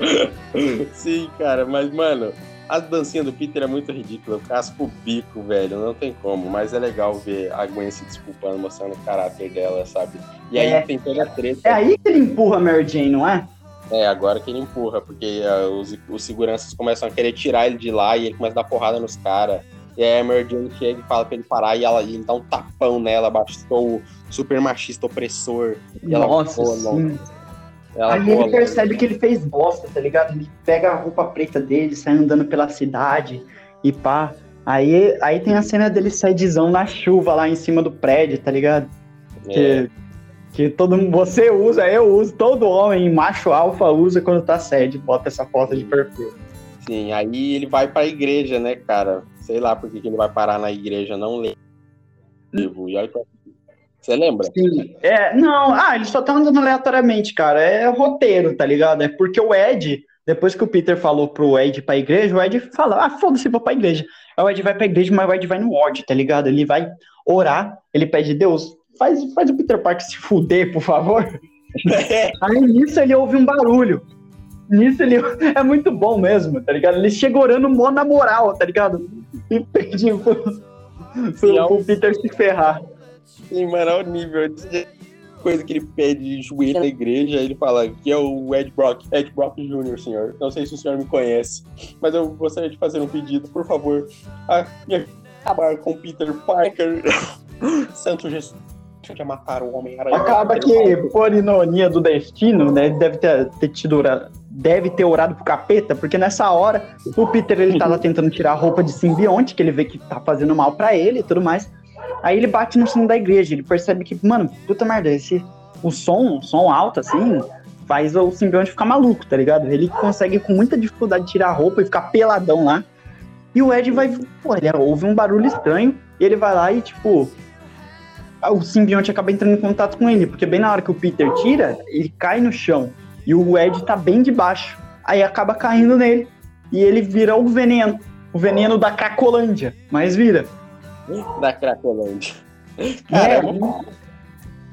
Sim, cara, mas, mano, a dancinha do Peter é muito ridícula. Eu casco o bico, velho. Não tem como. Mas é legal ver a Gwen se desculpando, mostrando o caráter dela, sabe? E aí é, tem toda a treta. É aí que ele empurra a Mary Jane, não é? É, agora que ele empurra, porque uh, os, os seguranças começam a querer tirar ele de lá e ele começa a dar porrada nos caras. E aí a Mary Jane chega e fala pra ele parar e, ela, e ele dá um tapão nela, baixou o super machista opressor. E Nossa, ela sim. Ela Aí ele percebe que ele fez bosta, tá ligado? Ele pega a roupa preta dele, sai andando pela cidade e pá. Aí, aí tem a cena dele saidizão na chuva lá em cima do prédio, tá ligado? É. Que, que todo mundo, você usa, eu uso, todo homem macho alfa usa quando tá sede, bota essa foto de perfil. Sim, aí ele vai pra igreja, né, cara? Sei lá por que ele vai parar na igreja, não lembro. E olha você lembra? Sim. É, não, ah, ele só tá andando aleatoriamente, cara. É roteiro, tá ligado? É porque o Ed, depois que o Peter falou pro Ed pra igreja, o Ed fala, ah, foda-se, vou pra igreja. Aí o Ed vai pra igreja, mas o Ed vai no ódio, tá ligado? Ele vai orar, ele pede, Deus, faz, faz o Peter Parker se fuder, por favor. Aí nisso ele ouve um barulho. Nisso ele. É muito bom mesmo, tá ligado? Ele chega orando mó na moral, tá ligado? E pediu pro, pro, pro Peter se ferrar. Sim, mano, é o nível de coisa que ele pede de joelho na igreja, ele fala que é o Ed Brock, Ed Brock Jr., senhor. Não sei se o senhor me conhece, mas eu gostaria de fazer um pedido, por favor. Ah, me acabar com Peter Parker. Santo Jesus de matar o Homem-Aranha. Acaba que, por ironia do destino, né, deve ter, ter tido deve ter orado pro capeta, porque nessa hora o Peter ele tá lá tentando tirar a roupa de simbionte, que ele vê que tá fazendo mal para ele e tudo mais. Aí ele bate no sino da igreja, ele percebe que, mano, puta merda, esse o som, o som alto assim, faz o simbionte ficar maluco, tá ligado? Ele consegue com muita dificuldade tirar a roupa e ficar peladão lá. E o Ed vai, pô, ele ouve um barulho estranho, e ele vai lá e tipo, o simbionte acaba entrando em contato com ele, porque bem na hora que o Peter tira, ele cai no chão. E o Ed tá bem debaixo. Aí acaba caindo nele. E ele vira o veneno. O veneno da Cracolândia. Mas vira. Da Cracolândia. É,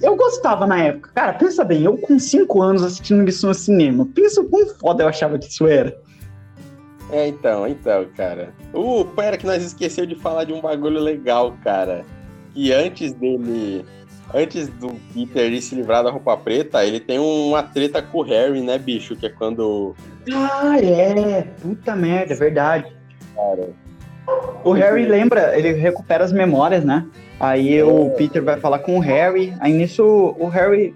eu gostava na época. Cara, pensa bem, eu com 5 anos assistindo isso no cinema. Pensa o quão foda eu achava que isso era. É, então, então, cara. Uh, pera que nós esqueceu de falar de um bagulho legal, cara. Que antes dele antes do Peter ir se livrar da roupa preta, ele tem uma treta com o Harry, né, bicho? Que é quando. Ah, é! Puta merda, é verdade. Cara. O Harry lembra, ele recupera as memórias, né? Aí o Peter vai falar com o Harry, aí nisso o Harry.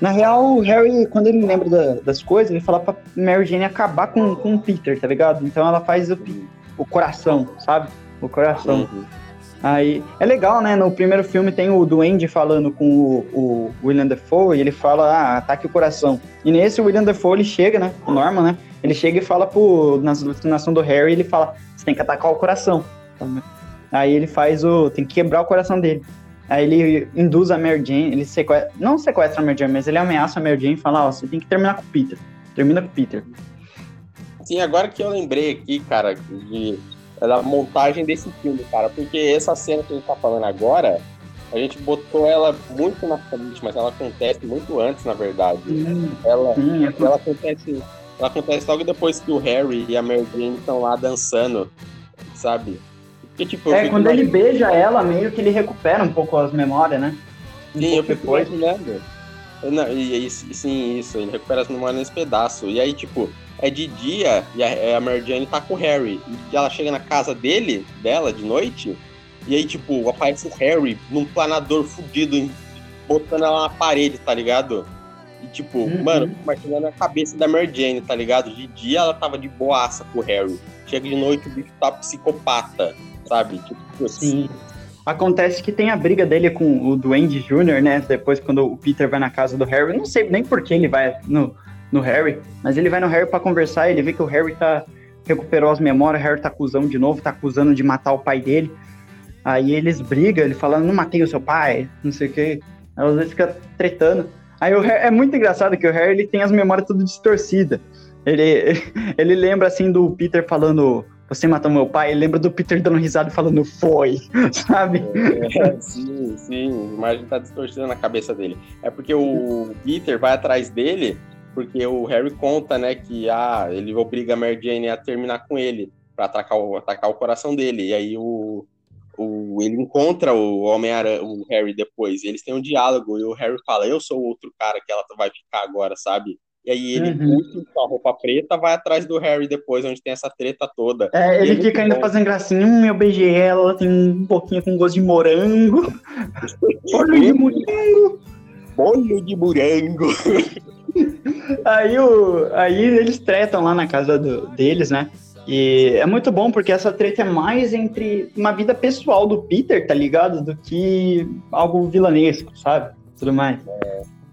Na real, o Harry, quando ele lembra da, das coisas, ele fala pra Mary Jane acabar com, com o Peter, tá ligado? Então ela faz o, o coração, sabe? O coração. Uhum. Aí é legal, né? No primeiro filme tem o Duende falando com o, o William Defoe e ele fala, ah, ataque o coração. E nesse o William Defoe ele chega, né? O Norman, né? Ele chega e fala pro, na alucinação do Harry, ele fala, você tem que atacar o coração. Aí ele faz o. tem que quebrar o coração dele. Aí ele induz a Mary Jane, ele sequestra, não sequestra a Mary Jane, mas ele ameaça a Mary Jane e fala, ó, você tem que terminar com o Peter. Termina com o Peter. Sim, agora que eu lembrei aqui, cara, de da montagem desse filme, cara. Porque essa cena que a gente tá falando agora, a gente botou ela muito na frente, mas ela acontece muito antes, na verdade. Sim, ela, sim, é ela acontece. Ela acontece logo depois que o Harry e a Mary Jane estão lá dançando, sabe? Porque, tipo, é, quando ele beija ela, meio que ele recupera um pouco as memórias, né? Um sim, eu fico depois. imaginando. Não, e, e, sim, isso, ele recupera as memórias nesse pedaço. E aí, tipo, é de dia e a, a Mary Jane tá com o Harry. E ela chega na casa dele, dela, de noite, e aí, tipo, aparece o Harry num planador fudido, botando ela na parede, tá ligado? E, tipo, uhum. mano, imaginando a cabeça da Mary Jane, tá ligado? De dia ela tava de boaça com o Harry. Chega de noite o bicho tá psicopata, sabe? Tipo, assim. Sim. Acontece que tem a briga dele com o Duende Jr., né? Depois, quando o Peter vai na casa do Harry. Não sei nem por que ele vai no, no Harry, mas ele vai no Harry para conversar, ele vê que o Harry tá recuperou as memórias, o Harry tá acusando de novo, tá acusando de matar o pai dele. Aí eles brigam, ele falando, não matei o seu pai, não sei o quê. Aí às vezes fica tretando. Aí o Harry, é muito engraçado que o Harry ele tem as memórias tudo distorcidas. Ele, ele lembra assim do Peter falando, você matou meu pai, ele lembra do Peter dando risada e falando, foi, sabe? É, sim, sim, a imagem tá distorcida na cabeça dele. É porque o Peter vai atrás dele porque o Harry conta, né, que ah, ele obriga a Mary Jane a terminar com ele para atacar o, atacar o coração dele. E aí o, o ele encontra o Homem-Aranha, o Harry depois. eles têm um diálogo e o Harry fala: "Eu sou o outro cara que ela vai ficar agora, sabe?" E aí ele uhum. com a roupa preta, vai atrás do Harry depois, onde tem essa treta toda. É, ele, ele fica ainda bom. fazendo gracinha, hum, eu beijei ela, ela tem um pouquinho com gosto de morango. Olho de morango. Bolho de morango. aí, o, aí eles tretam lá na casa do, deles, né? E é muito bom porque essa treta é mais entre uma vida pessoal do Peter, tá ligado? Do que algo vilanesco, sabe? Tudo mais.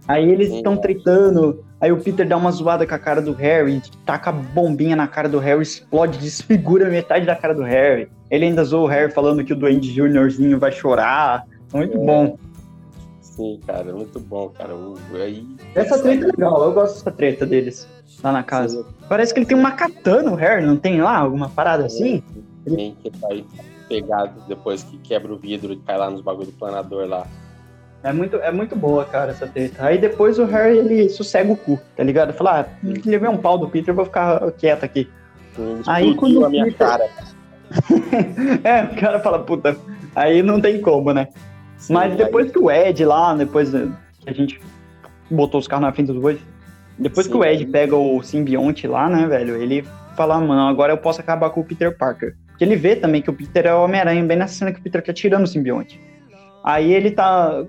Aí eles estão tretando, aí o Peter dá uma zoada com a cara do Harry, taca a bombinha na cara do Harry, explode, desfigura metade da cara do Harry. Ele ainda zoou o Harry falando que o Duende Juniorzinho vai chorar. Muito é. bom. Sim, cara, muito bom, cara. O, aí, essa treta é legal, eu gosto dessa treta deles lá na casa. Parece que ele tem uma katana, o Harry, não tem lá alguma parada assim? Tem que vai pegado depois que quebra o vidro e cai lá nos bagulho do planador lá. É muito, é muito boa, cara, essa treta. Aí depois o Harry, ele sossega o cu, tá ligado? Fala, ah, levei um pau do Peter, vou ficar quieto aqui. Aí quando a minha Peter... cara. é, o cara fala, puta, aí não tem como, né? Sim, Mas depois aí... que o Ed lá, depois que a gente botou os carros na frente dos bois, depois Sim, que o Ed pega o simbionte lá, né, velho, ele fala, mano, agora eu posso acabar com o Peter Parker. Porque ele vê também que o Peter é o Homem-Aranha, bem nessa cena que o Peter tá tirando o simbionte. Aí ele tá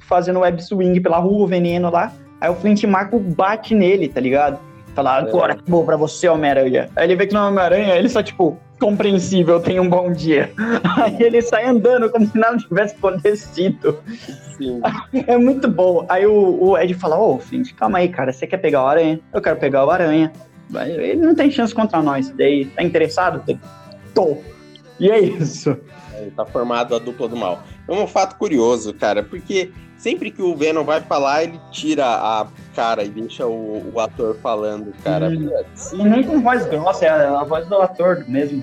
fazendo web swing pela rua, o veneno lá, aí o Flint Marco bate nele, tá ligado? Falar, agora acabou pra você, Homem-Aranha. Aí ele vê que não é Homem-Aranha, ele só, tipo, compreensível, tem um bom dia. Aí ele sai andando como se nada tivesse acontecido. Sim. É muito bom. Aí o, o Ed fala, ô, Flint, calma aí, cara, você quer pegar o Aranha? Eu quero pegar o Aranha. Ele não tem chance contra nós. Daí, tá interessado? Tô. E é isso. Aí tá formado a dupla do mal. É um fato curioso, cara, porque sempre que o Venom vai falar, ele tira a cara e deixa o, o ator falando, cara. Hum. E nem com voz grossa, é a voz do ator mesmo.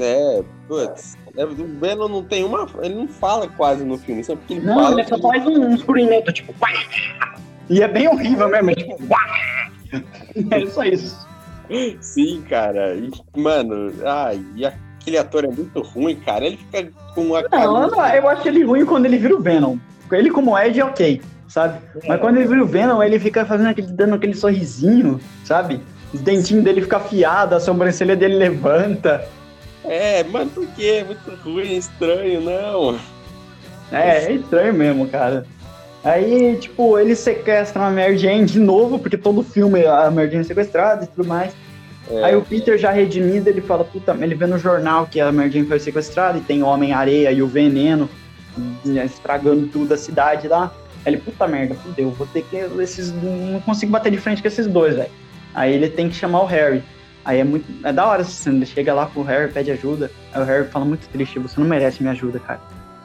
É, putz. é, O Venom não tem uma. Ele não fala quase no filme. Sempre que ele Não, fala. ele só faz um, um escurinento, tipo! E é bem horrível mesmo, é tipo! É só isso. Sim, cara. E, mano, ai, e aquele ator é muito ruim, cara. Ele fica com Não, cara. não, eu acho ele ruim quando ele vira o Venom. Ele como Ed é ok, sabe? Mas quando ele vira o Venom, ele fica fazendo aquele, dando aquele sorrisinho, sabe? Os dentinhos dele ficam afiados, a sobrancelha dele levanta. É, mano, por quê? Muito ruim, estranho, não. É, é estranho mesmo, cara. Aí, tipo, eles sequestram a Mary Jane de novo, porque todo filme a Mary Jane é sequestrada e tudo mais. É, Aí o Peter já redimido, ele fala, puta, ele vê no jornal que a Mary Jane foi sequestrada e tem Homem-Areia e o Veneno estragando tudo a cidade lá. Aí ele, puta merda, fudeu, vou ter que. Esses, não consigo bater de frente com esses dois, velho. Aí ele tem que chamar o Harry. Aí é muito. É da hora essa cena. Ele chega lá pro Harry, pede ajuda. Aí o Harry fala muito triste, você não merece minha ajuda, cara.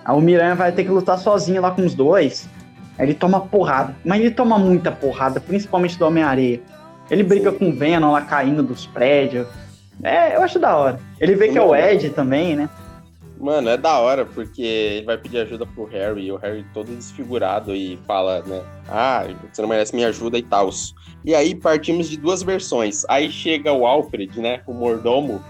Aí o Miranha vai ter que lutar sozinho lá com os dois. Aí ele toma porrada. Mas ele toma muita porrada, principalmente do Homem-Areia. Ele briga com o Venom lá caindo dos prédios. É, eu acho da hora. Ele vê que é o Ed também, né? Mano, é da hora, porque ele vai pedir ajuda pro Harry, e o Harry todo desfigurado e fala, né? Ah, você não merece minha ajuda e tal. E aí partimos de duas versões. Aí chega o Alfred, né? O mordomo,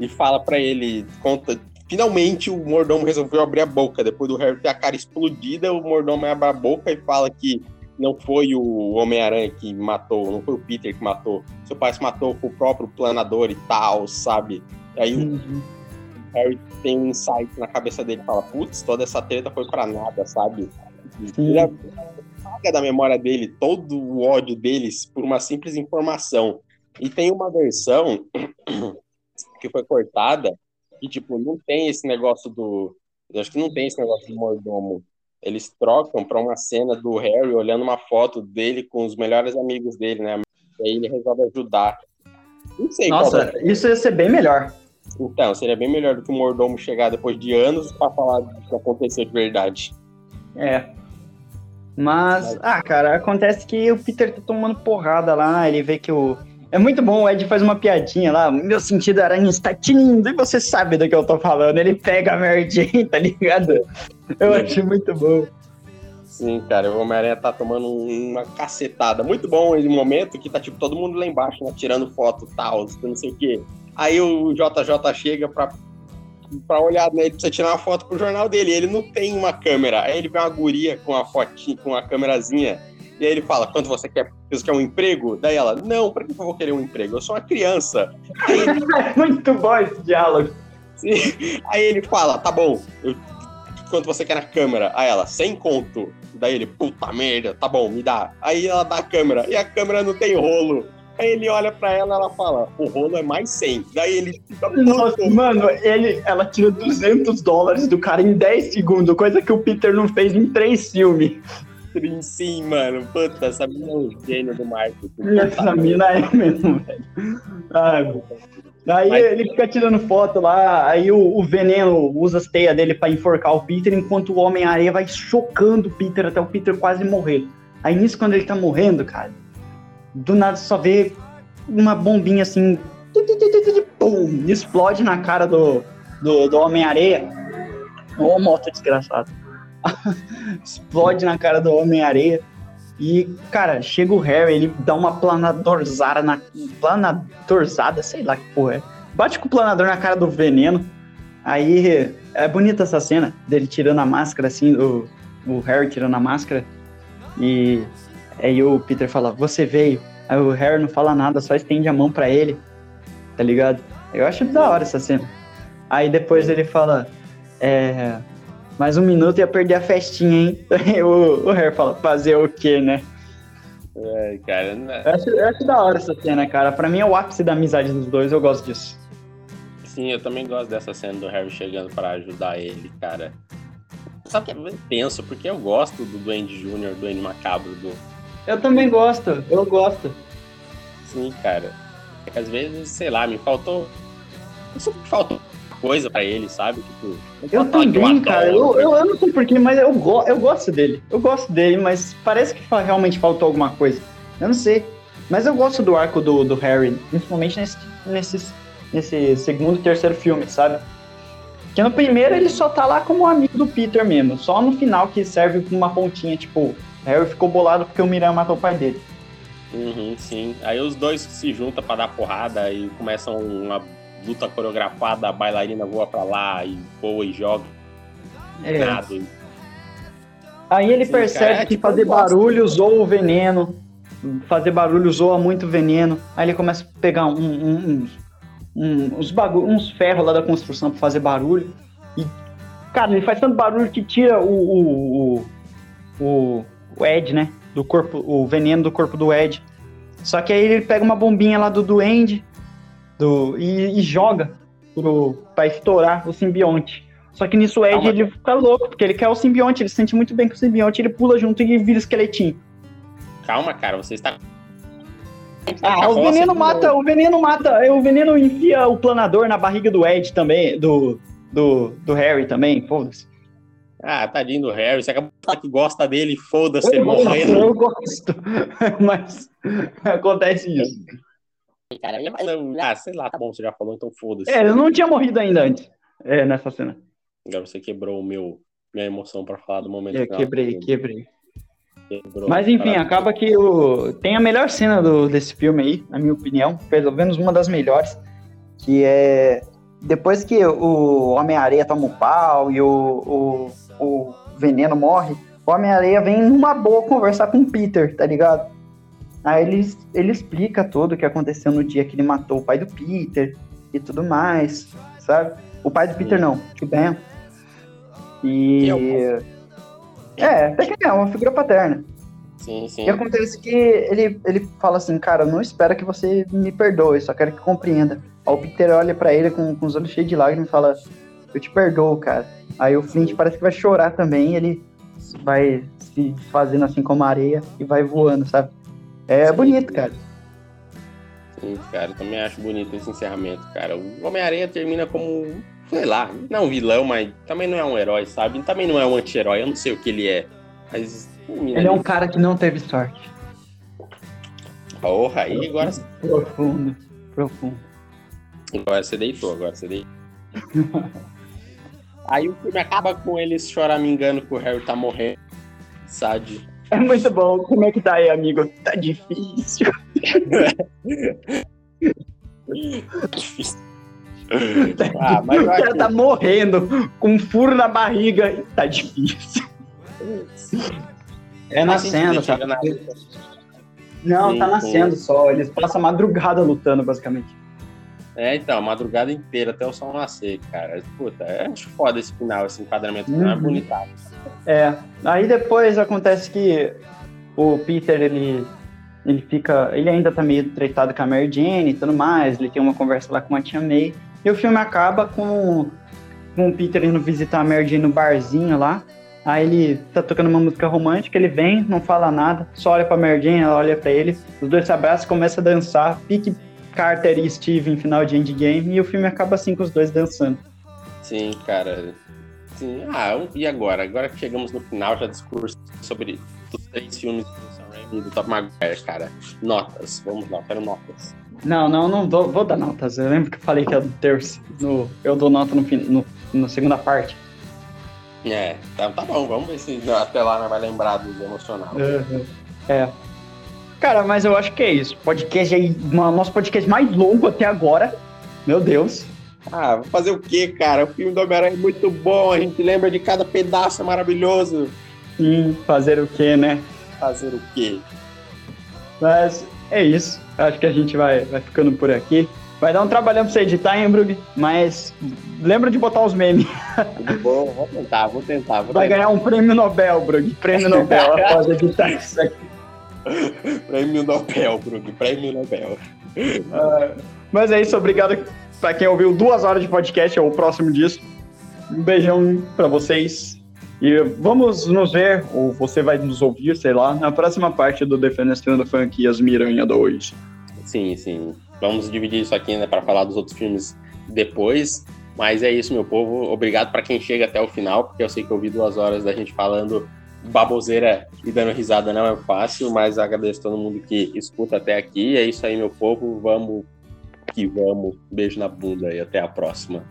e fala pra ele, conta. Finalmente o mordomo resolveu abrir a boca. Depois do Harry ter a cara explodida, o mordomo abre a boca e fala que não foi o Homem-Aranha que matou, não foi o Peter que matou. Seu pai se matou com o próprio planador e tal, sabe? Aí o Harry tem um insight na cabeça dele fala, putz, toda essa treta foi pra nada, sabe? Ele apaga da memória dele todo o ódio deles por uma simples informação. E tem uma versão que foi cortada que, tipo, não tem esse negócio do. Eu acho que não tem esse negócio do mordomo. Eles trocam pra uma cena do Harry olhando uma foto dele com os melhores amigos dele, né? E aí ele resolve ajudar. Não sei Nossa, isso ia ser bem melhor. Então, seria bem melhor do que o mordomo chegar depois de anos pra falar do que aconteceu de verdade. É. Mas, ah, cara, acontece que o Peter tá tomando porrada lá, ele vê que o. É muito bom, o Ed faz uma piadinha lá, meu sentido aranha está tinindo, e você sabe do que eu tô falando. Ele pega a Jane, tá ligado? Eu achei muito bom. Sim, cara, o Homem-Aranha tá tomando uma cacetada. Muito bom esse momento que tá, tipo, todo mundo lá embaixo, né, tirando foto tal, não sei o quê. Aí o JJ chega pra, pra olhar, né, ele precisa tirar uma foto pro jornal dele, ele não tem uma câmera. Aí ele vê uma guria com uma fotinha, com uma câmerazinha, e aí ele fala, quanto você quer? Você quer um emprego? Daí ela, não, pra que eu vou querer um emprego? Eu sou uma criança. Aí ele muito bom esse diálogo. Aí ele fala, tá bom, eu- quanto você quer na câmera? Aí ela, sem conto. Daí ele, puta merda, tá bom, me dá. Aí ela dá a câmera, e a câmera não tem rolo. Aí ele olha pra ela ela fala, o rolo é mais 100. Daí ele fica Nossa, puto. mano, ele, ela tira 200 dólares do cara em 10 segundos, coisa que o Peter não fez em 3 filmes. Sim, mano, puta, essa mina é um gênio do marketing. Essa mina é mesmo, velho. Ai, Aí Mas- ele fica tirando foto lá, aí o, o veneno usa as teias dele pra enforcar o Peter, enquanto o Homem-Areia vai chocando o Peter até o Peter quase morrer. Aí nisso, quando ele tá morrendo, cara, do nada só vê uma bombinha assim, pum, explode na cara do, do, do Homem-Areia. Ô, moto desgraçado. explode na cara do Homem-Areia. E, cara, chega o Harry, ele dá uma planadorzada na. Planadorzada, sei lá que porra é. Bate com o planador na cara do veneno. Aí é bonita essa cena dele tirando a máscara, assim, o, o Harry tirando a máscara. E aí o Peter fala, você veio. Aí o Harry não fala nada, só estende a mão pra ele. Tá ligado? Eu acho da hora essa cena. Aí depois ele fala, é. Mais um minuto ia perder a festinha, hein? Aí o, o Harry fala, fazer o quê, né? É, cara. né? Eu acho, eu acho da hora essa cena, cara. Pra mim é o ápice da amizade dos dois, eu gosto disso. Sim, eu também gosto dessa cena do Harry chegando pra ajudar ele, cara. Só que é bem tenso, porque eu gosto do Duende Jr., do Duende Macabro, do... Eu também gosto, eu gosto. Sim, cara. Às vezes, sei lá, me faltou... Eu sinto que faltou coisa pra ele, sabe? Tipo, Eu também, cara. Eu, eu, eu não sei porquê, mas eu, go eu gosto dele. Eu gosto dele, mas parece que realmente faltou alguma coisa. Eu não sei. Mas eu gosto do arco do, do Harry, principalmente nesse, nesses, nesse segundo e terceiro filme, sabe? Que no primeiro ele só tá lá como amigo do Peter mesmo. Só no final que serve como uma pontinha, tipo, Harry ficou bolado porque o Miran matou o pai dele. Uhum, sim. Aí os dois se juntam pra dar porrada e começam uma luta coreografada, a bailarina voa pra lá e voa e joga. É. Aí ele Sim, percebe cara, é que tipo, fazer barulho zoa o veneno. Fazer barulho zoa muito veneno. Aí ele começa a pegar um, um- uns, um- uns, uns ferros lá da construção pra fazer barulho. E, cara, ele faz tanto barulho que tira o, o, o, o, o Ed, né? Do corpo, o veneno do corpo do Ed. Só que aí ele pega uma bombinha lá do duende do, e, e joga pro, pra estourar o simbionte. Só que nisso o Ed Calma. ele fica louco, porque ele quer o simbionte, ele se sente muito bem com o simbionte, ele pula junto e vira esqueletinho. Calma, cara, você está. Ah, o veneno mata, o veneno mata, o veneno enfia o planador na barriga do Ed também, do, do, do Harry também, foda-se. Ah, tadinho do Harry, você acabou de falar que gosta dele, foda-se, ele Eu gosto, morrendo. eu gosto, mas acontece isso. Cara, ele- não, ah, sei lá, tá bom, você já falou, então foda-se. É, ele não tinha morrido ainda antes, é, nessa cena. Agora você quebrou o meu, minha emoção pra falar do momento Eu. É, quebrei, quebrei. Quebrou. Mas enfim, acaba que o... tem a melhor cena do, desse filme aí, na minha opinião, pelo menos uma das melhores, que é depois que o Homem-Areia toma o pau e o, o, o Veneno morre, o Homem-Areia vem numa boa conversar com o Peter, tá ligado? Aí ele, ele explica tudo o que aconteceu no dia que ele matou o pai do Peter e tudo mais, sabe? O pai do Peter não, o Ben. E. É É, até que é uma figura paterna. Sim, sim. E acontece que ele, ele fala assim, cara, não espero que você me perdoe, só quero que compreenda. Aí o Peter olha pra ele com, com os olhos cheios de lágrimas e fala, eu te perdoo, cara. Aí o Flint parece que vai chorar também, ele vai se fazendo assim como a areia e vai voando, sabe? É Sim. bonito, cara. Sim, cara, também acho bonito esse encerramento, cara. O Homem-Aranha termina como, sei lá, não um vilão, mas também não é um herói, sabe? Também não é um anti-herói, eu não sei o que ele é. Mas. Ele é um ali. cara que não teve sorte. Porra, aí agora, Profundo, profundo. agora você deitou, agora você deitou. aí o filme acaba com eles choramingando que o Harry tá morrendo. Sabe? É muito bom. Como é que tá aí, amigo? Tá difícil. ah, mas o cara tá morrendo com um furo na barriga e tá difícil. É nascendo, tá? na- Não, Sim, tá sim. nascendo só. Eles passam a madrugada lutando, basicamente. É, então, madrugada inteira até o sol nascer, cara. Puta, acho foda esse final, esse enquadramento final é Uhum. bonitado. É. Aí depois acontece que o Peter, ele, ele fica. Ele ainda tá meio tretado com a Mary Jane e tudo mais. Ele tem uma conversa lá com a tia May. E o filme acaba com, com o Peter indo visitar a Mary Jane no barzinho lá. Aí ele tá tocando uma música romântica, ele vem, não fala nada, só olha pra Mary Jane, ela olha pra ele, os dois se abraçam e começam a dançar, pique Carter e Steve em final de Endgame, e o filme acaba assim com os dois dançando. Sim, cara. Sim. Ah, e agora? Agora que chegamos no final, já discurso sobre os três filmes do Sam Raimi e do Top Maguire, cara. Notas, vamos lá, quero notas. Não, não, não vou, vou dar notas. Eu lembro que eu falei que é do terço. No, eu dou nota no, no, na segunda parte. É, tá, tá bom, vamos ver se até lá nós vai lembrar do emocional. É. Cara, mas eu acho que é isso. Podcast aí, nosso podcast mais longo até agora. Meu Deus. Ah, vou fazer o quê, cara? O filme do Homem-Aranha é muito bom, a gente lembra de cada pedaço, é maravilhoso. Sim, fazer o quê, né? Fazer o quê? Mas é isso. Acho que a gente vai, vai ficando por aqui. Vai dar um trabalhão pra você editar, hein, Brug? Mas lembra de botar os memes. Tudo bom, vou tentar, vou tentar. Vou Vai tentar. ganhar um prêmio Nobel, Brug. Prêmio Nobel após editar isso aqui. Prêmio Nobel, Bruno. Prêmio Nobel. Uh, mas é isso, obrigado para quem ouviu duas horas de podcast, ou o próximo disso. Um beijão para vocês. E vamos nos ver, ou você vai nos ouvir, sei lá, na próxima parte do Defenestrando Funk e as Miranha 2. Sim, sim. Vamos dividir isso aqui, né, para falar dos outros filmes depois. Mas é isso, meu povo. Obrigado para quem chega até o final, porque eu sei que eu ouvi duas horas da gente falando baboseira e dando risada não é fácil, mas agradeço todo mundo que escuta até aqui. É isso aí, meu povo. Vamos que vamos. Beijo na bunda e até a próxima.